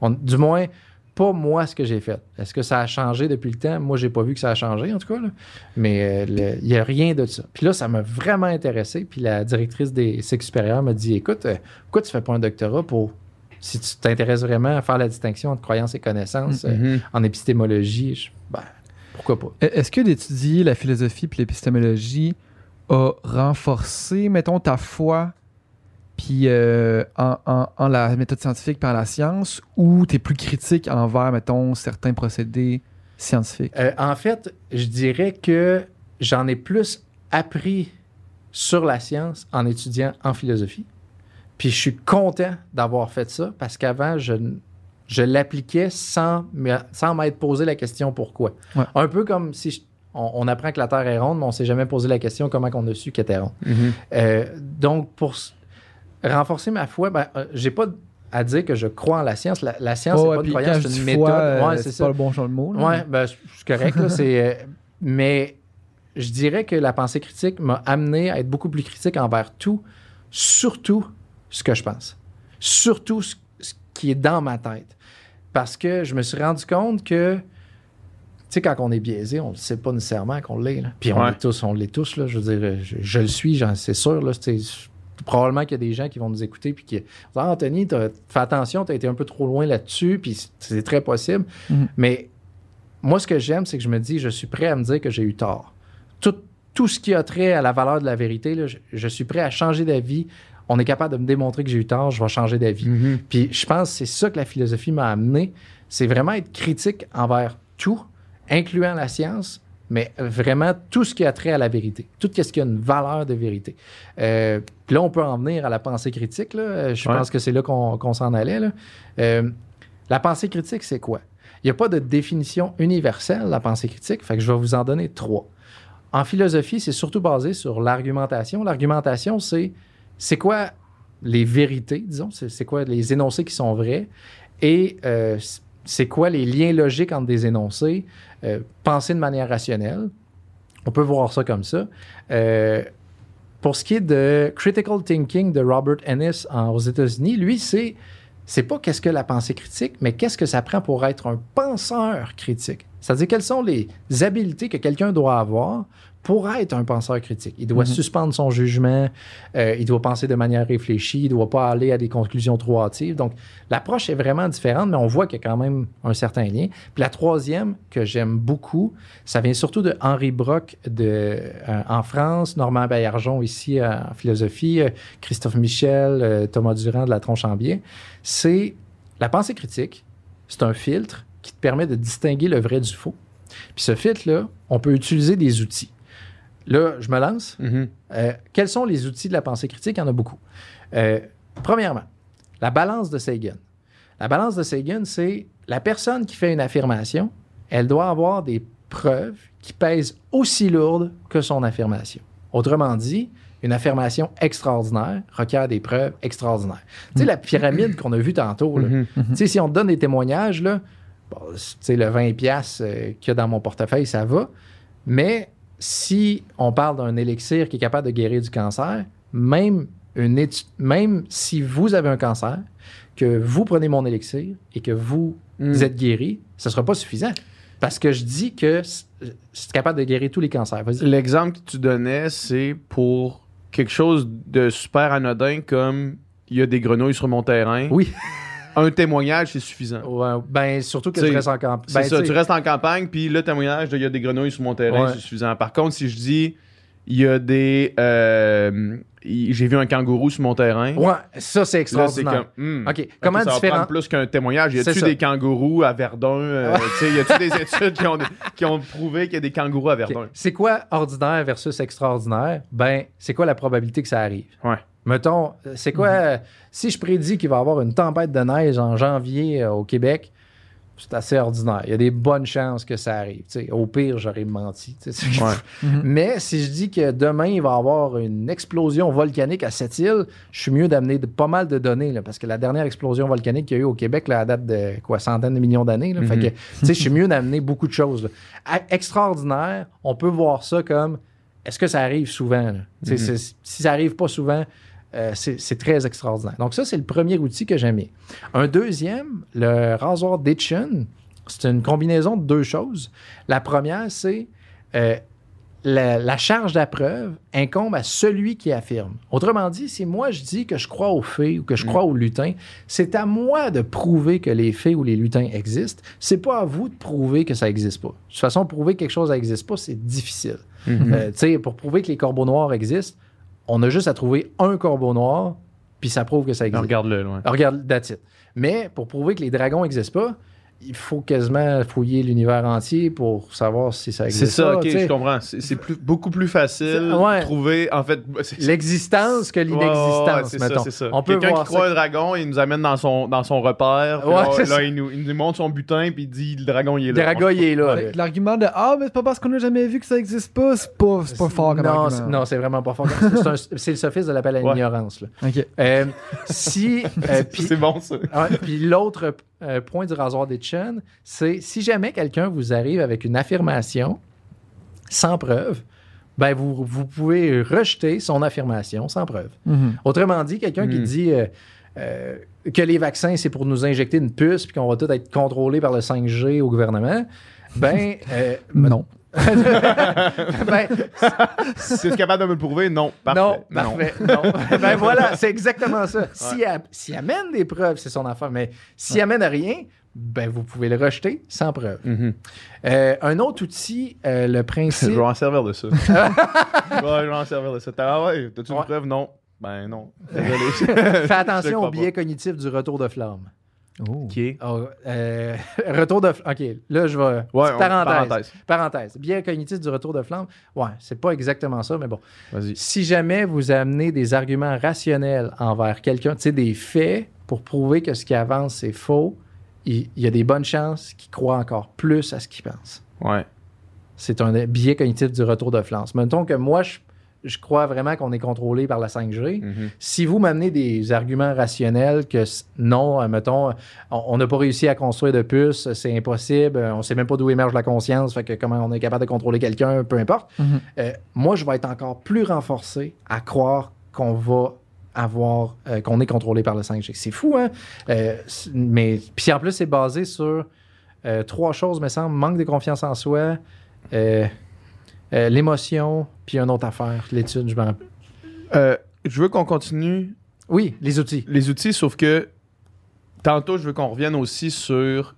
On- on- du moins, pas moi ce que j'ai fait. Est-ce que ça a changé depuis le temps? Moi, j'ai pas vu que ça a changé, en tout cas. là. Mais euh, le- il n'y a rien de ça. Puis là, ça m'a vraiment intéressé. Puis la directrice des cycles supérieurs m'a dit Écoute, euh, pourquoi tu fais pas un doctorat pour. Si tu t'intéresses vraiment à faire la distinction entre croyances et connaissances euh, Mhm. en épistémologie, je- ben, pourquoi pas? E- Est-ce que d'étudier la philosophie puis l'épistémologie a renforcé, mettons, ta foi puis euh, en, en- en la méthode scientifique par la science ou tu es plus critique envers, mettons, certains procédés scientifiques? Euh, en fait, je dirais que j'en ai plus appris sur la science en étudiant en philosophie. Puis je suis content d'avoir fait ça parce qu'avant, je, je l'appliquais sans, sans m'être posé la question pourquoi. Ouais. Un peu comme si je- on, on apprend que la Terre est ronde, mais on s'est jamais posé la question comment on a su qu'elle était ronde. Mhm. Euh, donc, pour renforcer ma foi, ben, euh, j'ai pas à dire que je crois en la science. La, la science, Ouais, c'est pas une croyance, c'est une méthode. foi, euh, ouais, c'est pas le bon champ de mots. là. Ouais, ben, c'est correct. là, (laughs) c'est, euh, mais je dirais que la pensée critique m'a amené à être beaucoup plus critique envers tout, surtout ce que je pense. Surtout ce, ce qui est dans ma tête. Parce que je me suis rendu compte que, tu sais, quand on est biaisé, on ne sait pas nécessairement qu'on l'est. là. Puis on Ouais. l'est tous, on l'est tous. Là, je veux dire, je, je le suis, c'est sûr. Là, probablement qu'il y a des gens qui vont nous écouter puis qui disent ah, Anthony, fais attention, tu as été un peu trop loin là-dessus, puis c'est- très possible. Mhm. Mais moi, ce que j'aime, c'est que je me dis, je suis prêt à me dire que j'ai eu tort. Tout, tout ce qui a trait à la valeur de la vérité, là, je, je suis prêt à changer d'avis. On est capable de me démontrer que j'ai eu tort, je vais changer d'avis. Mhm. Puis je pense que c'est ça que la philosophie m'a amené. C'est vraiment être critique envers tout, incluant la science, mais vraiment tout ce qui a trait à la vérité. Tout ce qui a une valeur de vérité. Euh, puis là, on peut en venir à la pensée critique. Là. Euh, Je Ouais. pense que c'est là qu'on qu'on s'en allait. là. Euh, la pensée critique, c'est quoi? Il n'y a pas de définition universelle, la pensée critique, fait que je vais vous en donner trois. en philosophie, c'est surtout basé sur l'argumentation. L'argumentation, c'est c'est quoi les vérités, disons, c'est quoi les énoncés qui sont vrais? Et euh, c'est quoi les liens logiques entre des énoncés, euh, penser de manière rationnelle. On peut voir ça comme ça. Euh, pour ce qui est de critical thinking de Robert Ennis en- aux États-Unis, lui, c'est c'est pas qu'est-ce que la pensée critique, mais qu'est-ce que ça prend pour être un penseur critique. C'est-à-dire quelles sont les habiletés que quelqu'un doit avoir pour être un penseur critique. Il doit suspendre son jugement, euh, il doit penser de manière réfléchie, il ne doit pas aller à des conclusions trop hâtives. Donc, l'approche est vraiment différente, mais on voit qu'il y a quand même un certain lien. Puis la troisième, que j'aime beaucoup, ça vient surtout de Henri Brock de, euh, en France, Normand Baillargeon ici euh, en philosophie, euh, Christophe Michel, Thomas Durand de la Tronchambier. C'est la pensée critique, c'est un filtre qui te permet de distinguer le vrai du faux. Puis ce filtre-là, on peut utiliser des outils. Là, je me lance. Mhm. Euh, quels sont les outils de la pensée critique? Il y en a beaucoup. Euh, premièrement, la balance de Sagan. La balance de Sagan, c'est la personne qui fait une affirmation, elle doit avoir des preuves qui pèsent aussi lourdes que son affirmation. Autrement dit, une affirmation extraordinaire requiert des preuves extraordinaires. Tu sais, la pyramide qu'on a vue tantôt, là, Mhm. tu sais, si on te donne des témoignages, là, bon, tu sais, le 20$ piastres, euh, qu'il y a dans mon portefeuille, ça va. Mais si on parle d'un élixir qui est capable de guérir du cancer, même, une étu- même si vous avez un cancer, que vous prenez mon élixir et que vous Mm. êtes guéri, ce ne sera pas suffisant. Parce que je dis que c'est capable de guérir tous les cancers. Vas-y. L'exemple que tu donnais, c'est pour quelque chose de super anodin comme il y a des grenouilles sur mon terrain. Oui. (laughs) Un témoignage, c'est suffisant. Ouais, ben, surtout que T'sais, je reste en campagne. C'est ça, tu restes en campagne, puis le témoignage de il y a des grenouilles sur mon terrain, Ouais. c'est suffisant. Par contre, si je dis il y a des. euh, il- J'ai vu un kangourou sur mon terrain. Ouais, ça, c'est Là, extraordinaire. comme. hmm, OK, comment ça différent... prendre plus qu'un témoignage. Y C'est a-tu ça. des kangourous à Verdun? euh, tu sais, y a-tu des études qui ont, qui ont prouvé qu'il y a des kangourous à. Verdun? C'est quoi ordinaire versus extraordinaire? Ben, c'est quoi la probabilité que ça arrive? Ouais. Mettons, euh, c'est quoi, euh, si je prédis qu'il va y avoir une tempête de neige en janvier euh, au Québec, c'est assez ordinaire. Il y a des bonnes chances que ça arrive. Au pire, j'aurais menti. (laughs) Ouais. Mais si je dis que demain, il va y avoir une explosion volcanique à cette île, je suis mieux d'amener pas mal de données. là, parce que la dernière explosion volcanique qu'il y a eu au Québec, là, à date de quoi, centaines de millions d'années. Fait que, tu sais, je suis mieux d'amener beaucoup de choses. À- extraordinaire, on peut voir ça comme est-ce que ça arrive souvent? Si ça arrive pas souvent, euh, c'est très extraordinaire. Donc, ça, c'est le premier outil que j'aimais. Un deuxième, le rasoir Ditchen, c'est une combinaison de deux choses. La première, c'est euh, la, la charge de la preuve incombe à celui qui affirme. Autrement dit, si moi je dis que je crois aux fées ou que je crois aux lutins, c'est à moi de prouver que les fées ou les lutins existent. C'est pas à vous de prouver que ça n'existe pas. De toute façon, prouver que quelque chose n'existe pas, c'est difficile. Euh, tu sais, pour prouver que les corbeaux noirs existent, on a juste à trouver un corbeau noir, puis ça prouve que ça existe. Regarde-le, loin. Regarde, that's it. Mais pour prouver que les dragons n'existent pas, il faut quasiment fouiller l'univers entier pour savoir si ça C'est existe. ça, pas, ok, je comprends. C'est c'est plus- beaucoup plus facile C'est- ouais. de trouver, en fait. c'est- L'existence que Ouais, ouais, l'inexistence, c'est ça, mettons. c'est ça. On peut Quelqu'un qui croit ça. un dragon, il nous amène dans son, dans son repère. Ouais, là, c'est là, ça. il, nous, il nous montre son butin, puis il dit le dragon, il est Le là. dragon, il est là. L'argument de Ah, mais c'est pas parce qu'on n'a jamais vu que ça existe pas, c'est pas, c'est pas fort comme non, argument. c'est- non, c'est vraiment pas fort. C'est c'est le sophisme de l'appel à Ouais. l'ignorance. là. Ok. Euh, si, euh, (laughs) puis- C'est bon, ça. Ouais, puis l'autre euh, point du rasoir des Chen, c'est si jamais quelqu'un vous arrive avec une affirmation sans preuve, ben vous, vous pouvez rejeter son affirmation sans preuve. Mhm. Autrement dit, quelqu'un qui Hmm. dit euh, euh, que les vaccins, c'est pour nous injecter une puce puis qu'on va tout être contrôlé par le 5G au gouvernement, ben, Non. (laughs) ben, Si tu es capable de me le prouver, non. Parfait. non, parfait. Non. (laughs) ben voilà, c'est exactement ça. S'il amène des preuves, c'est son affaire. Mais s'il amène rien, ben vous pouvez le rejeter sans preuve. Mhm. Euh, un autre outil, euh, le (laughs) Je principe. vais en servir de ça. ouais, je vais en servir de ça. Ah ouais, t'as-tu une Ouais. preuve? Non. Ben non. Désolé. Fais Je te attention au biais cognitif du retour de flamme. Oh. Ok. Oh, euh, (laughs) retour de flamme. OK, là, je vais. Ouais, petite on- parenthèse. parenthèse. Parenthèse. Biais cognitif du retour de flamme. Ouais, c'est pas exactement ça, mais bon. Vas-y. Si jamais vous amenez des arguments rationnels envers quelqu'un, tu sais, des faits pour prouver que ce qui avance, c'est faux, il il y a des bonnes chances qu'il croit encore plus à ce qu'il pense. Ouais. C'est un biais cognitif du retour de flanc. Mettons que moi, je, je crois vraiment qu'on est contrôlé par la 5G. Mhm. Si vous m'amenez des arguments rationnels que non, euh, mettons, on n'a pas réussi à construire de puces, c'est impossible, euh, on sait même pas d'où émerge la conscience, fait que comment on est capable de contrôler quelqu'un, peu importe. Mhm. Euh, moi, je vais être encore plus renforcé à croire qu'on va avoir, euh, qu'on est contrôlé par le 5G. C'est fou, hein? Euh, mais puis en plus, c'est basé sur trois choses, me semble manque de confiance en soi, euh, euh, l'émotion, puis une autre affaire, l'étude, je me rappelle. Euh, je veux qu'on continue Oui, les outils. les outils, sauf que tantôt, je veux qu'on revienne aussi sur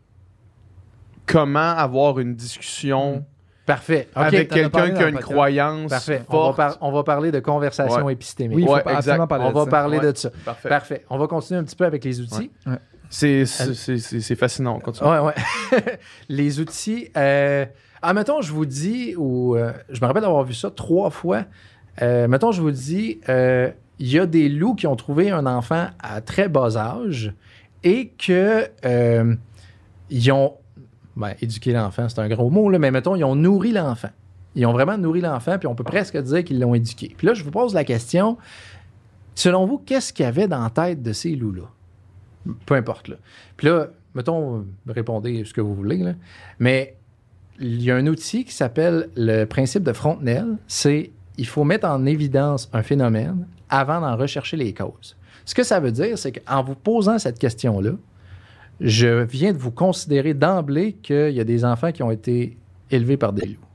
comment avoir une discussion Parfait. OK. avec quelqu'un qui a une croyance Parfait. On va, forte. par- on va parler de conversation Ouais. épistémique. Oui, il faut Ouais, pas- exact. absolument parler on de va ça. parler Ouais. de ça. Parfait. Parfait. On va continuer un petit peu avec les outils. C'est c'est- c'est- c'est- c'est fascinant. On continue. Ouais, ouais. (laughs) les outils. Euh... Ah, mettons, je vous dis, ou euh, je me rappelle d'avoir vu ça trois fois. Euh, mettons, je vous dis, euh, il y a des loups qui ont trouvé un enfant à très bas âge et que ils ont ben, éduqué l'enfant, c'est un gros mot, là, mais mettons, ils ont nourri l'enfant. Ils ont vraiment nourri l'enfant, puis on peut presque dire qu'ils l'ont éduqué. Puis là, je vous pose la question, selon vous, qu'est-ce qu'il y avait dans la tête de ces loups-là? Peu importe, là. Puis là, mettons, répondez ce que vous voulez. Mais il y a un outil qui s'appelle le principe de Frontenel. C'est il faut mettre en évidence un phénomène avant d'en rechercher les causes. Ce que ça veut dire, c'est qu'en vous posant cette question-là, je viens de vous considérer d'emblée qu'il y a des enfants qui ont été élevés par des loups.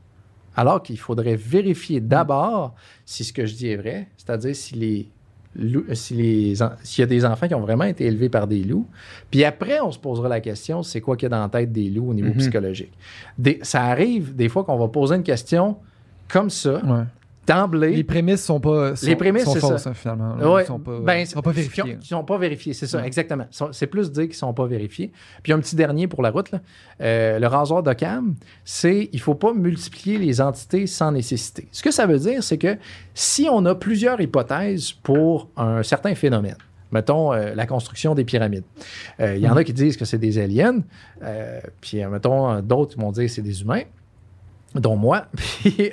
Alors qu'il faudrait vérifier d'abord si ce que je dis est vrai, c'est-à-dire si les en- s'il y a des enfants qui ont vraiment été élevés par des loups. Puis après, on se posera la question, c'est quoi qu'il y a dans la tête des loups au niveau Mhm. psychologique? Des- ça arrive des fois qu'on va poser une question comme ça, Ouais. D'emblée. Les prémices sont pas sont, Les prémices, sont fausses, ça. hein, finalement. Ouais, Ils sont pas, ben, ils sont pas vérifiés. ont- qui sont pas vérifiés, c'est ça, Ouais. exactement. C'est plus dire qu'ils sont pas vérifiés. Puis un petit dernier pour la route, là. Euh, le rasoir d'Occam, c'est il faut pas multiplier les entités sans nécessité. Ce que ça veut dire, c'est que si on a plusieurs hypothèses pour un certain phénomène, mettons euh, la construction des pyramides, euh, il y en a qui disent que c'est des aliens, puis mettons d'autres vont dire que c'est des humains, dont moi. (laughs) Puis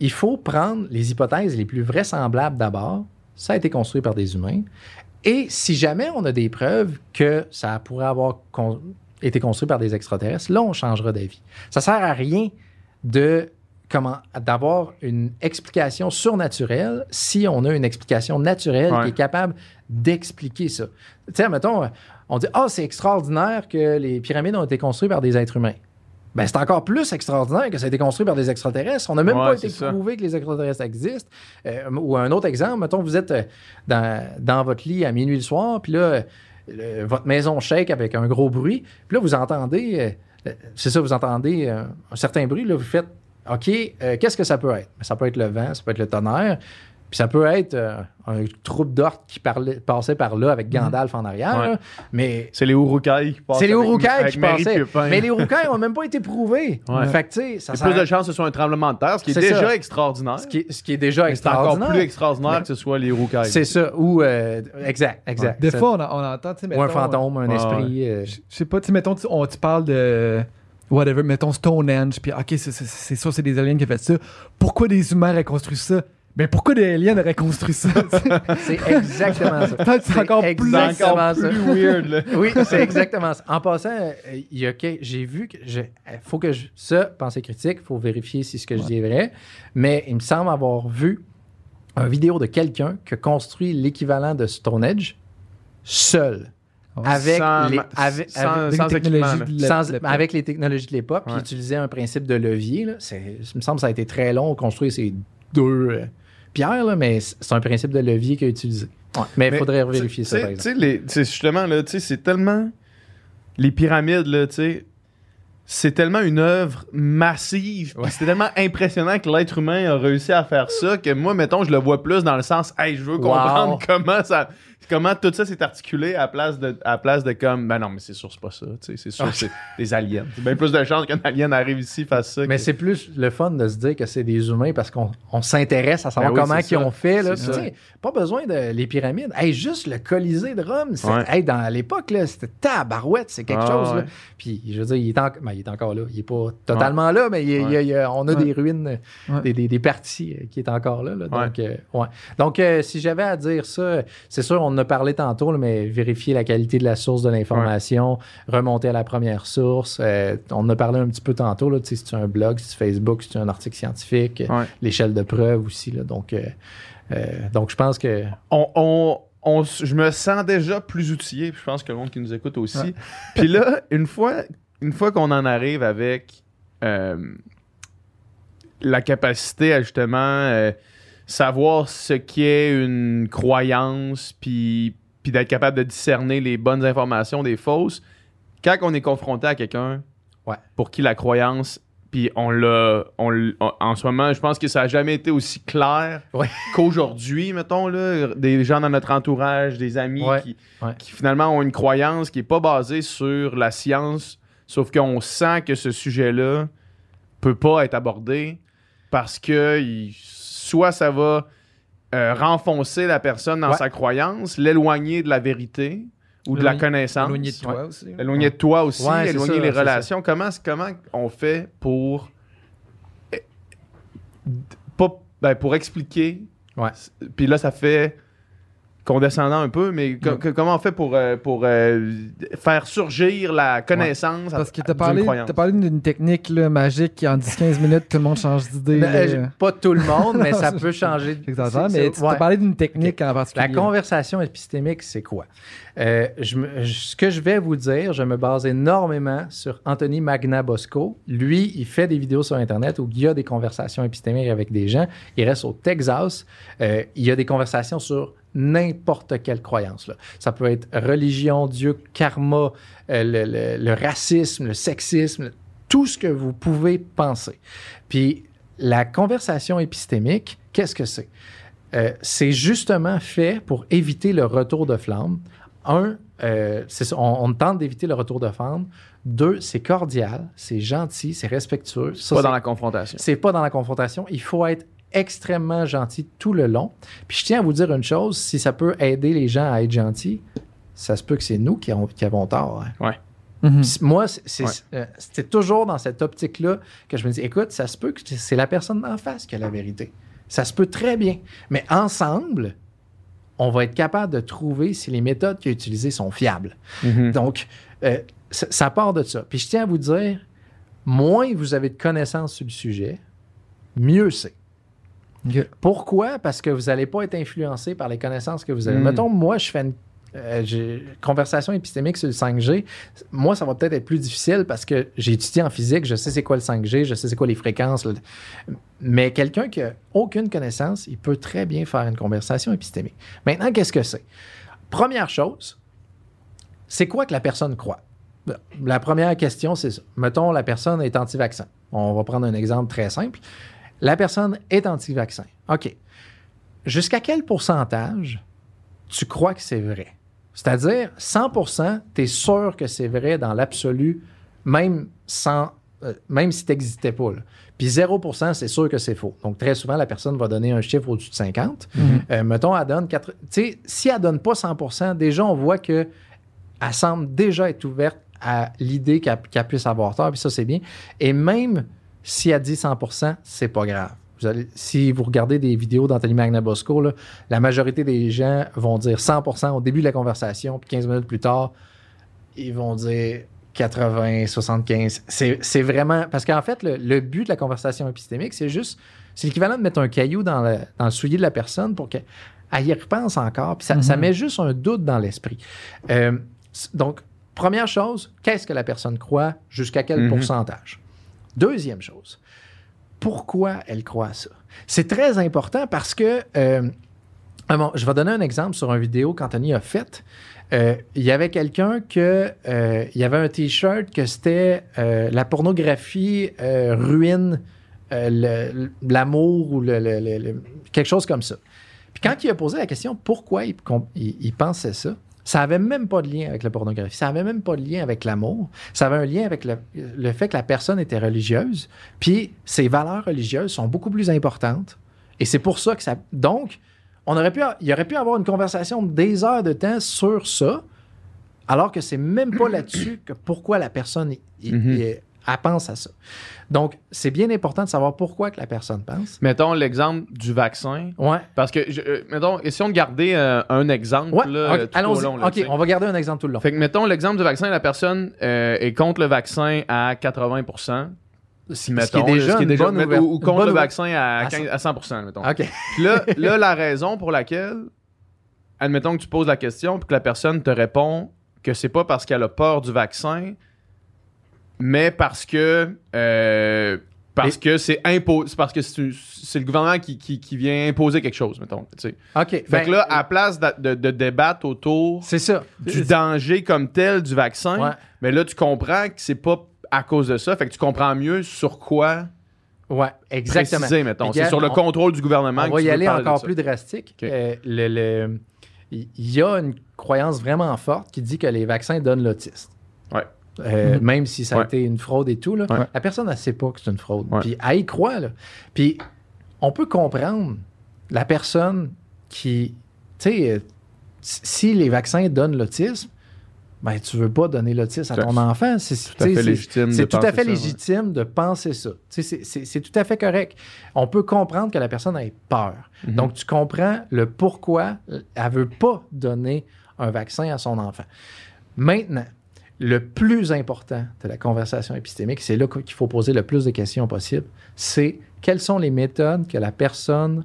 il faut prendre les hypothèses les plus vraisemblables d'abord. Ça a été construit par des humains. Et si jamais on a des preuves que ça pourrait avoir con- été construit par des extraterrestres, là, on changera d'avis. Ça sert à rien de comment d'avoir une explication surnaturelle si on a une explication naturelle Ouais. qui est capable d'expliquer ça. Tu sais, mettons, on dit Ah, c'est extraordinaire que les pyramides ont été construites par des êtres humains. Ben, c'est encore plus extraordinaire que ça a été construit par des extraterrestres. On n'a même Ouais, pas été ça. prouvé que les extraterrestres existent. Euh, ou un autre exemple, mettons, vous êtes euh, dans, dans votre lit à minuit le soir, puis là, le- votre maison shake avec un gros bruit, puis là, vous entendez, euh, c'est ça, vous entendez euh, un certain bruit, là, vous faites, OK, qu'est-ce que ça peut être? Ça peut être le vent, ça peut être le tonnerre, puis ça peut être euh, un troupe d'orques qui parlait- passait par là avec Gandalf en arrière, Ouais. là. mais C'est les Urukai qui passent. c'est les Urukai qui passaient. Mais les (laughs) Urukai n'ont même pas été prouvés. Ouais. Fait que, tu sais, ça Il y a plus de chances que ce soit un tremblement de terre, ce qui est, déjà ça. extraordinaire. ce qui, est, ce qui est déjà Mais c'est encore plus extraordinaire Mais- que ce soit les Urukai. C'est ça. Ou, euh, exact, exact. Des Ça- fois, on, a- on entend, tu sais, ou un mettons, fantôme, un Ouais, esprit. euh, Je sais pas, tu mettons, on, tu parles de. Whatever, mettons Stonehenge, puis ok, c'est- c'est c'est sûr, c'est des aliens qui ont fait ça. Pourquoi des humains construit ça? Mais pourquoi des aliens auraient construit ça? (laughs) C'est exactement ça. Peut-être c'est encore plus. exact. encore exactement ça. plus weird. Là. Oui, c'est exactement ça. En passant, euh, il y a que- j'ai vu que je, euh, faut que je, ça, pensée critique, il faut vérifier si ce que je dis est vrai. Mais il me semble avoir vu une vidéo de quelqu'un qui a construit l'équivalent de Stonehenge seul. Avec Sans les, avec, sans- avec- Avec sans les technologies de sans- l'époque. avec les technologies de l'époque, puis utiliser un principe de levier. Là. C'est- Il me semble que ça a été très long de construire ces deux pierres, là, mais c'est un principe de levier qu'il a utilisé. Mais il faudrait tu- vérifier ça, tu par sais- exemple. les- justement, là, c'est tellement. Les pyramides, là, tu sais. C'est tellement une œuvre massive, c'est tellement impressionnant que l'être humain a réussi à faire ça que moi, mettons, je le vois plus dans le sens, hey, je veux Wow. comprendre comment ça. Comment tout ça s'est articulé à la place de, à la place de comme, ben non, mais c'est sûr, c'est pas ça. tu sais, C'est sûr, c'est des aliens. C'est bien plus de chances qu'un alien arrive ici, fasse ça. Mais que- c'est plus le fun de se dire que c'est des humains parce qu'on on s'intéresse à savoir Ben oui, comment ils ont fait. Là. Ça. Pas besoin de les pyramides. Hey, juste le Colisée de Rome, c'est- Ouais. hey, dans l'époque, là, c'était tabarouette, c'est quelque Ah, chose. là. Puis, je veux dire, il est, en- ben, il est encore là. Il est pas totalement là, mais il il il on a Ouais. des ruines, Ouais. des, des- des parties euh, qui est encore là. là. Donc, euh, ouais. Donc euh, si j'avais à dire ça, c'est sûr, on en a parlé tantôt, là, mais vérifier la qualité de la source de l'information, remonter à la première source. euh, on en a parlé un petit peu tantôt, là, tu si c'est un blog, si c'est Facebook, si c'est un article scientifique, euh, Ouais. l'échelle de preuve aussi. Là, donc, euh, euh, donc, je pense que. on, on- on je me sens déjà plus outillé, puis je pense que le monde qui nous écoute aussi. Ouais. (laughs) Puis là, une fois, une fois qu'on en arrive avec la capacité à justement savoir ce qu'est une croyance, puis, puis d'être capable de discerner les bonnes informations des fausses, quand on est confronté à quelqu'un Ouais. pour qui la croyance, puis on l'a, on en ce moment, je pense que ça n'a jamais été aussi clair Ouais. qu'aujourd'hui, mettons, là, des gens dans notre entourage, des amis Ouais, qui, ouais. qui finalement ont une croyance qui n'est pas basée sur la science, sauf qu'on sent que ce sujet-là peut pas être abordé parce que il- soit ça va euh, renfoncer la personne dans Ouais. sa croyance, l'éloigner de la vérité ou de la connaissance. Éloigné de toi aussi. hein. Éloigner de toi aussi, éloigner ça, les relations. Comment, comment on fait pour. eh, Pas, ben, pour expliquer. Puis là, ça fait condescendant un peu, mais comment on fait pour, euh, pour euh, faire surgir la connaissance Parce que t'as parlé, t'as parlé d'une technique là, magique qui en 10-15 minutes, tout le monde change d'idée. Ben, euh, pas tout le monde, mais ça (laughs) peut changer. J'exagère, C'est- mais c'est- tu t'as ouais. parlé d'une technique en La particulier. conversation épistémique, c'est quoi? Euh, je me- je- ce que je vais vous dire, je me base énormément sur Anthony Magnabosco. Lui, il fait des vidéos sur Internet où il y a des conversations épistémiques avec des gens. Il reste au Texas. Euh, il y a des conversations sur n'importe quelle croyance. là. Ça peut être religion, Dieu, karma, euh, le, le- le racisme, le sexisme, tout ce que vous pouvez penser. Puis la conversation épistémique, qu'est-ce que c'est? Euh, c'est justement fait pour éviter le retour de flamme. Un, euh, on, on tente d'éviter le retour de flamme. Deux, c'est cordial, c'est gentil, c'est respectueux. Ça, pas dans la confrontation. c'est pas dans la confrontation. Il faut être extrêmement gentil tout le long. Puis je tiens à vous dire une chose, si ça peut aider les gens à être gentils, ça se peut que c'est nous qui, avons- qui avons tort. hein. Mhm. Puis Moi, c'est- c'est Ouais. euh, c'était toujours dans cette optique-là que je me dis, écoute, ça se peut que c'est la personne d'en face qui a la vérité. Ça se peut très bien. Mais ensemble, on va être capable de trouver si les méthodes qu'il a utilisées sont fiables. Mhm. Donc, euh, ça, ça part de ça. Puis je tiens à vous dire, moins vous avez de connaissances sur le sujet, mieux c'est. Pourquoi? Parce que vous n'allez pas être influencé par les connaissances que vous avez. Mm. Mettons, moi, je fais une euh, conversation épistémique sur le 5G. Moi, ça va peut-être être plus difficile parce que j'ai étudié en physique, je sais c'est quoi le 5G, je sais c'est quoi les fréquences. le- Mais quelqu'un qui n'a aucune connaissance, il peut très bien faire une conversation épistémique. Maintenant, qu'est-ce que c'est? Première chose, c'est quoi que la personne croit? La première question, c'est ça. Mettons, la personne est anti-vaccin. On va prendre un exemple très simple. La personne est anti-vaccin. OK. Jusqu'à quel pourcentage tu crois que c'est vrai? C'est-à-dire, 100% tu es sûr que c'est vrai dans l'absolu, même, sans, euh, même si tu n'existais pas. là. Puis 0% c'est sûr que c'est faux. Donc, très souvent, la personne va donner un chiffre au-dessus de 50. Euh, mettons, elle donne 4. Tu sais, si elle donne pas 100% déjà, on voit que elle semble déjà être ouverte à l'idée qu'elle qu'elle puisse avoir tort, puis ça, c'est bien. Et même si elle dit 100% c'est pas grave. Vous allez- si vous regardez des vidéos d'Anthony Magnabosco, là, la majorité des gens vont dire 100% au début de la conversation, puis 15 minutes plus tard, ils vont dire 80, 75. C'est vraiment... Parce qu'en fait, le, le but de la conversation épistémique, c'est juste... C'est l'équivalent de mettre un caillou dans le, dans le soulier de la personne pour qu'elle elle y repense encore. Puis ça, ça Mhm. met juste un doute dans l'esprit. Euh, donc, première chose, qu'est-ce que la personne croit, jusqu'à quel Mhm. pourcentage? Deuxième chose, pourquoi elle croit à ça? C'est très important parce que, euh, ah bon, je vais donner un exemple sur une vidéo qu'Anthony a faite. Euh, Il y avait quelqu'un que, euh, il y avait un t-shirt que c'était la pornographie ruine l'amour ou le- quelque chose comme ça. Puis quand il a posé la question pourquoi il pensait ça, ça avait même pas de lien avec la pornographie, ça avait même pas de lien avec l'amour, ça avait un lien avec le, le fait que la personne était religieuse, puis ses valeurs religieuses sont beaucoup plus importantes. Et c'est pour ça que ça. Donc, on aurait pu, il aurait pu avoir une conversation de des heures de temps sur ça, alors que c'est même pas là-dessus que pourquoi la personne il- elle pense à ça. Donc, c'est bien important de savoir pourquoi que la personne pense. Mettons l'exemple du vaccin. Ouais. Parce que, je- euh, mettons, essayons de garder euh, un exemple Ouais, là, ok, tout au allons-y. long. là, OK, on va garder un exemple tout le long. Fait que, mettons l'exemple du vaccin, la personne euh, est contre le vaccin à 80 si Ce mettons, qui est déjà là, ce qui est déjà- ouver- ou, contre le vaccin à, à 15 à 100 mettons. OK. Puis là, là, la raison pour laquelle, admettons que tu poses la question puis que la personne te répond que c'est pas parce qu'elle a peur du vaccin, mais parce que euh, parce Et- que c'est imposé, parce que c'est le gouvernement qui, qui, qui vient imposer quelque chose, mettons. tu sais. OK. Fait ben, que là, à place de, de- de débattre autour c'est ça. du danger comme tel du vaccin, Ouais. mais là, tu comprends que c'est pas à cause de ça. Fait que tu comprends mieux sur quoi Ouais, exactement. C'est sur le on- contrôle du gouvernement On que va tu y aller encore plus drastique. Euh, le- le- Il y a une croyance vraiment forte qui dit que les vaccins donnent l'autisme. Ouais. Euh, Mhm. Même si ça a Ouais. été une fraude et tout, là, Ouais. la personne ne sait pas que c'est une fraude. Ouais. Puis elle y croit. Là. Puis on peut comprendre la personne qui, tu sais, euh, si les vaccins donnent l'autisme, ben tu veux pas donner l'autisme à ton enfant. C'est Tout à fait légitime de à penser fait ça, légitime de penser ça. C'est tout à fait correct. On peut comprendre que la personne ait peur. Mhm. Donc, tu comprends le pourquoi elle veut pas donner un vaccin à son enfant. Maintenant, le plus important de la conversation épistémique, c'est là qu'il faut poser le plus de questions possible, c'est quelles sont les méthodes que la personne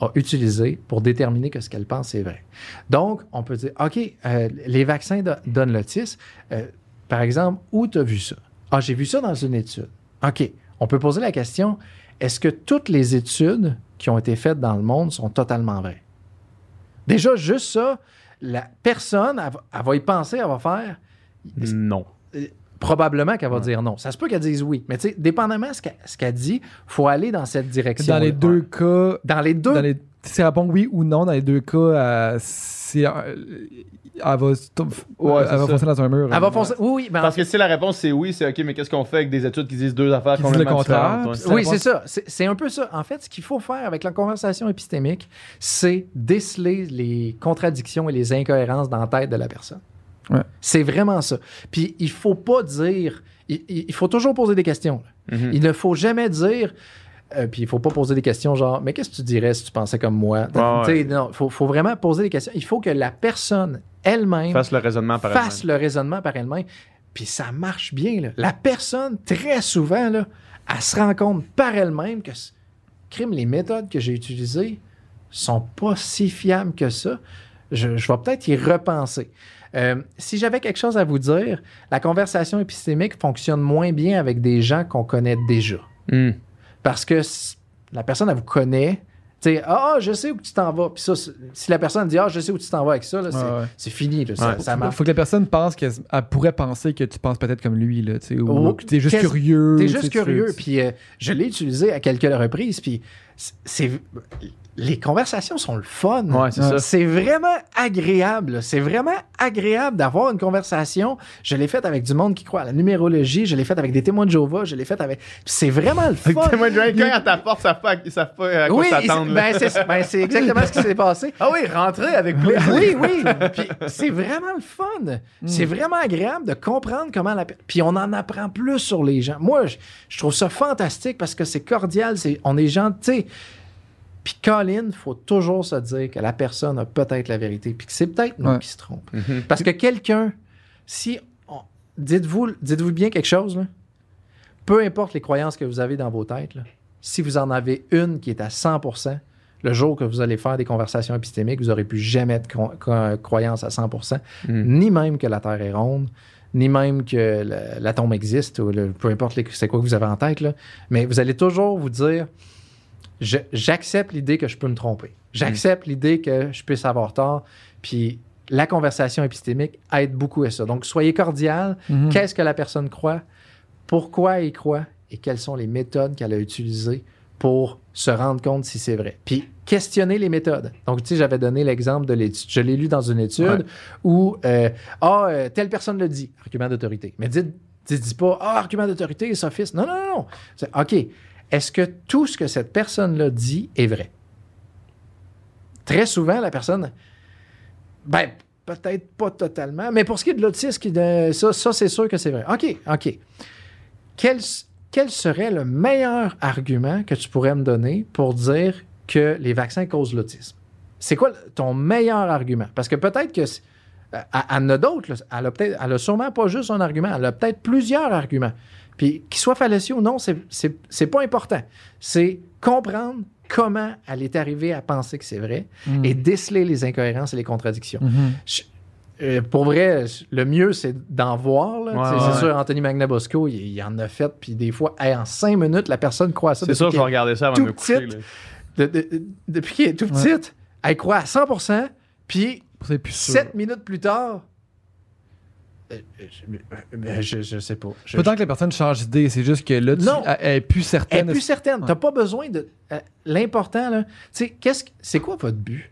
a utilisées pour déterminer que ce qu'elle pense est vrai. Donc, on peut dire, OK, euh, les vaccins do- donnent l'autisme. Euh, par exemple, où tu as vu ça? Ah, j'ai vu ça dans une étude. OK. On peut poser la question, est-ce que toutes les études qui ont été faites dans le monde sont totalement vraies? Déjà, juste ça, la personne, elle va y penser, elle va faire. Non. Probablement qu'elle va Ouais. dire non. Ça se peut qu'elle dise oui. Mais tu sais, dépendamment de ce qu'elle qu'elle dit, il faut aller dans cette direction. Dans les deux cas, Dans les deux. dans les, si elle répond oui ou non, dans les deux cas, euh, c'est, euh, elle va, Ouais, elle va foncer dans un mur. Elle va foncer. Oui, oui. ben, Parce que si la réponse c'est oui, c'est OK, mais qu'est-ce qu'on fait avec des études qui disent deux affaires Qui disent le contraire, différentes, ouais. puis Oui, c'est ça. C'est un peu ça. En fait, ce qu'il faut faire avec la conversation épistémique, c'est déceler les contradictions et les incohérences dans la tête de la personne. Ouais. C'est vraiment ça. Puis il faut pas dire. Il, faut toujours poser des questions. Mhm. Il ne faut jamais dire. euh, puis il faut pas poser des questions genre, mais qu'est-ce que tu dirais si tu pensais comme moi? Ouais. Sais, Non, il faut, faut vraiment poser des questions. Il faut que la personne elle-même Fasse le raisonnement par fasse elle-même. le raisonnement par elle-même. Puis ça marche bien. là. La personne, très souvent, là, elle se rend compte par elle-même que crime, les méthodes que j'ai utilisées sont pas si fiables que ça. Je, je vais peut-être y repenser. Euh, si j'avais quelque chose à vous dire, la conversation épistémique fonctionne moins bien avec des gens qu'on connaît déjà. Hmm. Parce que la personne, elle vous connaît. Tu sais, ah, je sais où tu t'en vas. Puis ça, si la personne dit, ah, je sais où tu t'en vas avec ça, c'est, Ouais, ouais. c'est fini. là. ça, Ouais. ça Il marche. faut que la personne pense qu'elle elle pourrait penser que tu penses peut-être comme lui, là, tu sais, ou Oh, que t'es juste curieux. T'es tu sais, juste curieux. Puis euh, je l'ai utilisé à quelques reprises. Puis c'est. Les conversations sont le fun. Ouais, c'est ça. Vraiment agréable. C'est vraiment agréable d'avoir une conversation. Je l'ai faite avec du monde qui croit à la numérologie. Je l'ai faite avec des témoins de Jéhovah. Je l'ai faite avec. C'est vraiment le (laughs) fun. Témoin de Jéhovah, quand à ta porte, savent pas, pas à quoi Oui, s'attendre. ben c'est ben, c'est exactement ce qui s'est passé. (laughs) Ah oui, rentrez avec plaisir. Oui, oui. Puis c'est vraiment le fun. C'est vraiment agréable de comprendre comment la. Puis on en apprend plus sur les gens. Moi, je, je trouve ça fantastique parce que c'est cordial. C'est, on est gentil. tu sais. Puis Colin, il faut toujours se dire que la personne a peut-être la vérité. Puis que c'est peut-être nous Ouais. qui se trompe. Mhm. Parce que quelqu'un, si. on- dites-vous, dites-vous bien quelque chose, là. Peu importe les croyances que vous avez dans vos têtes, là, si vous en avez une qui est à 100%, le jour que vous allez faire des conversations épistémiques, vous n'aurez plus jamais de cro- cro- croyance à 100%, Mm. ni même que la Terre est ronde, ni même que le- l'atome existe, ou le- peu importe les- c'est quoi que vous avez en tête, là. mais vous allez toujours vous dire j'accepte l'idée que je peux me tromper. J'accepte l'idée que je puisse avoir tort. Puis la conversation épistémique aide beaucoup à ça. Donc, soyez cordial. Mhm. Qu'est-ce que la personne croit? Pourquoi elle croit? Et quelles sont les méthodes qu'elle a utilisées pour se rendre compte si c'est vrai? Puis questionner les méthodes. Donc, tu sais, j'avais donné l'exemple de l'étude. Je l'ai lu dans une étude Ouais. où, euh, ah, euh, telle personne le dit, argument d'autorité. Mais dites, dites, dites pas, ah, argument d'autorité, sophiste. Non, non, non, OK, est-ce que tout ce que cette personne-là dit est vrai? Très souvent, la personne, ben, peut-être pas totalement, mais pour ce qui est de l'autisme, ça, c'est sûr que c'est vrai. OK, OK. Quel, serait le meilleur argument que tu pourrais me donner pour dire que les vaccins causent l'autisme? C'est quoi ton meilleur argument? Parce que peut-être que. c'est- Elle en a d'autres. Elle elle a sûrement pas juste un argument. Elle a peut-être plusieurs arguments. Puis qu'ils soient fallacieux ou non, c'est, pas important. C'est comprendre comment elle est arrivée à penser que c'est vrai Mm. et déceler les incohérences et les contradictions. Mhm. Je- euh, pour vrai, le mieux, c'est d'en voir. Ouais, ouais. c'est sûr, Anthony Magnabosco, il, il en a fait, puis des fois, hey, en cinq minutes, la personne croit à ça. C'est ça, je qu'il- vais regarder ça avant tout de me coucher. petite. là. de- de- de- depuis qu'il est tout Ouais. petite, elle croit à 100%, puis sûr. sept minutes plus tard, je, euh, je, je sais pas. Je- Pas tant que la personne change d'idée, c'est juste que là, tu, Non. elle, elle est plus elle certaine. est plus certaine. T'as pas besoin de. euh, L'important, là, tu sais, qu'est-ce que- c'est quoi votre but?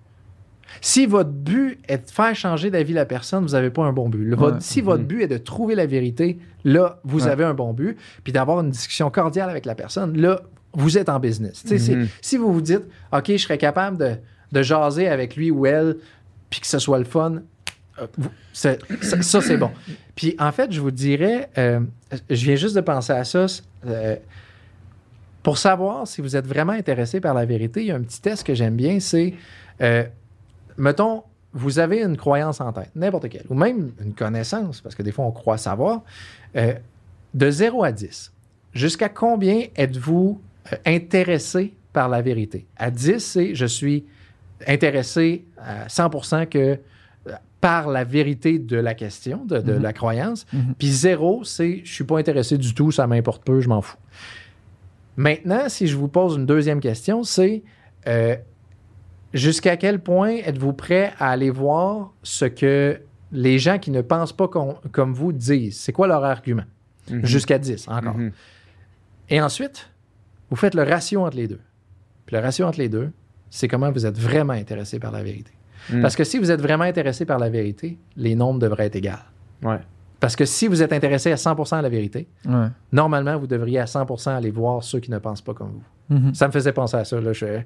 Si votre but est de faire changer d'avis la personne, vous n'avez pas un bon but. Le- votre- Ouais. Si votre but est de trouver la vérité, là, vous Ouais. avez un bon but. Puis d'avoir une discussion cordiale avec la personne, là, vous êtes en business. Mhm. Si vous vous dites, OK, je serais capable de, de jaser avec lui ou elle, puis que ce soit le fun, euh, ça, c'est bon. Puis en fait, je vous dirais, euh, je viens juste de penser à ça. euh, pour savoir si vous êtes vraiment intéressé par la vérité, il y a un petit test que j'aime bien, c'est, mettons, vous avez une croyance en tête, n'importe quelle, ou même une connaissance, parce que des fois on croit savoir, de 0 à 10. Jusqu'à combien êtes-vous intéressé par la vérité? À 10, c'est je suis intéressé à 100% que par la vérité de la question, de, de Mhm. la croyance. Mhm. Puis 0, c'est je suis pas intéressé du tout, ça m'importe peu, je m'en fous. Maintenant, si je vous pose une deuxième question, c'est euh, jusqu'à quel point êtes-vous prêt à aller voir ce que les gens qui ne pensent pas com- comme vous disent? C'est quoi leur argument? Mhm. Jusqu'à 10 encore. Et ensuite, vous faites le ratio entre les deux. Puis le ratio entre les deux, c'est comment vous êtes vraiment intéressé par la vérité. Mm. Parce que si vous êtes vraiment intéressé par la vérité, les nombres devraient être égaux. Ouais. Parce que si vous êtes intéressé à 100% à la vérité, Ouais. normalement, vous devriez à 100% aller voir ceux qui ne pensent pas comme vous. Mhm. Ça me faisait penser à ça. Là, je-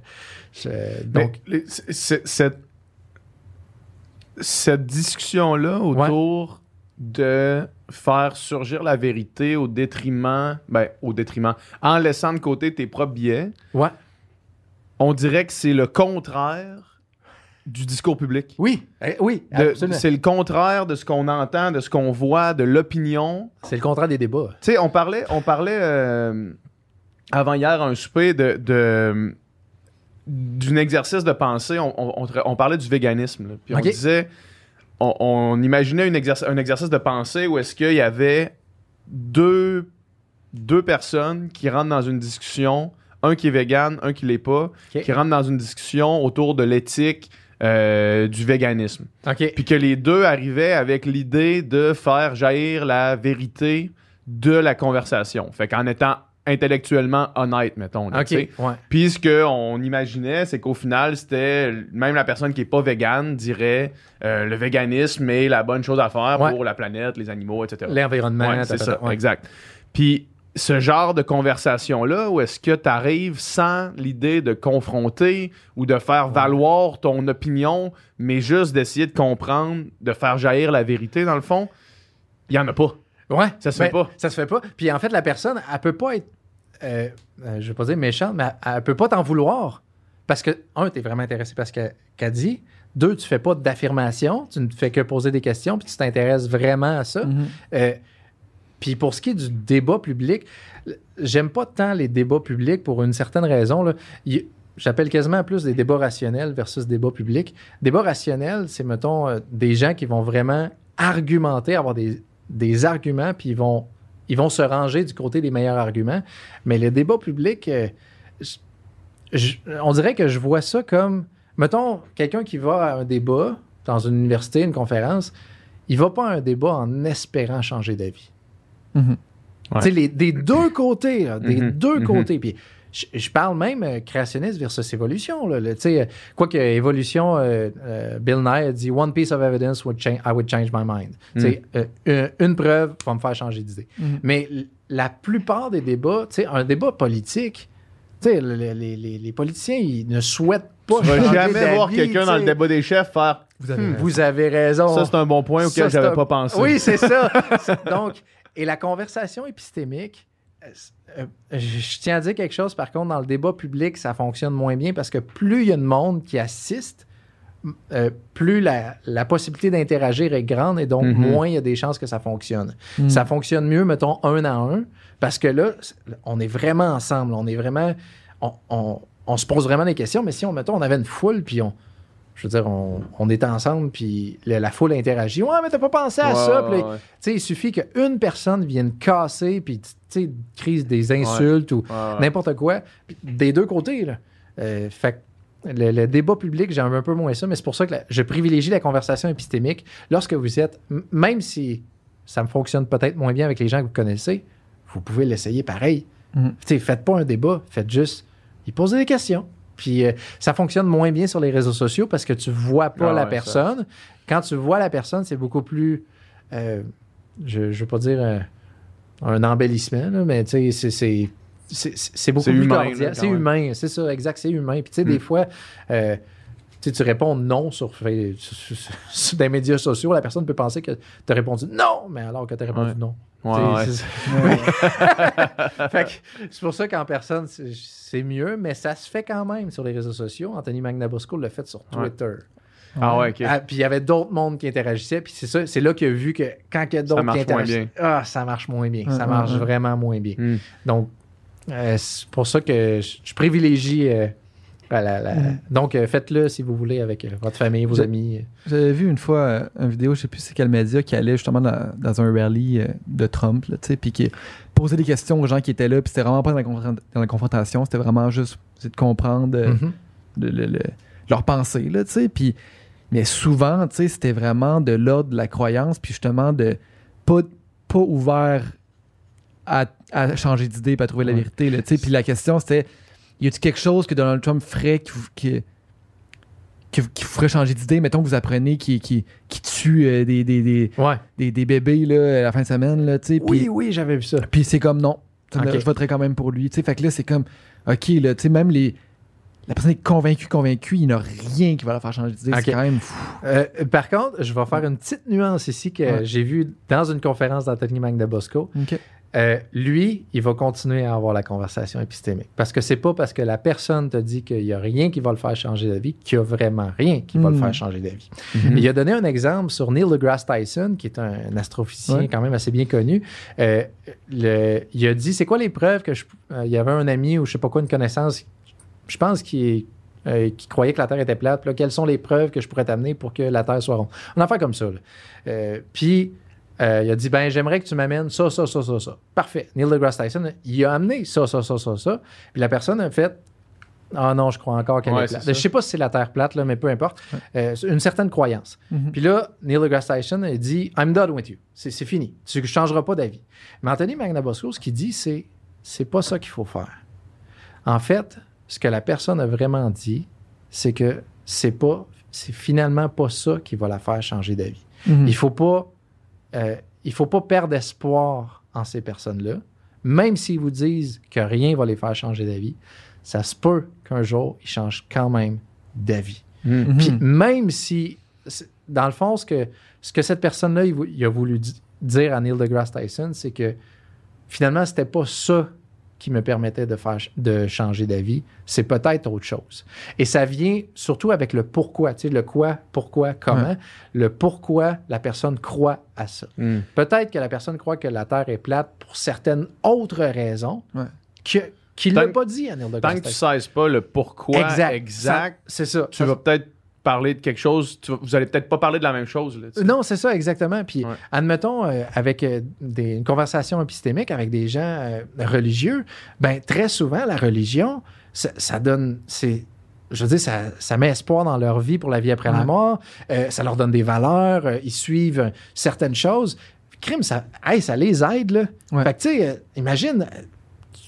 je- Donc, cette, cette discussion-là autour de faire surgir la vérité au détriment, ben, au détriment, en laissant de côté tes propres biais, ouais. on dirait que c'est le contraire du discours public. Oui, eh, oui, absolument. C'est le contraire de ce qu'on entend, de ce qu'on voit, de l'opinion. C'est le contraire des débats. Tu sais, on parlait, on parlait euh, avant hier à un souper de, de- d'un exercice de pensée. On, on- on tra- on parlait du véganisme. là. Puis on disait, on, imaginait une exerc- un exercice de pensée où est-ce qu'il y avait deux, deux personnes qui rentrent dans une discussion, un qui est vegan, un qui l'est pas, qui rentrent dans une discussion autour de l'éthique euh, du véganisme puis que les deux arrivaient avec l'idée de faire jaillir la vérité de la conversation. Fait qu'en étant intellectuellement honnête, mettons. là. Ouais. Puis ce qu'on imaginait, c'est qu'au final, c'était même la personne qui est pas végane dirait euh, le véganisme est la bonne chose à faire Ouais. pour la planète, les animaux, etc. L'environnement. Ouais, c'est ça, exact. Puis ce genre de conversation-là, où est-ce que tu arrives sans l'idée de confronter ou de faire valoir ton opinion, mais juste d'essayer de comprendre, de faire jaillir la vérité, dans le fond, il y en a pas. Ouais, Ça se fait ben, pas. Ça se fait pas. Puis en fait, la personne, elle peut pas être, euh, euh, je vais pas dire méchante, mais elle, elle peut pas t'en vouloir. Parce que, un, tu es vraiment intéressé par ce qu'elle qu'elle dit. Deux, tu fais pas d'affirmation. Tu ne fais que poser des questions, puis tu t'intéresses vraiment à ça. Mhm. Euh, puis pour ce qui est du débat public, j'aime pas tant les débats publics pour une certaine raison. là. J'appelle quasiment plus des débats rationnels versus débats publics. Débat rationnel, c'est, mettons, euh, des gens qui vont vraiment argumenter, avoir des, des arguments, puis ils vont, ils vont se ranger du côté des meilleurs arguments. Mais le débat public, euh, on dirait que je vois ça comme, mettons, quelqu'un qui va à un débat dans une université, une conférence, il va pas à un débat en espérant changer d'avis. Mhm. Ouais. Les- des deux côtés, là, des Mhm, deux mhm. côtés. Puis je, je parle même euh, créationniste versus évolution. Là, sais, euh, quoi que évolution, euh, euh, Bill Nye a dit One piece of evidence would change, I would change my mind. Tu sais, une, une preuve va me faire changer d'idée. Mais l- la plupart des débats, tu sais, un débat politique, tu sais, le- le- les, les- les politiciens, ils ne souhaitent pas Tu vas jamais voir quelqu'un dans le débat des chefs faire Vous avez Hmm, raison. Vous avez raison. ça, c'est un bon point auquel c'est j'avais un- pas pensé. Oui, c'est ça. C'est- (laughs) Donc, et la conversation épistémique, euh, euh, je, tiens à dire quelque chose, par contre, dans le débat public, ça fonctionne moins bien parce que plus il y a de monde qui assiste, euh, plus la, la possibilité d'interagir est grande et donc Mhm. moins il y a des chances que ça fonctionne. Mm. Ça fonctionne mieux, mettons, un à un, parce que là, on est vraiment ensemble. On est vraiment. On, on- on se pose vraiment des questions, mais si on, mettons, on avait une foule, puis on. Je veux dire, on, on était ensemble, puis la, la foule interagit. Ouais, mais t'as pas pensé à Ouais, ça. ouais, Puis là, ouais. tu sais, il suffit qu'une personne vienne casser, puis tu sais, crise des insultes ou Ouais, ouais. n'importe quoi, des deux côtés. Là. Euh, fait que le, le débat public, j'aime un peu moins ça, mais c'est pour ça que la- je privilégie la conversation épistémique. Lorsque vous êtes, même si ça me fonctionne peut-être moins bien avec les gens que vous connaissez, vous pouvez l'essayer pareil. Tu sais, faites pas un débat, faites juste y poser des questions. Puis euh, ça fonctionne moins bien sur les réseaux sociaux parce que tu vois pas Ah la ouais, personne. Quand tu vois la personne, c'est beaucoup plus, euh, je ne veux pas dire euh, un embellissement, là, mais tu sais, c'est- c'est beaucoup plus humain, cordial. C'est humain, c'est ça, exact, c'est humain. Puis tu sais, des Mm. fois, tu réponds non sur, (laughs) sur, sur- sur des médias sociaux, la personne peut penser que tu as répondu non, mais alors que tu as répondu Ouais. non. Ouais, (laughs) (laughs) c'est- pour ça qu'en personne, c'est- mieux, mais ça se fait quand même sur les réseaux sociaux. Anthony Magnabosco l'a fait sur Ouais. Twitter. Ah ouais, ok. Ah, puis il y avait d'autres mondes qui interagissaient, puis c'est ça, c'est là qu'il a vu que quand il y a d'autres qui marche moins interagissent, ah, ça marche moins bien, ça marche vraiment moins bien. Hmm. Donc, euh, c'est pour ça que je, je privilégie. euh, la- la- la- Mhm. Donc, euh, faites-le si vous voulez avec euh, votre famille, vos amis. J'avais vu une fois euh, une vidéo, je sais plus c'est quel média, qui allait justement dans, dans un rallye euh, de Trump, puis qui posait des questions aux gens qui étaient là, puis c'était vraiment pas dans la, confron- dans la confrontation, c'était vraiment juste de comprendre le- le- le- leur pensée, là, tu sais, puis mais souvent, tu sais, c'était vraiment de l'ordre de la croyance, puis justement de pas, pas ouvert à, à changer d'idée, à trouver la vérité, là, tu sais, puis la question c'était, y a-t-il quelque chose que Donald Trump ferait qui, vous- qui, qui, vous- qui vous ferait changer d'idée, mettons que vous apprenez qu'il qui, qui tue euh, des, des, des, Ouais. des, des bébés là, à la fin de semaine, là, Oui, oui, j'avais vu ça. puis c'est comme non. Je voterai quand même pour lui. Tu sais, fait que là, c'est comme, OK, là, tu sais, même les. La personne est convaincue, convaincue, il n'y a rien qui va la faire changer d'idée. C'est quand même fou. Euh, par contre, je vais faire une petite nuance ici que Ouais. j'ai vue dans une conférence d'Anthony Magnabosco. OK. Euh, lui, il va continuer à avoir la conversation épistémique. Parce que c'est pas parce que la personne te dit qu'il n'y a rien qui va le faire changer d'avis qu'il n'y a vraiment rien qui va le Mm. faire changer d'avis. Mhm. Il a donné un exemple sur Neil deGrasse Tyson, qui est un, un astrophysicien Ouais. quand même assez bien connu. Euh, le- il a dit c'est quoi les preuves que je. euh, il y avait un ami ou je sais pas quoi, une connaissance, je pense qu'il euh, qui croyait que la Terre était plate. Là, quelles sont les preuves que je pourrais t'amener pour que la Terre soit ronde? On en fait comme ça. Euh, puis euh, il a dit ben j'aimerais que tu m'amènes ça, ça, ça, ça, ça. Parfait. Neil deGrasse Tyson, il a amené ça, ça, ça, ça, ça. Puis la personne a fait ah non, je crois encore qu'elle Ouais, est plate. Je sais pas si c'est la Terre plate, là, mais peu importe. Euh, une certaine croyance. Mhm. Puis là, Neil deGrasse Tyson a dit I'm done with you. C'est c'est fini. Tu ne changeras pas d'avis. Mais Anthony Magnabosco, ce qu'il dit, c'est c'est pas ça qu'il faut faire. En fait, ce que la personne a vraiment dit, c'est que c'est pas c'est finalement pas ça qui va la faire changer d'avis. Mhm. Il faut pas euh, il faut pas perdre espoir en ces personnes-là, même s'ils vous disent que rien va les faire changer d'avis. Ça se peut qu'un jour ils changent quand même d'avis. Hmm. Mhm. Puis même si, dans le fond, ce que, ce que cette personne-là il, vou- il a voulu di- dire à Neil deGrasse Tyson, c'est que finalement, c'était pas ça qui me permettait de, faire, de changer d'avis, c'est peut-être autre chose. Et ça vient surtout avec le pourquoi, tu sais, le quoi, pourquoi, comment, Ouais. le pourquoi la personne croit à ça. Hmm. Peut-être que la personne croit que la Terre est plate pour certaines autres raisons Ouais. que, qu'il ne l'a pas dit à Neil Tant que tu ne sais pas le pourquoi exact, Ça- C'est ça. tu vas peut-être parler de quelque chose. tu vous allez peut-être pas parler de la même chose. Là. Non, c'est ça, exactement. Puis, Ouais. admettons, euh, avec euh, des, une conversation épistémique avec des gens euh, religieux, ben très souvent, la religion, ça, ça donne. c'est je veux dire, ça, ça met espoir dans leur vie pour la vie après la mort. Euh, ça leur donne des valeurs. ils suivent certaines choses crime, ça, hey, ça les aide, là. Ouais. Fait que, tu sais, imagine,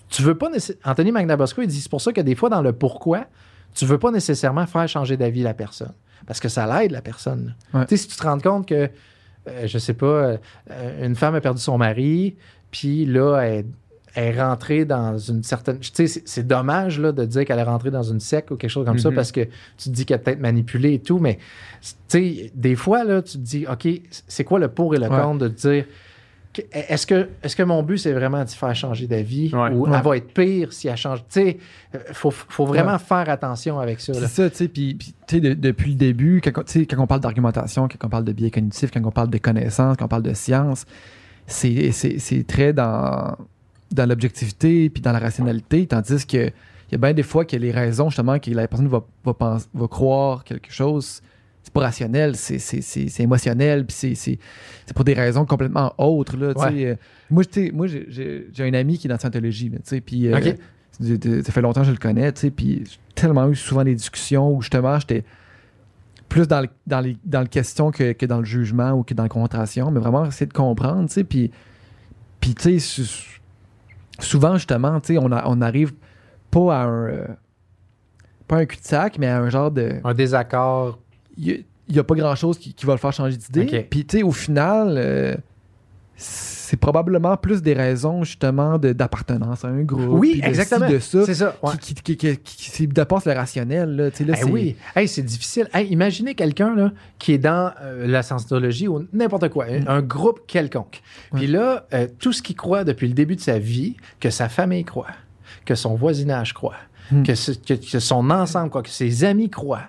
tu veux pas Anthony Magnabosco, il dit c'est pour ça que des fois, dans le pourquoi, tu veux pas nécessairement faire changer d'avis la personne. Parce que ça l'aide, la personne. Ouais. Tu sais, si tu te rends compte que, euh, je sais pas, euh, une femme a perdu son mari, puis là, elle, elle est rentrée dans une certaine. Tu sais, c'est- dommage là, de dire qu'elle est rentrée dans une secte ou quelque chose comme ça Mhm. parce que tu te dis qu'elle est peut-être manipulée et tout, mais tu sais, des fois, là, tu te dis, OK, c'est quoi le pour et le Ouais. contre de te dire. Est-ce que, est que mon but, c'est vraiment de faire changer d'avis Ouais. ou Ouais. elle va être pire si elle change? Tu sais, il faut, faut vraiment Ouais. faire attention avec ça. C'est ça, tu sais, puis, puis, tu sais, de- depuis le début, quand, on- quand parle d'argumentation, quand on parle de biais cognitifs, quand on parle de connaissances, quand on parle de science, c'est, c'est, c'est très dans, dans l'objectivité puis dans la rationalité, tandis que il y a bien des fois que les raisons, justement, que la personne va, va, penser, va croire quelque chose, pas rationnel, c'est, émotionnel, puis c'est, pour des raisons complètement autres, là. Ouais. Euh, Moi, moi j'ai, un ami qui est dans la scientologie, puis... euh, ça fait longtemps que je le connais, puis j'ai tellement eu souvent des discussions où justement j'étais plus dans le, dans les, dans le question que, que dans le jugement ou que dans la concentration, mais vraiment essayer de comprendre, tu sais, puis, puis tu sais, sou- souvent justement, tu sais, on, a- on arrive pas à un, euh, pas un cul-de-sac, mais à un genre de, Un désaccord. Il n'y a, pas grand-chose qui, qui va le faire changer d'idée. Ok. Puis, tu sais, au final, euh, c'est probablement plus des raisons, justement, d'appartenance à un groupe. Oui, exactement. de ça, C'est ça. ouais. qui, qui, qui, qui, dépasse le rationnel. Là, là, Eh c'est- oui, Hey, c'est difficile. Hey, imaginez quelqu'un là, qui est dans euh, la scientologie ou n'importe quoi, un- un groupe quelconque. Puis là, euh, tout ce qu'il croit depuis le début de sa vie, que sa famille croit, que son voisinage croit, Mm. que, ce- que- que son ensemble croit, que ses amis croient.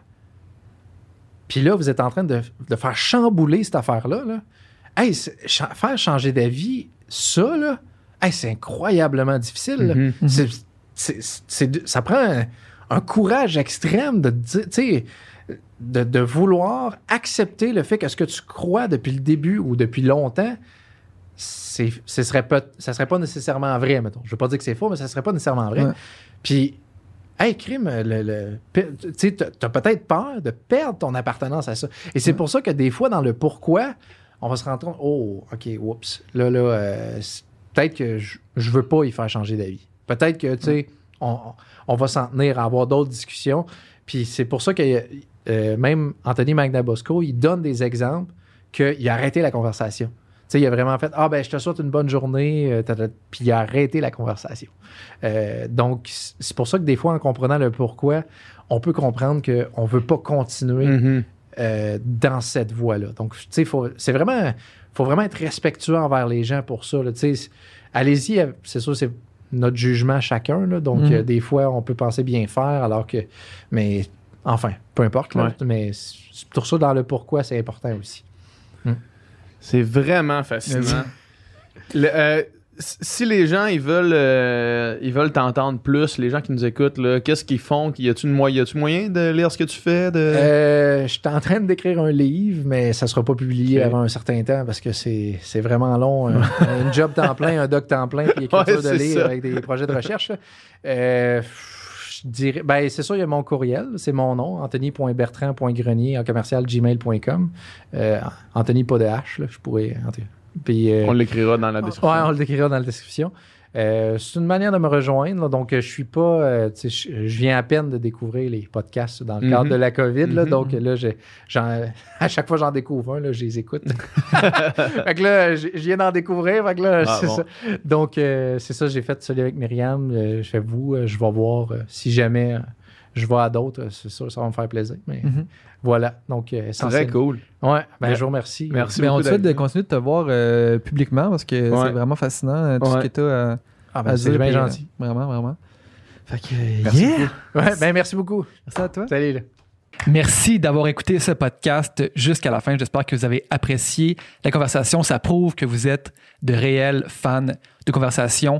Puis là, vous êtes en train de, de faire chambouler cette affaire-là. Là. Hey, cha- faire changer d'avis, ça, là, hey, c'est incroyablement difficile. Mhm. C'est- c'est- c'est- ça prend un, un courage extrême de de, de vouloir accepter le fait que ce que tu crois depuis le début ou depuis longtemps, ce serait pas, ça serait pas nécessairement vrai, mettons. Je veux pas dire que c'est faux, mais ça serait pas nécessairement vrai. Ouais. Puis, hey, crime, le, le- tu t'as peut-être peur de perdre ton appartenance à ça. Et c'est pour ça que des fois, dans le pourquoi, on va se rendre compte, oh, OK, oups, là, là, euh, peut-être que je, je veux pas y faire changer d'avis. Peut-être que, tu sais, on, on va s'en tenir à avoir d'autres discussions. Puis c'est pour ça que euh, même Anthony Magnabosco, il donne des exemples qu'il a arrêté la conversation. Tu sais, il a vraiment fait Ah, ben, je te souhaite une bonne journée, euh, puis il a arrêté la conversation. Euh, donc, c'est pour ça que des fois, en comprenant le pourquoi, on peut comprendre qu'on ne veut pas continuer Mhm. euh, dans cette voie-là. Donc, tu sais, c'est vraiment, faut vraiment être respectueux envers les gens pour ça. là. Tu sais, allez-y, c'est sûr, c'est notre jugement chacun. là. donc, Mhm. euh, des fois, on peut penser bien faire, alors que, mais enfin, peu importe. là. Ouais. mais pour ça, dans le pourquoi, c'est important aussi. C'est vraiment fascinant. Le, euh, si les gens ils veulent euh, ils veulent t'entendre plus, les gens qui nous écoutent, qu'est-ce qu'ils font? Y a-tu une moy- y a-tu moyen de lire ce que tu fais? De... Euh, je suis en train d'écrire un livre, mais ça ne sera pas publié avant un certain temps parce que c'est vraiment long. Un, (laughs) un job temps plein, un doc temps plein, puis écriture Ouais, de livre ça. avec des projets de recherche. Euh, dirais, ben, c'est sûr, il y a mon courriel, c'est mon nom, anthony.bertrand.grenier en commercial gmail.com. Euh, Anthony, pas de H, là, je pourrais. Puis, euh, On l'écrira dans la description. on le décrira dans la description. Euh, c'est une manière de me rejoindre. là. donc, euh, je suis pas. euh, je, je viens à peine de découvrir les podcasts dans le cadre Mhm. de la COVID. là. Mhm. Donc, là, (laughs) à chaque fois j'en découvre un, là, je les écoute. (laughs) fait que là, je viens d'en découvrir. Fait que là, Ah, c'est bon. ça. Donc, euh, c'est ça, j'ai fait celui avec Myriam. Je fais vous, je vais voir si jamais je vais à d'autres. C'est sûr, ça va me faire plaisir. Mais Mhm. voilà. Donc, euh, Très cool. Ouais, ben, je vous remercie. Merci Mais on beaucoup. te souhaite de continuer de te voir euh, publiquement parce que Ouais. c'est vraiment fascinant euh, tout Ouais. ce que tu as Ah, ben, à c'est dire, bien puis, euh, gentil. Vraiment, vraiment. Fait que, Merci yeah! Ouais, ben, merci beaucoup. Merci à toi. Salut. là. Merci d'avoir écouté ce podcast jusqu'à la fin. J'espère que vous avez apprécié la conversation. Ça prouve que vous êtes de réels fans de conversation